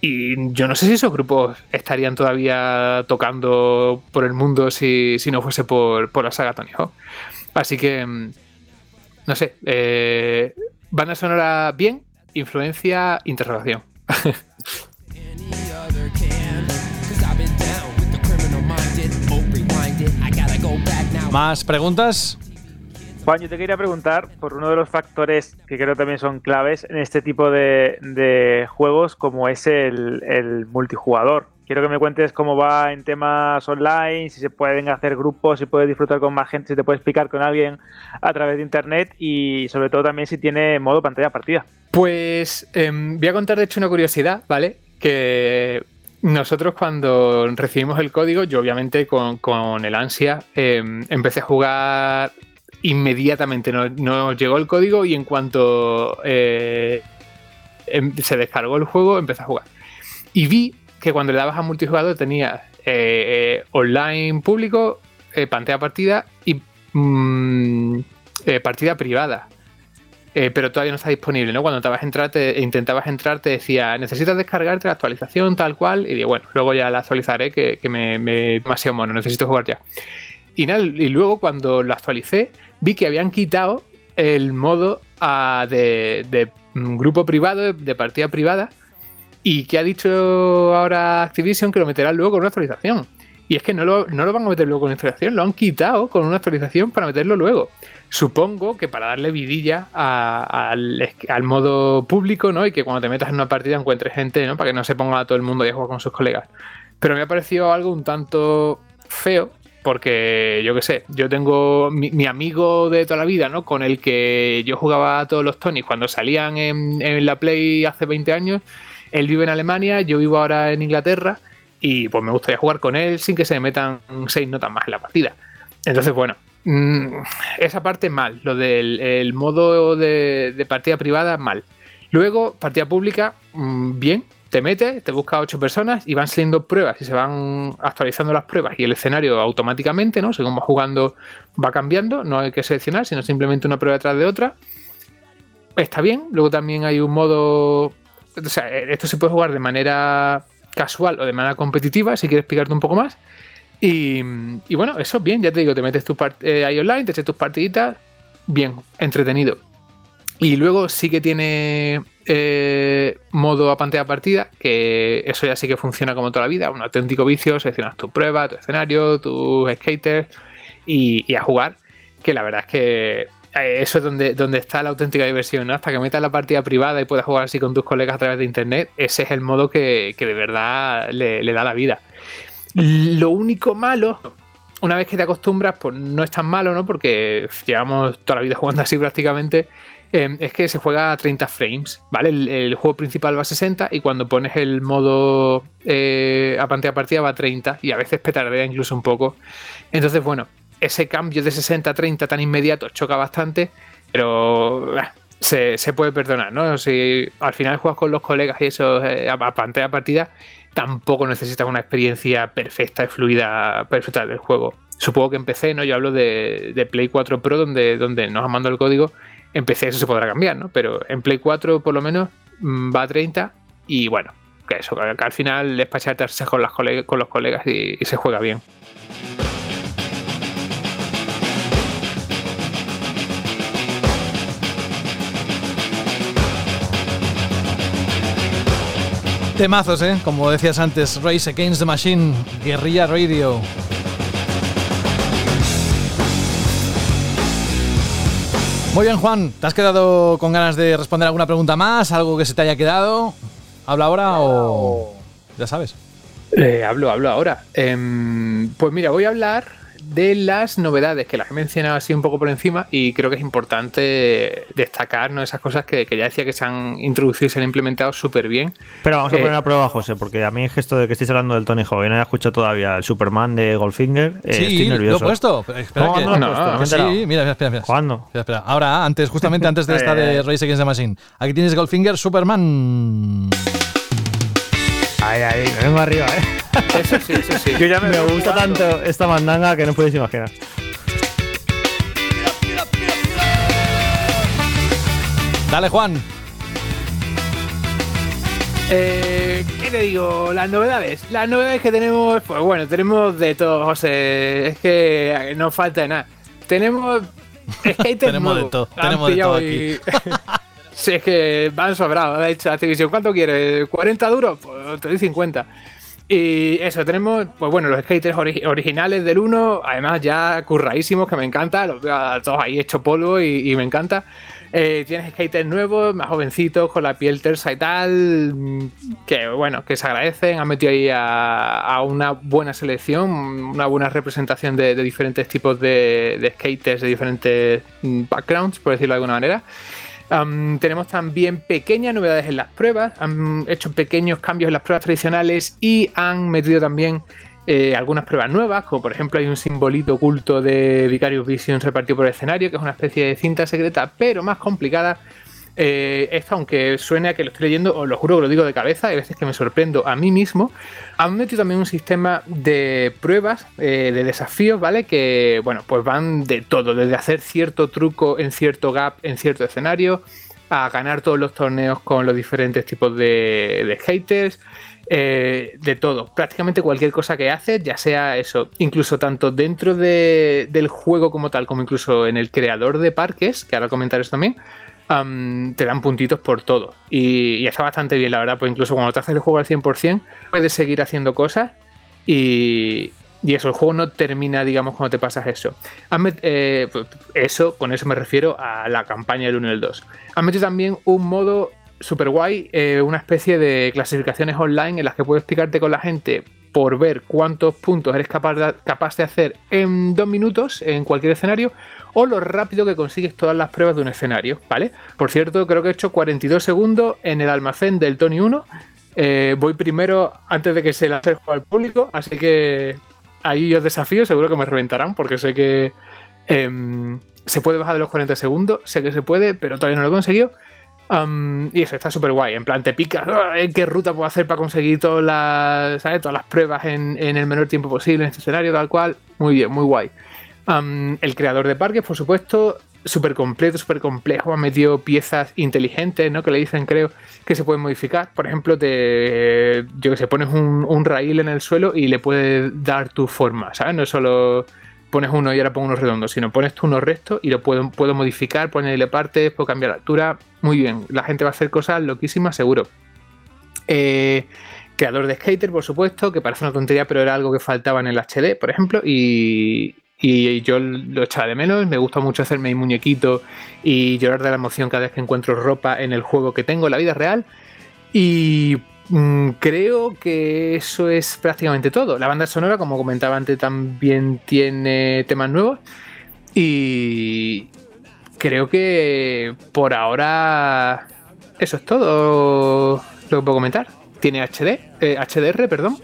Y yo no sé si esos grupos estarían todavía tocando por el mundo si, si no fuese por, por la saga Tony Hawk. Así que, mm, no sé, eh, banda sonora bien, influencia, interrogación. (laughs) ¿Más preguntas? Juan, yo te quería preguntar por uno de los factores que creo también son claves en este tipo de, de juegos, como es el, el multijugador. Quiero que me cuentes cómo va en temas online, si se pueden hacer grupos, si puedes disfrutar con más gente, si te puedes explicar con alguien a través de internet y sobre todo también si tiene modo pantalla partida. Pues em, voy a contar de hecho una curiosidad, ¿vale? Que nosotros cuando recibimos el código, yo obviamente con, con el ansia eh, empecé a jugar inmediatamente. Nos, nos llegó el código y en cuanto eh, em- se descargó el juego, empecé a jugar. Y vi que cuando le dabas a multijugador tenía eh, eh, online público, pantalla partida y mm, partida privada. Eh, pero todavía no está disponible, ¿no? Cuando a entrar, te- intentabas entrar, te decía, necesitas descargarte la actualización, tal cual, y digo, bueno, luego ya la actualizaré, que, que me, me demasiado mono, necesito jugar ya. Y, luego cuando lo actualicé, vi que habían quitado el modo ah, de, de, mm, grupo privado, de, de partida privada, y que ha dicho ahora Activision que lo meterá luego con una actualización. Y es que no lo, no lo van a meter luego con actualización, lo han quitado con una actualización para meterlo luego. Supongo que para darle vidilla a- al, al modo público, ¿no? Y que cuando te metas en una partida encuentres gente, ¿no? Para que no se ponga todo el mundo y a jugar con sus colegas. Pero me ha parecido algo un tanto feo, porque yo qué sé, yo tengo mi, mi amigo de toda la vida, ¿no? Con el que yo jugaba a todos los Tonys cuando salían en, en la Play hace 20 años. Él vive en Alemania, yo vivo ahora en Inglaterra y pues me gustaría jugar con él sin que se me metan seis notas más en la partida. Entonces, bueno, mm, esa parte mal, lo del el modo de, partida privada mal. Luego, partida pública, mm, bien, te metes, te busca ocho personas y van saliendo pruebas y se van actualizando las pruebas y el escenario automáticamente, ¿no? Según va jugando, va cambiando, no hay que seleccionar, sino simplemente una prueba detrás de otra. Está bien, luego también hay un modo. O sea, esto se puede jugar de manera casual o de manera competitiva, si quieres explicarte un poco más. Y, bueno, eso bien, ya te digo, te metes tu eh, ahí online, te echas tus partiditas, bien, entretenido. Y luego sí que tiene eh, modo a pantalla partida, que eso ya sí que funciona como toda la vida, un auténtico vicio, seleccionas tu prueba, tu escenario, tus skaters y, a jugar, que la verdad es que eso es donde, está la auténtica diversión, ¿no? Hasta que metas la partida privada y puedas jugar así con tus colegas a través de internet, ese es el modo que, que de verdad le, da la vida. Lo único malo, una vez que te acostumbras, pues no es tan malo, ¿no? Porque llevamos toda la vida jugando así prácticamente. eh, es que se juega a 30 frames, ¿vale? El, el juego principal va a 60 y cuando pones el modo eh, a pantalla partida va a 30 y a veces petardea incluso un poco. Entonces, bueno, ese cambio de 60 a 30 tan inmediato choca bastante, pero se, se puede perdonar, ¿no? Si al final juegas con los colegas y eso eh, a, pantalla partida, tampoco necesitas una experiencia perfecta y fluida perfecta del juego. Supongo que empecé, ¿no? Yo hablo de, de Play 4 Pro, donde, donde nos han mandado el código. En PC eso se podrá cambiar, ¿no? Pero en Play 4 por lo menos mm, va a 30 y bueno, que eso, que, al final es para echarte con, las con los colegas y se juega bien. Temazos, ¿eh? Como decías antes, Race Against the Machine, Guerrilla Radio. Muy bien, Juan. ¿Te has quedado con ganas de responder alguna pregunta más? ¿Algo que se te haya quedado? ¿Habla ahora o...? Ya sabes. Eh, hablo, hablo ahora. Em, pues mira, voy a hablar de las novedades que las he mencionado así un poco por encima y creo que es importante destacar ¿no? esas cosas que, que ya decía que se han introducido y se han implementado súper bien. Pero vamos a Eh, poner a prueba, José, porque a mí es que esto de que estéis hablando del Tony Hawk y no haya escuchado todavía el Superman de Goldfinger, eh, sí, estoy lo nervioso. he puesto. pero Espera ¿Cómo que- no lo has No, puesto? No me he que enterado. sí, mira, espera, espera. ¿Cuándo? Espera, espera. Ahora, antes, justamente (laughs) antes de esta de Race Against the Machine. Aquí tienes Goldfinger Superman. Ay, ay, me vengo arriba, ¿eh? Eso sí, eso sí. Yo ya me, gusta jugando. tanto esta mandanga que no podéis imaginar. Dale, Juan. Eh, ¿Qué te digo? Las novedades. Las novedades que tenemos, pues bueno, tenemos de todo, José. Es que no falta de nada. Tenemos (laughs) skaters Tenemos de todo, tenemos de todo y- (laughs) sí, es que van sobrados. Ha dicho Activision, ¿cuánto quieres? ¿40 duros? Pues te doy 50. Y eso, tenemos, pues bueno, los skaters ori- originales del 1, además ya curradísimos, que me encanta, los veo todos ahí hecho polvo y, me encanta. Eh, tienes skaters nuevos, más jovencitos, con la piel tersa y tal, que bueno, que se agradecen. Han metido ahí a, a una buena selección, una buena representación de, de diferentes tipos de, de skaters, de diferentes mm, backgrounds, por decirlo de alguna manera. Am, tenemos también pequeñas novedades en las pruebas, han hecho pequeños cambios en las pruebas tradicionales y han metido también eh, algunas pruebas nuevas, como por ejemplo hay un simbolito oculto de Vicarious Visions repartido por el escenario, que es una especie de cinta secreta, pero más complicada. Eh, aunque suene a que lo estoy leyendo, os lo juro que lo digo de cabeza, hay veces que me sorprendo a mí mismo. Han metido también un sistema de pruebas, eh, de desafíos, ¿vale? Que, bueno, pues van de todo, desde hacer cierto truco en cierto gap, en cierto escenario, a ganar todos los torneos con los diferentes tipos de, haters, eh, de todo. Prácticamente cualquier cosa que haces, ya sea eso, incluso tanto dentro de- del juego como tal, como incluso en el creador de parques, que ahora comentaré también, te dan puntitos por todo. Y, está bastante bien, la verdad, pues incluso cuando te haces el juego al 100%, puedes seguir haciendo cosas y, y eso, el juego no termina, digamos, cuando te pasas eso. Eh, pues, eso, con eso me refiero a la campaña del 1 y el 2. Han metido también un modo super guay, eh, una especie de clasificaciones online en las que puedes explicarte con la gente por ver cuántos puntos eres capaz de, hacer en dos minutos en cualquier escenario o lo rápido que consigues todas las pruebas de un escenario, ¿vale? Por cierto, creo que he hecho 42 segundos en el almacén del Tony 1. Eh, voy primero antes de que se lance el juego al público, así que ahí os desafío, seguro que me reventarán porque sé que em, se puede bajar de los 40 segundos, sé que se puede, pero todavía no lo he conseguido. Y eso está súper guay. En plan, te picas "Ah, ¿en qué ruta puedo hacer para conseguir todas las, todas las pruebas en, el menor tiempo posible en este escenario, tal cual. Muy bien, muy guay. El creador de parques, por supuesto, súper completo, súper complejo. Ha metido piezas inteligentes, ¿no? Que le dicen, creo, que se pueden modificar. Por ejemplo, te, yo que sé, pones un, un raíl en el suelo y le puedes dar tu forma, ¿sabes? No es solo pones uno y ahora pongo uno redondo, sino pones tú uno recto y lo puedo, puedo modificar, ponerle partes, puedo cambiar la altura. Muy bien, la gente va a hacer cosas loquísimas, seguro. Eh, creador de Skater, por supuesto, que parece una tontería, pero era algo que faltaba en el HD, por ejemplo, y, y yo lo echaba de menos. Me gusta mucho hacerme mi muñequito y llorar de la emoción cada vez que encuentro ropa en el juego que tengo en la vida real. Y creo que eso es prácticamente todo. La banda sonora, como comentaba antes, también tiene temas nuevos. Y creo que por ahora eso es todo lo que puedo comentar. Tiene HD, eh, HDR, perdón.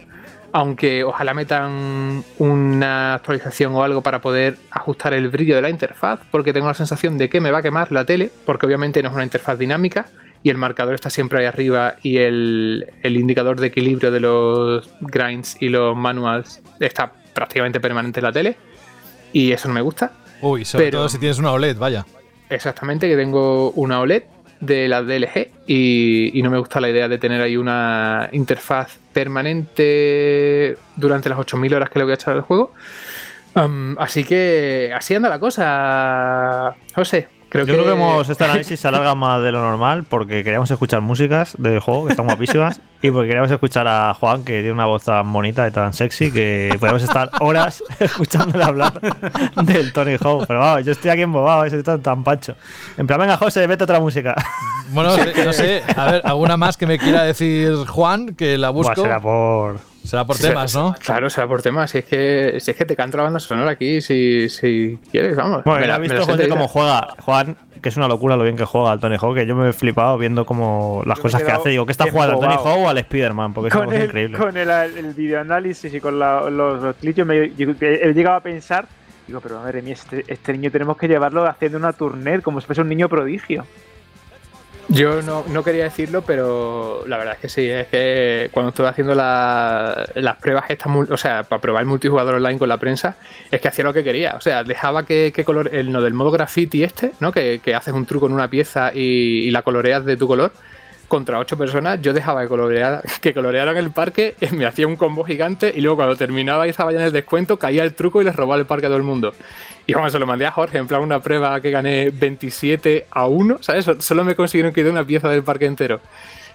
Aunque ojalá metan una actualización o algo para poder ajustar el brillo de la interfaz, porque tengo la sensación de que me va a quemar la tele, porque obviamente no es una interfaz dinámica y el marcador está siempre ahí arriba y el, el indicador de equilibrio de los grinds y los manuals está prácticamente permanente en la tele y eso no me gusta. Uy, sobre Pero- todo si tienes una OLED, vaya. Exactamente, que tengo una OLED de la DLG y, y no me gusta la idea de tener ahí una interfaz permanente durante las 8000 horas que le voy a echar al juego. Um, así que así anda la cosa, José. Creo Yo que, creo que hemos, este análisis se alarga más de lo normal porque queríamos escuchar músicas del juego que están guapísimas (laughs) y porque queríamos escuchar a Juan que tiene una voz tan bonita y tan sexy que podemos estar horas (laughs) escuchándole hablar del Tony Hawk. Pero vamos, yo estoy aquí embobado, estoy tan, tan pancho. En plan, venga, José, vete otra música. Bueno, no sé, a ver, alguna más que me quiera decir Juan, que la busco. Buah, será por. Será por temas, ¿no? Claro, será por temas. Si es que, si es que te canto la banda sonora aquí, si, si quieres, vamos. Bueno, Me la- has visto José cómo juega Juan, que es una locura lo bien que juega al Tony Hawk, que yo me he flipado viendo como las Yo cosas que hace. Digo, ¿qué está jugando al Tony. Hawk o al Spider-Man? Porque es con el, increíble. con el, el videoanálisis y con la- los, los clips, yo me- yo- he llegado a pensar, digo, pero madre mía, este, este niño tenemos que llevarlo haciendo una tournée como si fuese un niño prodigio. Yo no, no quería decirlo, pero la verdad es que sí, es que cuando estuve haciendo la- las pruebas estas, o sea, para probar el multijugador online con la prensa, es que hacía lo que quería, o sea, dejaba que, que color, el no del modo graffiti este, ¿no? Que, que haces un truco en una pieza y, y la coloreas de tu color, contra ocho personas, yo dejaba que, coloreara, que colorearan el parque, (laughs) me hacía un combo gigante y luego cuando terminaba y estaba ya en el descuento, caía el truco y les robaba el parque a todo el mundo. Y vamos, se lo mandé a Jorge, en plan una prueba que gané 27 a 1, ¿sabes? So- Solo me consiguieron dé una pieza del parque entero.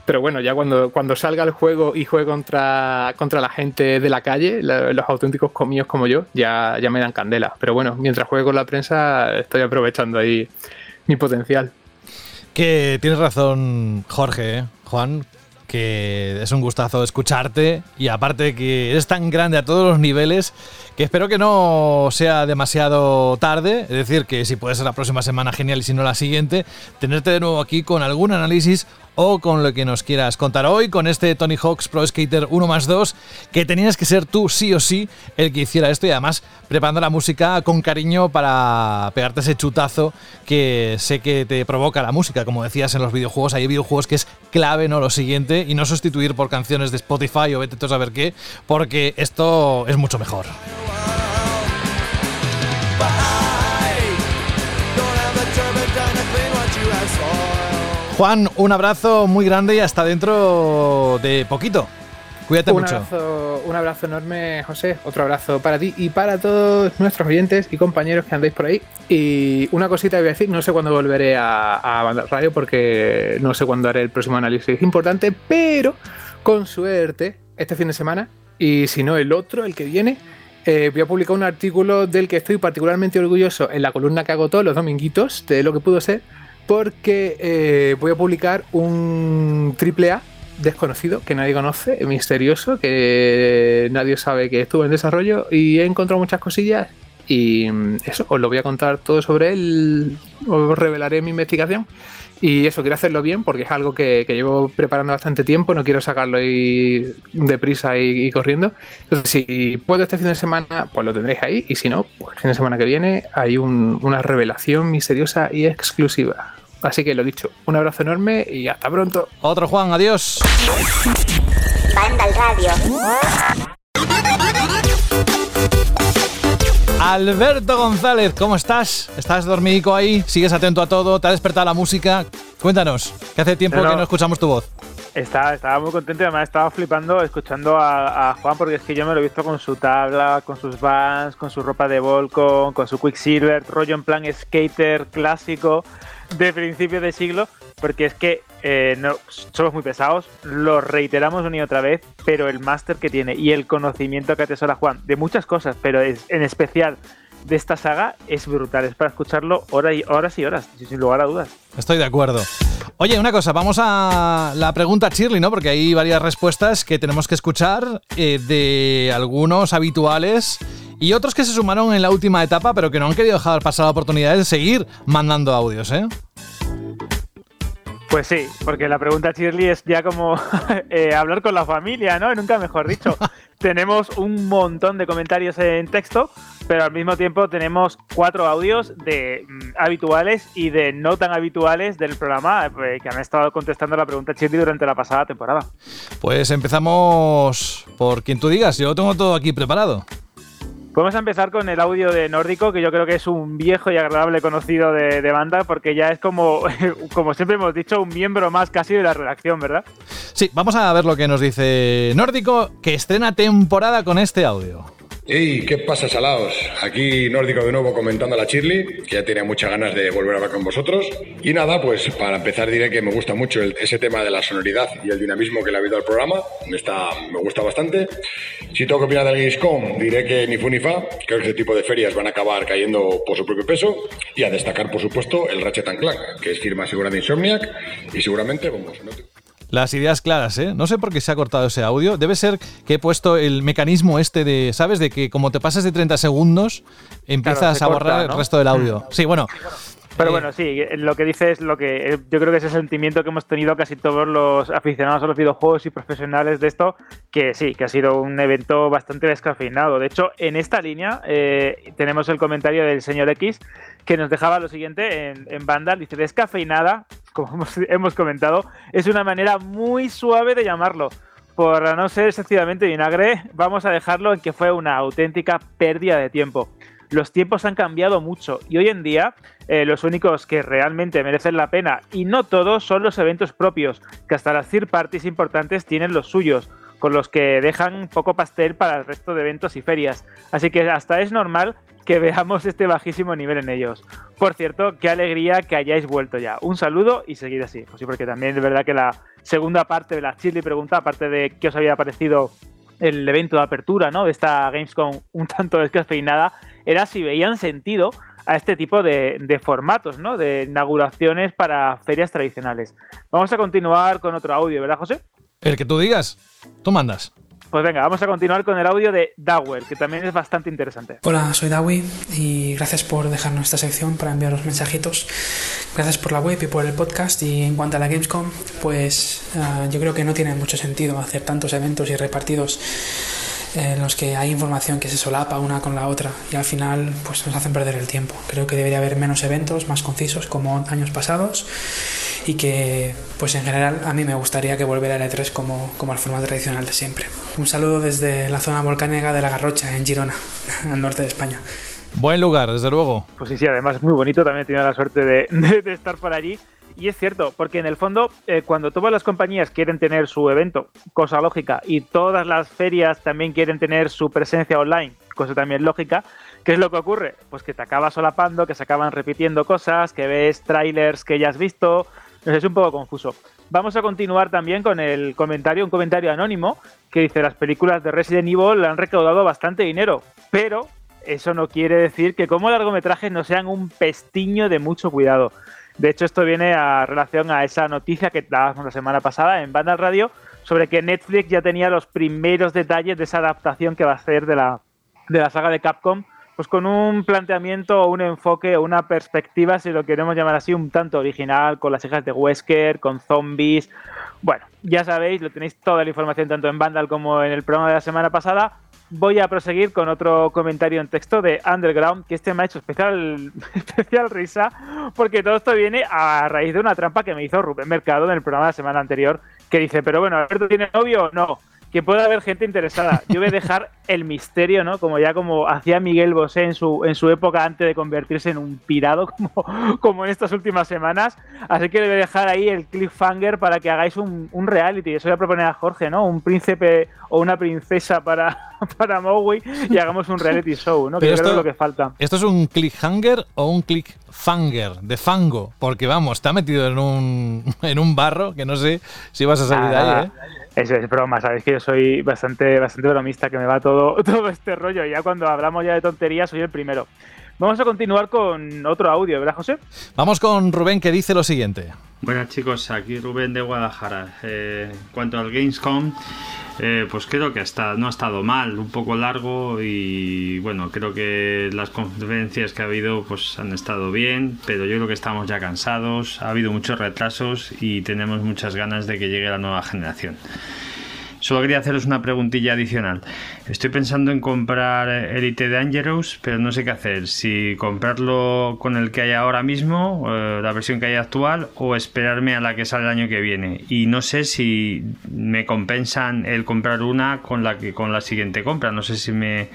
Pero bueno, ya cuando, cuando salga el juego y juegue contra, contra la gente de la calle, los auténticos comíos como yo, ya, ya me dan candela. Pero bueno, mientras juegue con la prensa, estoy aprovechando ahí mi potencial. Que tienes razón, Jorge, ¿eh? Juan. que es un gustazo escucharte y aparte que eres tan grande a todos los niveles que espero que no sea demasiado tarde, es decir, que si puede ser la próxima semana genial y si no la siguiente, tenerte de nuevo aquí con algún análisis o con lo que nos quieras contar hoy con este Tony Hawk's Pro Skater 1 más 2, que tenías que ser tú sí o sí el que hiciera esto y además preparando la música con cariño para pegarte ese chutazo que sé que te provoca la música, como decías en los videojuegos, hay videojuegos que es clave, ¿no? Lo siguiente, y no sustituir por canciones de Spotify o vete tú a saber qué, porque esto es mucho mejor. Juan, un abrazo muy grande y hasta dentro de poquito. Cuídate un mucho. Abrazo, un abrazo enorme, José. Otro abrazo para ti y para todos nuestros oyentes y compañeros que andéis por ahí. Y una cosita que voy a decir: no sé cuándo volveré a, a Radio porque no sé cuándo haré el próximo análisis importante, pero con suerte, este fin de semana, y si no el otro, el que viene, eh, voy a publicar un artículo del que estoy particularmente orgulloso en la columna que hago todos los dominguitos de lo que pudo ser, porque eh, voy a publicar un triple A desconocido que nadie conoce, misterioso, que nadie sabe que estuvo en desarrollo y he encontrado muchas cosillas y mm, eso, os lo voy a contar todo sobre él, os revelaré mi investigación y eso, quiero hacerlo bien porque es algo que, llevo preparando bastante tiempo, no quiero sacarlo ahí deprisa y, y corriendo. Entonces, si puedo este fin de semana, pues lo tendréis ahí y si no, pues el fin de semana que viene hay un- una revelación misteriosa y exclusiva. Así que lo dicho, un abrazo enorme y hasta pronto. Otro Juan, adiós. Banda al radio. Alberto González, ¿cómo estás? ¿Estás dormidico ahí? ¿Sigues atento a todo? ¿Te ha despertado la música? Cuéntanos, que hace tiempo No, no. que no escuchamos tu voz. Estaba, estaba muy contento y además estaba flipando escuchando a, a Juan porque es que yo me lo he visto con su tabla, con sus vans, con su ropa de Volcom, con su Quicksilver, rollo en plan skater clásico de principio de siglo, porque es que eh, no, somos muy pesados, lo reiteramos una y otra vez, pero el máster que tiene y el conocimiento que atesora Juan de muchas cosas, pero es, en especial de esta saga, es brutal, es para escucharlo horas y horas, y horas sin lugar a dudas. Estoy de acuerdo. Oye, una cosa, vamos a la pregunta Shirley, ¿no? Porque hay varias respuestas que tenemos que escuchar eh, de algunos habituales y otros que se sumaron en la última etapa, pero que no han querido dejar pasar la oportunidad de seguir mandando audios, ¿eh? Pues sí, porque la pregunta Shirley es ya como (laughs) eh, hablar con la familia, ¿no? Nunca mejor dicho. (laughs) tenemos un montón de comentarios en texto, pero al mismo tiempo tenemos cuatro audios de mm, habituales y de no tan habituales del programa eh, que han estado contestando la pregunta Shirley durante la pasada temporada. Pues empezamos por quien tú digas, yo tengo todo aquí preparado. A empezar con el audio de Nórdico, que yo creo que es un viejo y agradable conocido de, de banda, porque ya es como, (laughs) como siempre hemos dicho, un miembro más casi de la redacción, ¿verdad? Sí, vamos a ver lo que nos dice Nórdico, que estrena temporada con este audio. ¡Ey! ¿Qué pasa, salaos? Aquí Nórdico de nuevo comentando a la Shirley, que ya tenía muchas ganas de volver a hablar con vosotros. Y nada, pues para empezar diré que me gusta mucho ese tema de la sonoridad y el dinamismo que le ha habido al programa. Me, está, me gusta bastante. Si tengo que opinar del Gamescom, diré que ni fu ni fa. Creo que este tipo de ferias van a acabar cayendo por su propio peso. Y a destacar, por supuesto, el Ratchet Clank, que es firma segura de Insomniac. Y seguramente, vamos, no te- Las ideas claras, ¿eh? No sé por qué se ha cortado ese audio. Debe ser que he puesto el mecanismo este de, ¿sabes? De que como te pases de 30 segundos, empiezas se a borrar corta, el resto del audio. Sí, bueno. Pero Eh, bueno, sí, lo que dice es lo que eh, yo creo que es el sentimiento que hemos tenido casi todos los aficionados a los videojuegos y profesionales de esto, que sí, que ha sido un evento bastante descafeinado. De hecho, en esta línea eh, tenemos el comentario del señor X que nos dejaba lo siguiente en, en Vandal, dice descafeinada, como (laughs) hemos, comentado, es una manera muy suave de llamarlo. Por no ser excesivamente vinagre, vamos a dejarlo en que fue una auténtica pérdida de tiempo los tiempos han cambiado mucho y hoy en día eh, los únicos que realmente merecen la pena, y no todos, son los eventos propios, que hasta las third parties importantes tienen los suyos, con los que dejan poco pastel para el resto de eventos y ferias. Así que hasta es normal que veamos este bajísimo nivel en ellos. Por cierto, qué alegría que hayáis vuelto ya. Un saludo y seguid así. Pues sí, porque también es verdad que la segunda parte de la Chile pregunta, aparte de qué os había parecido el evento de apertura, ¿no? De esta Gamescom un tanto (laughs) descafeinada, era si veían sentido a este tipo de, de formatos, ¿no? De inauguraciones para ferias tradicionales. Vamos a continuar con otro audio, ¿verdad, José? El que tú digas, tú mandas. Pues venga, vamos a continuar con el audio de Dower, que también es bastante interesante. Hola, soy Dawi y gracias por dejarnos esta sección para enviar los mensajitos. Gracias por la web y por el podcast. Y en cuanto a la Gamescom, pues ah, yo creo que no tiene mucho sentido hacer tantos eventos y repartidos en los que hay información que se solapa una con la otra y al final pues nos hacen perder el tiempo. Creo que debería haber menos eventos más concisos como años pasados y que pues en general a mí me gustaría que volviera el E3 como, como el formato tradicional de siempre. Un saludo desde la zona volcánica de La Garrocha en Girona, (laughs) al norte de España. Buen lugar, desde luego. Pues sí, sí, además es muy bonito, también he tenido la suerte de, de- (laughs) de estar por allí. Y es cierto, porque en el fondo, eh, cuando todas las compañías quieren tener su evento, cosa lógica, y todas las ferias también quieren tener su presencia online, cosa también lógica, ¿qué es lo que ocurre? Pues que te acabas solapando, que se acaban repitiendo cosas, que ves trailers que ya has visto, es un poco confuso. Vamos a continuar también con el comentario, un comentario anónimo, que dice, las películas de Resident Evil han recaudado bastante dinero, pero eso no quiere decir que como largometrajes no sean un pestiño de mucho cuidado. De hecho, esto viene a relación a esa noticia que dábamos la semana pasada en Banda Radio sobre que Netflix ya tenía los primeros detalles de esa adaptación que va a hacer de la, de la saga de Capcom, pues con un planteamiento o un enfoque o una perspectiva, si lo queremos llamar así, un tanto original, con las hijas de Wesker, con zombies. Bueno, ya sabéis, lo tenéis toda la información tanto en Vandal como en el programa de la semana pasada. Voy a proseguir con otro comentario en texto de Underground, que este me ha hecho especial, (laughs) especial risa, porque todo esto viene a raíz de una trampa que me hizo Rubén Mercado en el programa de la semana anterior, que dice, pero bueno, ¿Alberto tiene novio o no? Que puede haber gente interesada. Yo voy a dejar el misterio, ¿no? Como ya como hacía Miguel Bosé en su, en su época antes de convertirse en un pirado, (laughs) como, como en estas últimas semanas. Así que le voy a dejar ahí el cliffhanger para que hagáis un, un reality. Eso voy a proponer a Jorge, ¿no? Un príncipe o una princesa para, (laughs) para Maui y hagamos un reality show, ¿no? Que creo que es esto- lo que falta. ¿Esto es un clickhanger o un clickfanger de fango? Porque vamos, está metido en un, (laughs) en un barro que no sé si vas a salir de ahí, ¿eh? Eso es broma, sabéis que yo soy bastante, bastante bromista, que me va todo, (laughs) todo este rollo. Ya cuando hablamos ya de tonterías, soy el primero. Vamos a continuar con otro audio, ¿verdad, José? Vamos con Rubén que dice lo siguiente. Buenas chicos, aquí Rubén de Guadalajara. Eh, en cuanto al Gamescom, eh, pues creo que hasta, no ha estado mal, un poco largo y bueno, creo que las conferencias que ha habido pues han estado bien, pero yo creo que estamos ya cansados, ha habido muchos retrasos y tenemos muchas ganas de que llegue la nueva generación. Solo quería haceros una preguntilla adicional. Estoy pensando en comprar Elite Dangerous, pero no sé qué hacer. Si comprarlo con el que hay ahora mismo, eh, la versión que hay actual, o esperarme a la que sale el año que viene. Y no sé si me compensan el comprar una con la que con la siguiente compra. No sé si me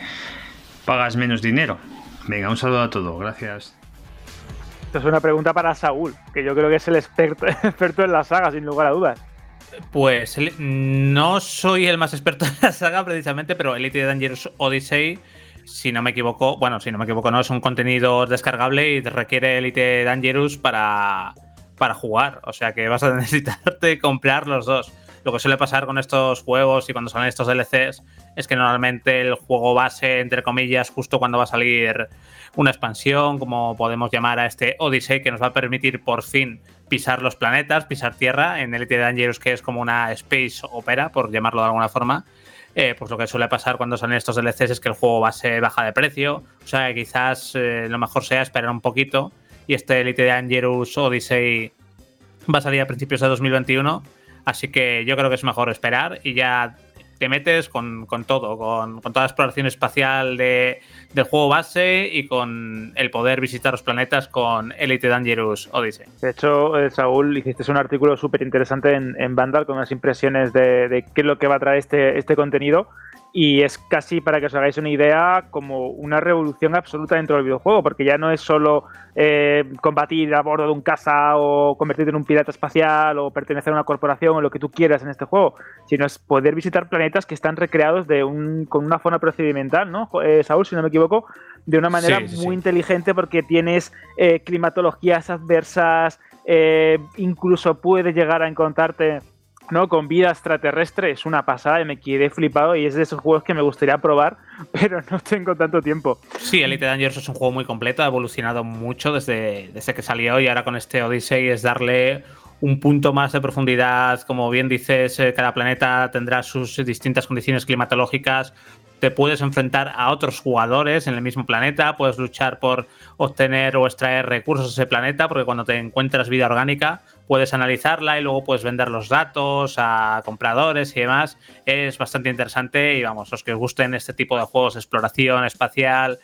pagas menos dinero. Venga, un saludo a todos. Gracias. Esto es una pregunta para Saúl, que yo creo que es el experto, (laughs) experto en la saga, sin lugar a dudas. Pues no soy el más experto (laughs) en la saga precisamente, pero Elite Dangerous Odyssey, si no me equivoco, bueno, si no me equivoco, no es un contenido descargable y requiere Elite Dangerous para, para jugar. O sea que vas a (laughs) necesitarte comprar los dos. Lo que suele pasar con estos juegos y cuando salen estos DLCs es que normalmente el juego base, entre comillas, justo cuando va a salir una expansión, como podemos llamar a este Odyssey, que nos va a permitir por fin pisar los planetas, pisar Tierra, en Elite Dangerous, que es como una space opera, por llamarlo de alguna forma. eh, pues lo que suele pasar cuando salen estos DLCs es que el juego base baja de precio. O sea que quizás eh, lo mejor sea esperar un poquito. Y este Elite Dangerous Odyssey va a salir a principios de 2021. Así que yo creo que es mejor esperar y ya te metes con, con todo, con, con toda la exploración espacial de- del juego base y con el poder visitar los planetas con Elite Dangerous Odyssey. De hecho, eh, Saúl, hiciste un artículo súper interesante en, en Vandal con unas impresiones de, de qué es lo que va a traer este, este contenido. Y es casi, para que os hagáis una idea, como una revolución absoluta dentro del videojuego, porque ya no es solo eh, combatir a bordo de un caza o convertirte en un pirata espacial o pertenecer a una corporación o lo que tú quieras en este juego, sino es poder visitar planetas que están recreados de un, con una fauna procedimental, ¿no? Eh, Saúl, si no me equivoco, de una manera Sí, sí, muy sí. inteligente porque tienes eh, climatologías adversas, eh, incluso puedes llegar a encontrarte ¿no? con vida extraterrestre, es una pasada y me quedé flipado y es de esos juegos que me gustaría probar, (laughs) pero no tengo tanto tiempo. Sí, Elite Dangerous es un juego muy completo, ha evolucionado mucho desde, desde que salió y ahora con este Odyssey es darle un punto más de profundidad. Como bien dices, eh, cada planeta tendrá sus distintas condiciones climatológicas. Te puedes enfrentar a otros jugadores en el mismo planeta, puedes luchar por obtener o extraer recursos de ese planeta, porque cuando te encuentras vida orgánica puedes analizarla y luego puedes vender los datos a compradores y demás. Es bastante interesante y vamos, los que os gusten este tipo de juegos de exploración espacial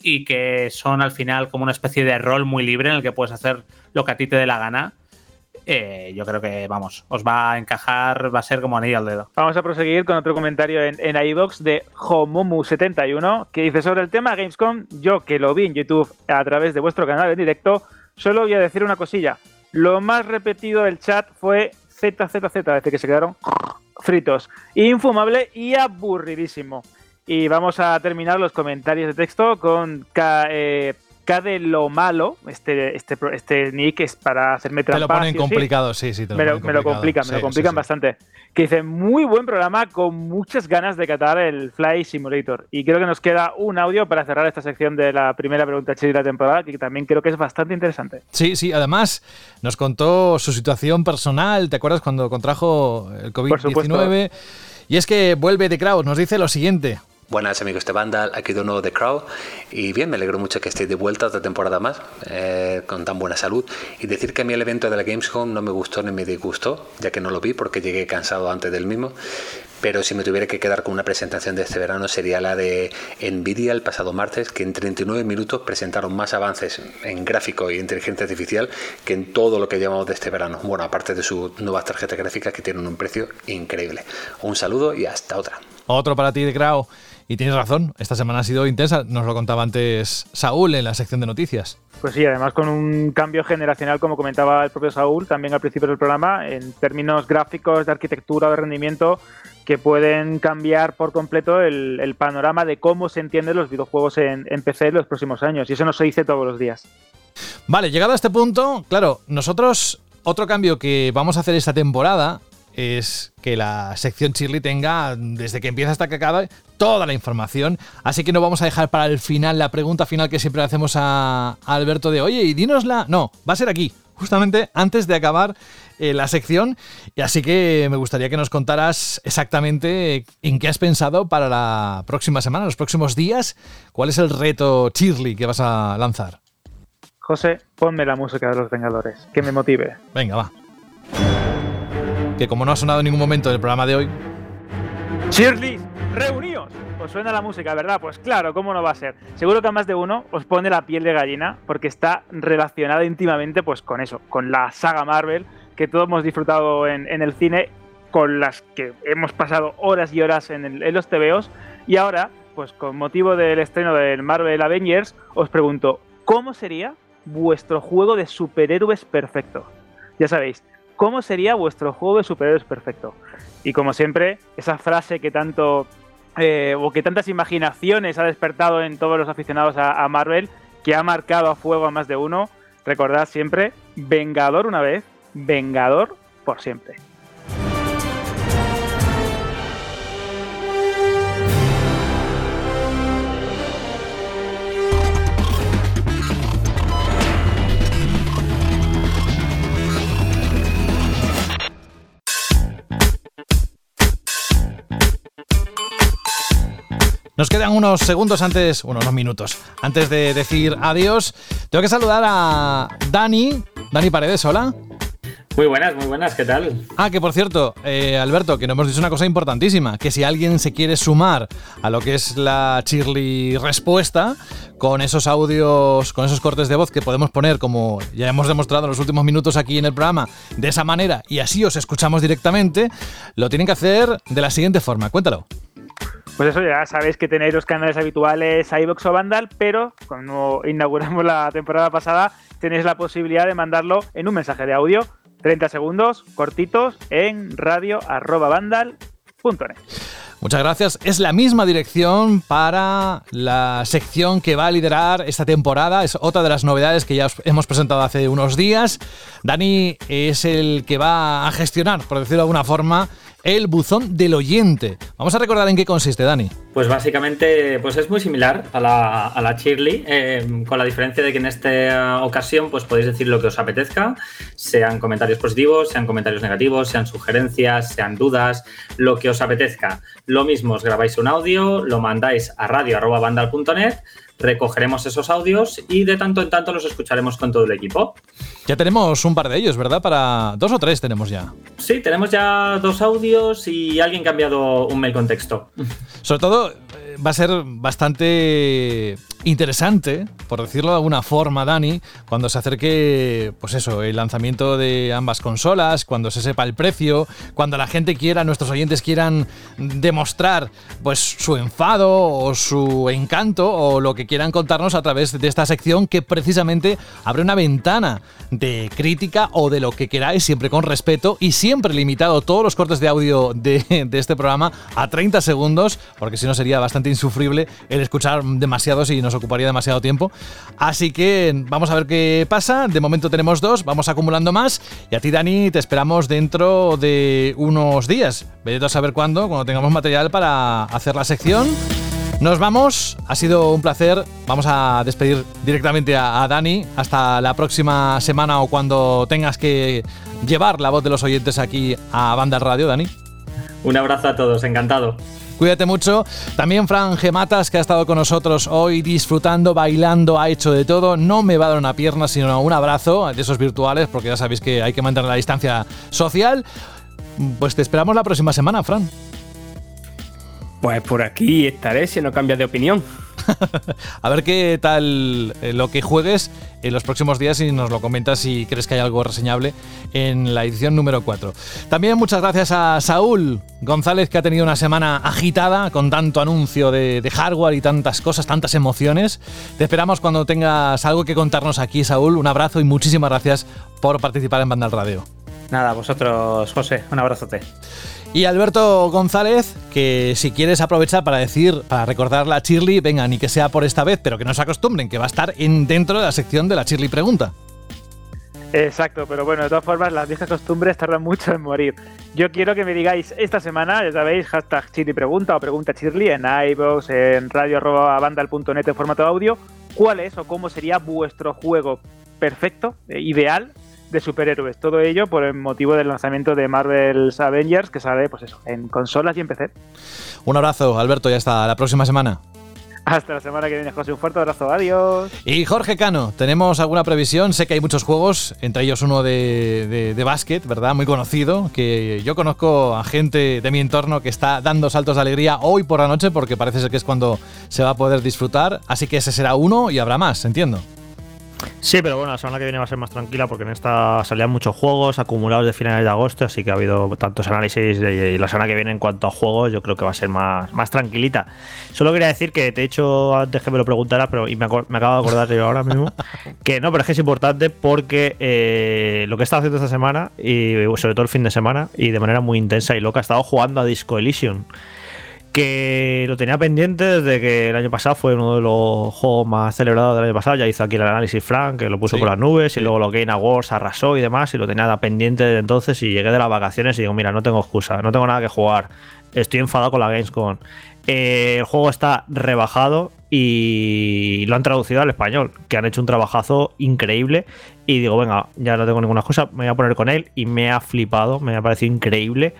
y que son al final como una especie de rol muy libre en el que puedes hacer lo que a ti te dé la gana. eh, yo creo que, vamos, os va a encajar, va a ser como anillo al dedo. Vamos a proseguir con otro comentario en, en de Homomu71 que dice sobre el tema Gamescom, yo que lo vi en YouTube a través de vuestro canal en directo, solo voy a decir una cosilla. Lo más repetido del chat fue ZZZ, desde que se quedaron fritos. Infumable y aburridísimo. Y vamos a terminar los comentarios de texto con K, eh, K de lo malo. Este, este, este nick es para hacerme Te lo trampas. ponen sí complicado, sí, sí. Te lo me, lo, me complican, me lo complican sí. bastante. Que dice, muy buen programa con muchas ganas de catar el Fly Simulator. Y creo que nos queda un audio para cerrar esta sección de la primera pregunta chida de la temporada, que también creo que es bastante interesante. Sí, sí, además nos contó su situación personal, ¿te acuerdas cuando contrajo el COVID-19? Y es que vuelve de Kraus, nos dice lo siguiente. Buenas amigos de Vandal, aquí de nuevo de Crow y bien, me alegro mucho que estéis de vuelta otra temporada más eh, con tan buena salud y decir que a mí el evento de la Gamescom no me gustó ni me disgustó, ya que no lo vi porque llegué cansado antes del mismo, pero si me tuviera que quedar con una presentación de este verano sería la de Nvidia el pasado martes, que en 39 minutos presentaron más avances en gráfico y inteligencia artificial que en todo lo que llevamos de este verano. Bueno, aparte de sus nuevas tarjetas gráficas que tienen un precio increíble. Un saludo y hasta otra. Otro para ti de Krau. Y tienes razón, esta semana ha sido intensa, nos lo contaba antes Saúl en la sección de noticias. Pues sí, además con un cambio generacional, como comentaba el propio Saúl, también al principio del programa, en términos gráficos, de arquitectura, de rendimiento, que pueden cambiar por completo el, el panorama de cómo se entienden los videojuegos en, en PC en los próximos años. Y eso no se dice todos los días. Vale, llegado a este punto, claro, nosotros otro cambio que vamos a hacer esta temporada es que la sección Shirley tenga, desde que empieza hasta que acabe, toda la información. Así que no vamos a dejar para el final la pregunta final que siempre le hacemos a, a Alberto de, oye, y dínosla. No, va a ser aquí, justamente antes de acabar eh, la sección. Y así que me gustaría que nos contaras exactamente en qué has pensado para la próxima semana, los próximos días. ¿Cuál es el reto Shirley que vas a lanzar? José, ponme la música de los Vengadores, que me motive. Venga, va. Que como no ha sonado en ningún momento del programa de hoy, Shirley, reuníos. ¿Os suena la música, verdad? Pues claro, ¿cómo no va a ser? Seguro que a más de uno os pone la piel de gallina porque está relacionada íntimamente pues con eso, con la saga Marvel que todos hemos disfrutado en, en el cine, con las que hemos pasado horas y horas en, el- en los TVOs y ahora, pues con motivo del estreno del Marvel Avengers, os pregunto, ¿cómo sería vuestro juego de superhéroes perfecto? Ya sabéis, ¿cómo sería vuestro juego de superhéroes perfecto? Y como siempre, esa frase que tanto eh, o que tantas imaginaciones ha despertado en todos los aficionados a, a Marvel, que ha marcado a fuego a más de uno, recordad siempre, Vengador una vez, Vengador por siempre. Nos quedan unos segundos antes, bueno, unos minutos, antes de decir adiós. Tengo que saludar a Dani, Dani Paredes, hola. Muy buenas, muy buenas, ¿qué tal? Ah, que por cierto, eh, Alberto, que nos hemos dicho una cosa importantísima, que si alguien se quiere sumar a lo que es la Shirley respuesta, con esos audios, con esos cortes de voz que podemos poner, como ya hemos demostrado en los últimos minutos aquí en el programa, de esa manera, y así os escuchamos directamente, lo tienen que hacer de la siguiente forma. Cuéntalo. Pues eso ya sabéis que tenéis los canales habituales iVox o Vandal, pero como inauguramos la temporada pasada, tenéis la posibilidad de mandarlo en un mensaje de audio, 30 segundos, cortitos, en radio.vandal.net. Muchas gracias. Es la misma dirección para la sección que va a liderar esta temporada. Es otra de las novedades que ya os hemos presentado hace unos días. Dani es el que va a gestionar, por decirlo de alguna forma, el buzón del oyente. Vamos a recordar en qué consiste, Dani. Pues básicamente pues es muy similar a la, a la Cheerly, eh, con la diferencia de que en esta ocasión pues podéis decir lo que os apetezca, sean comentarios positivos, sean comentarios negativos, sean sugerencias, sean dudas, lo que os apetezca. Lo mismo, os grabáis un audio, lo mandáis a radio.bandal.net, recogeremos esos audios y de tanto en tanto los escucharemos con todo el equipo. Ya tenemos un par de ellos, ¿verdad? Para dos o tres tenemos ya. Sí, tenemos ya dos audios y alguien ha enviado un mail con texto. Sobre todo, eh, va a ser bastante interesante, por decirlo de alguna forma, Dani, cuando se acerque, pues eso, el lanzamiento de ambas consolas, cuando se sepa el precio, cuando la gente quiera, nuestros oyentes quieran demostrar, pues su enfado o su encanto o lo que quieran contarnos a través de esta sección que precisamente abre una ventana de crítica o de lo que queráis, siempre con respeto y siempre limitado todos los cortes de audio de, este programa a 30 segundos, porque si no sería bastante insufrible el escuchar demasiados y nos ocuparía demasiado tiempo. Así que vamos a ver qué pasa. De momento tenemos dos, vamos acumulando más. Y a ti, Dani, te esperamos dentro de unos días. Vete a saber cuándo, cuando tengamos material para hacer la sección. Nos vamos, ha sido un placer. Vamos a despedir directamente a, a, Dani. Hasta la próxima semana o cuando tengas que llevar la voz de los oyentes aquí a Banda Radio, Dani. Un abrazo a todos, encantado. Cuídate mucho. También Fran Gematas, que ha estado con nosotros hoy disfrutando, bailando, ha hecho de todo. No me va a dar una pierna, sino un abrazo de esos virtuales, porque ya sabéis que hay que mantener la distancia social. Pues te esperamos la próxima semana, Fran. Pues por aquí estaré si no cambias de opinión. (laughs) a ver qué tal eh, lo que juegues en los próximos días y nos lo comentas si crees que hay algo reseñable en la edición número 4. También muchas gracias a Saúl González que ha tenido una semana agitada con tanto anuncio de, hardware y tantas cosas, tantas emociones. Te esperamos cuando tengas algo que contarnos aquí, Saúl. Un abrazo y muchísimas gracias por participar en Bandal Radio. Nada, vosotros, José, un abrazote. Y Alberto González, que si quieres aprovechar para decir, para recordar la Shirley, venga, ni que sea por esta vez, pero que no se acostumbren, que va a estar en, dentro de la sección de la Shirley Pregunta. Exacto, pero bueno, de todas formas, las viejas costumbres tardan mucho en morir. Yo quiero que me digáis esta semana, ya sabéis, hashtag Chirly Pregunta o Pregunta Chirly en iVoox, en radio.bandal.net en formato audio, cuál es o cómo sería vuestro juego perfecto, eh, ideal, de superhéroes. Todo ello por el motivo del lanzamiento de Marvel's Avengers, que sale, pues eso, en consolas y en PC. Un abrazo, Alberto, y hasta la próxima semana. Hasta la semana que viene, José. Un fuerte abrazo. Adiós. Y Jorge Cano, ¿tenemos alguna previsión? Sé que hay muchos juegos, entre ellos uno de, de, de básquet, ¿verdad? Muy conocido, que yo conozco a gente de mi entorno que está dando saltos de alegría hoy por la noche, porque parece ser que es cuando se va a poder disfrutar. Así que ese será uno y habrá más, entiendo. Sí, pero bueno, la semana que viene va a ser más tranquila porque en esta salían muchos juegos acumulados de finales de agosto, así que ha habido tantos análisis y la semana que viene en cuanto a juegos yo creo que va a ser más, más tranquilita. Solo quería decir que te he dicho antes que me lo preguntaras, pero y me, me acabo de acordar yo ahora mismo, (laughs) que no, pero es que es importante porque eh, lo que he estado haciendo esta semana y sobre todo el fin de semana y de manera muy intensa y loca, he estado jugando a Disco Elysium que lo tenía pendiente desde que el año pasado fue uno de los juegos más celebrados del año pasado. Ya hizo aquí el análisis Frank, que lo puso Sí, por las nubes, sí. y luego lo Game Awards arrasó y demás, y lo tenía pendiente desde entonces. Y llegué de las vacaciones y digo, mira, no tengo excusa, no tengo nada que jugar. Estoy enfadado con la Gamescom. Eh, el juego está rebajado y lo han traducido al español, que han hecho un trabajazo increíble. Y digo, venga, ya no tengo ninguna excusa, me voy a poner con él y me ha flipado, me ha parecido increíble.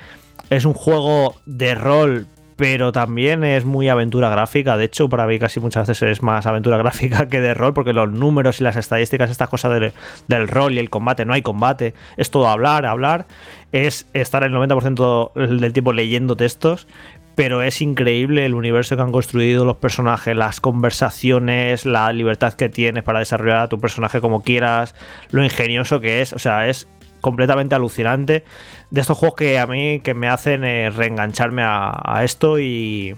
Es un juego de rol, pero también es muy aventura gráfica. De hecho, para mí casi muchas veces es más aventura (laughs) gráfica que de rol, porque los números y las estadísticas, estas cosas del, del rol y el combate, no hay combate, es todo hablar, hablar. Es estar el 90% del tiempo leyendo textos. Pero es increíble el universo que han construido, los personajes, las conversaciones, la libertad que tienes para desarrollar a tu personaje como quieras, lo ingenioso que es. O sea, es completamente alucinante. De estos juegos que a mí que me hacen eh, reengancharme a, a esto y,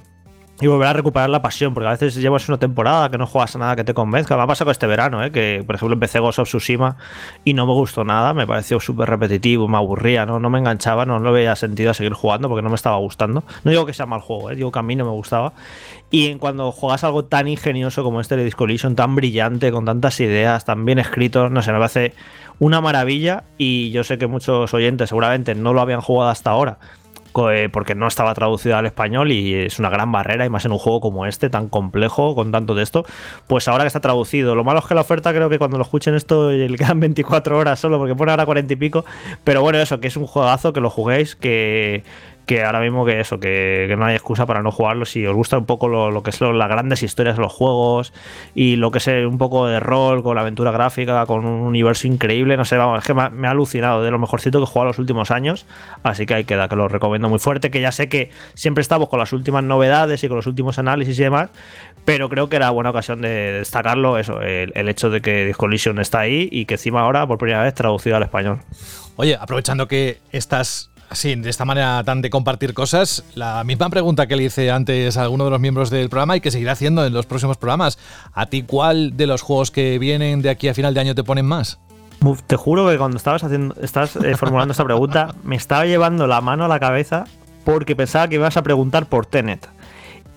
y volver a recuperar la pasión, porque a veces llevas una temporada que no juegas a nada que te convenzca. Me ha pasado este verano, ¿eh? que por ejemplo empecé Ghost of Tsushima y no me gustó nada, me pareció súper repetitivo, me aburría, ¿no? no me enganchaba, no, no veía sentido a seguir jugando porque no me estaba gustando. No digo que sea mal juego, ¿eh? digo que a mí no me gustaba. Y cuando juegas algo tan ingenioso como este de Disco tan brillante, con tantas ideas, tan bien escrito, no sé, me parece una maravilla y yo sé que muchos oyentes seguramente no lo habían jugado hasta ahora porque no estaba traducido al español y es una gran barrera, y más en un juego como este, tan complejo, con tanto de esto, pues ahora que está traducido. Lo malo es que la oferta creo que cuando lo escuchen esto eh, le quedan (laughs) 24 horas solo, porque pone ahora 40 y pico, pero bueno, eso, que es un juegazo, que lo juguéis, que que ahora mismo que eso, que, no hay excusa para no jugarlo. Si os gusta un poco lo, que lo- las grandes historias de los juegos y lo que es un poco de rol, con la aventura gráfica, con un universo increíble, no sé, vamos, es que me ha, me ha alucinado de lo mejorcito que he jugado los últimos años. Así que ahí queda, que lo recomiendo muy fuerte, que ya sé que siempre estamos con las últimas novedades y con los últimos análisis y demás, pero creo que era buena ocasión de destacarlo, eso, el, el hecho de que Discollision está ahí y que encima ahora por primera vez traducido al español. Oye, aprovechando que estás así, de esta manera tan de compartir cosas, la misma pregunta que le hice antes a alguno de los miembros del programa y que seguirá haciendo en los próximos programas. ¿A ti cuál de los juegos que vienen de aquí a final de año te ponen más? Te juro que cuando estabas haciendo, estás eh, formulando esta pregunta, me estaba llevando la mano a la cabeza porque pensaba que ibas a preguntar por Tenet.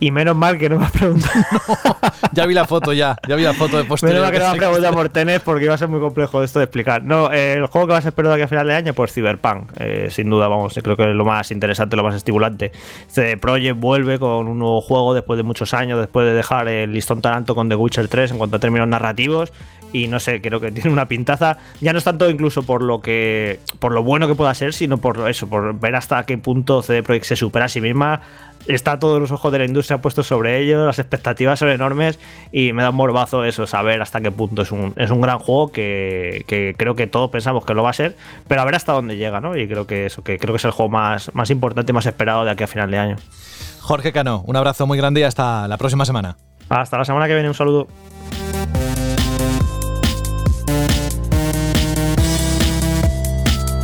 Y menos mal que no me has preguntado. (laughs) Ya vi la foto, ya. Ya vi la foto de posterior. Menos mal que no me has (laughs) preguntado por Tenet porque iba a ser muy complejo esto de explicar. No, eh, el juego que vas a esperar de aquí a final de año, pues Cyberpunk. Eh, sin duda, vamos, creo que es lo más interesante, lo más estimulante. CD Projekt vuelve con un nuevo juego después de muchos años, después de dejar el listón tan alto con The Witcher 3 en cuanto a términos narrativos. Y no sé, creo que (laughs) tiene una pintaza. Ya no es tanto incluso por lo que. por lo bueno que pueda ser, sino por eso, por ver hasta qué punto CD Projekt se supera a sí misma. Está todos los ojos de la industria puestos sobre ello, las expectativas son enormes y me da un morbazo eso, saber hasta qué punto es un, es un gran juego que, que creo que todos pensamos que lo va a ser, pero a ver hasta dónde llega, ¿no? Y creo que eso, que creo que es el juego más, más importante y más esperado de aquí a final de año. Jorge Cano, un abrazo muy grande y hasta la próxima semana. Hasta la semana que viene, un saludo.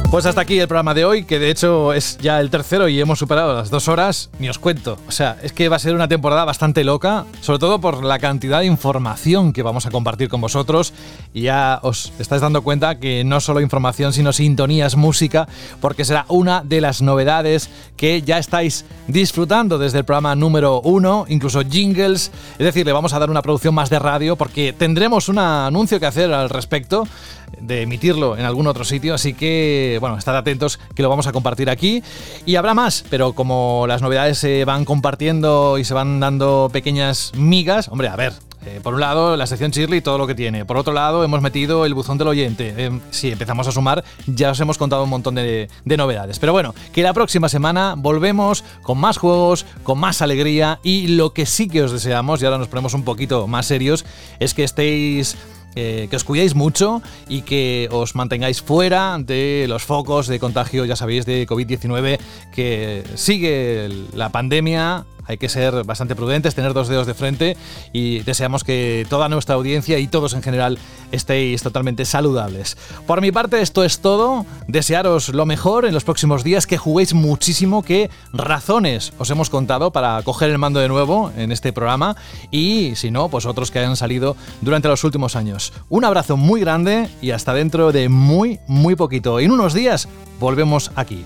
Pues hasta aquí el programa de hoy, que de hecho es ya el tercero y hemos superado las dos horas, ni os cuento. O sea, es que va a ser una temporada bastante loca, sobre todo por la cantidad de información que vamos a compartir con vosotros. Y ya os estáis dando cuenta que no solo información, sino sintonías, música, porque será una de las novedades que ya estáis disfrutando desde el programa número uno, incluso jingles. Es decir, le vamos a dar una producción más de radio, porque tendremos un anuncio que hacer al respecto de emitirlo en algún otro sitio, así que bueno, estad atentos que lo vamos a compartir aquí y habrá más, pero como las novedades se van compartiendo y se van dando pequeñas migas, hombre, a ver, eh, por un lado, la sección Shirley, todo lo que tiene. Por otro lado, hemos metido el buzón del oyente. Eh, si empezamos a sumar, ya os hemos contado un montón de, de novedades. Pero bueno, que la próxima semana volvemos con más juegos, con más alegría y lo que sí que os deseamos, y ahora nos ponemos un poquito más serios, es que estéis que os cuidéis mucho y que os mantengáis fuera de los focos de contagio, ya sabéis, de COVID-19, que sigue la pandemia. Hay que ser bastante prudentes, tener dos dedos de frente y deseamos que toda nuestra audiencia y todos en general estéis totalmente saludables. Por mi parte, esto es todo. Desearos lo mejor en los próximos días, que juguéis muchísimo, que razones os hemos contado para coger el mando de nuevo en este programa y si no, pues otros que hayan salido durante los últimos años. Un abrazo muy grande y hasta dentro de muy, muy poquito. En unos días volvemos aquí.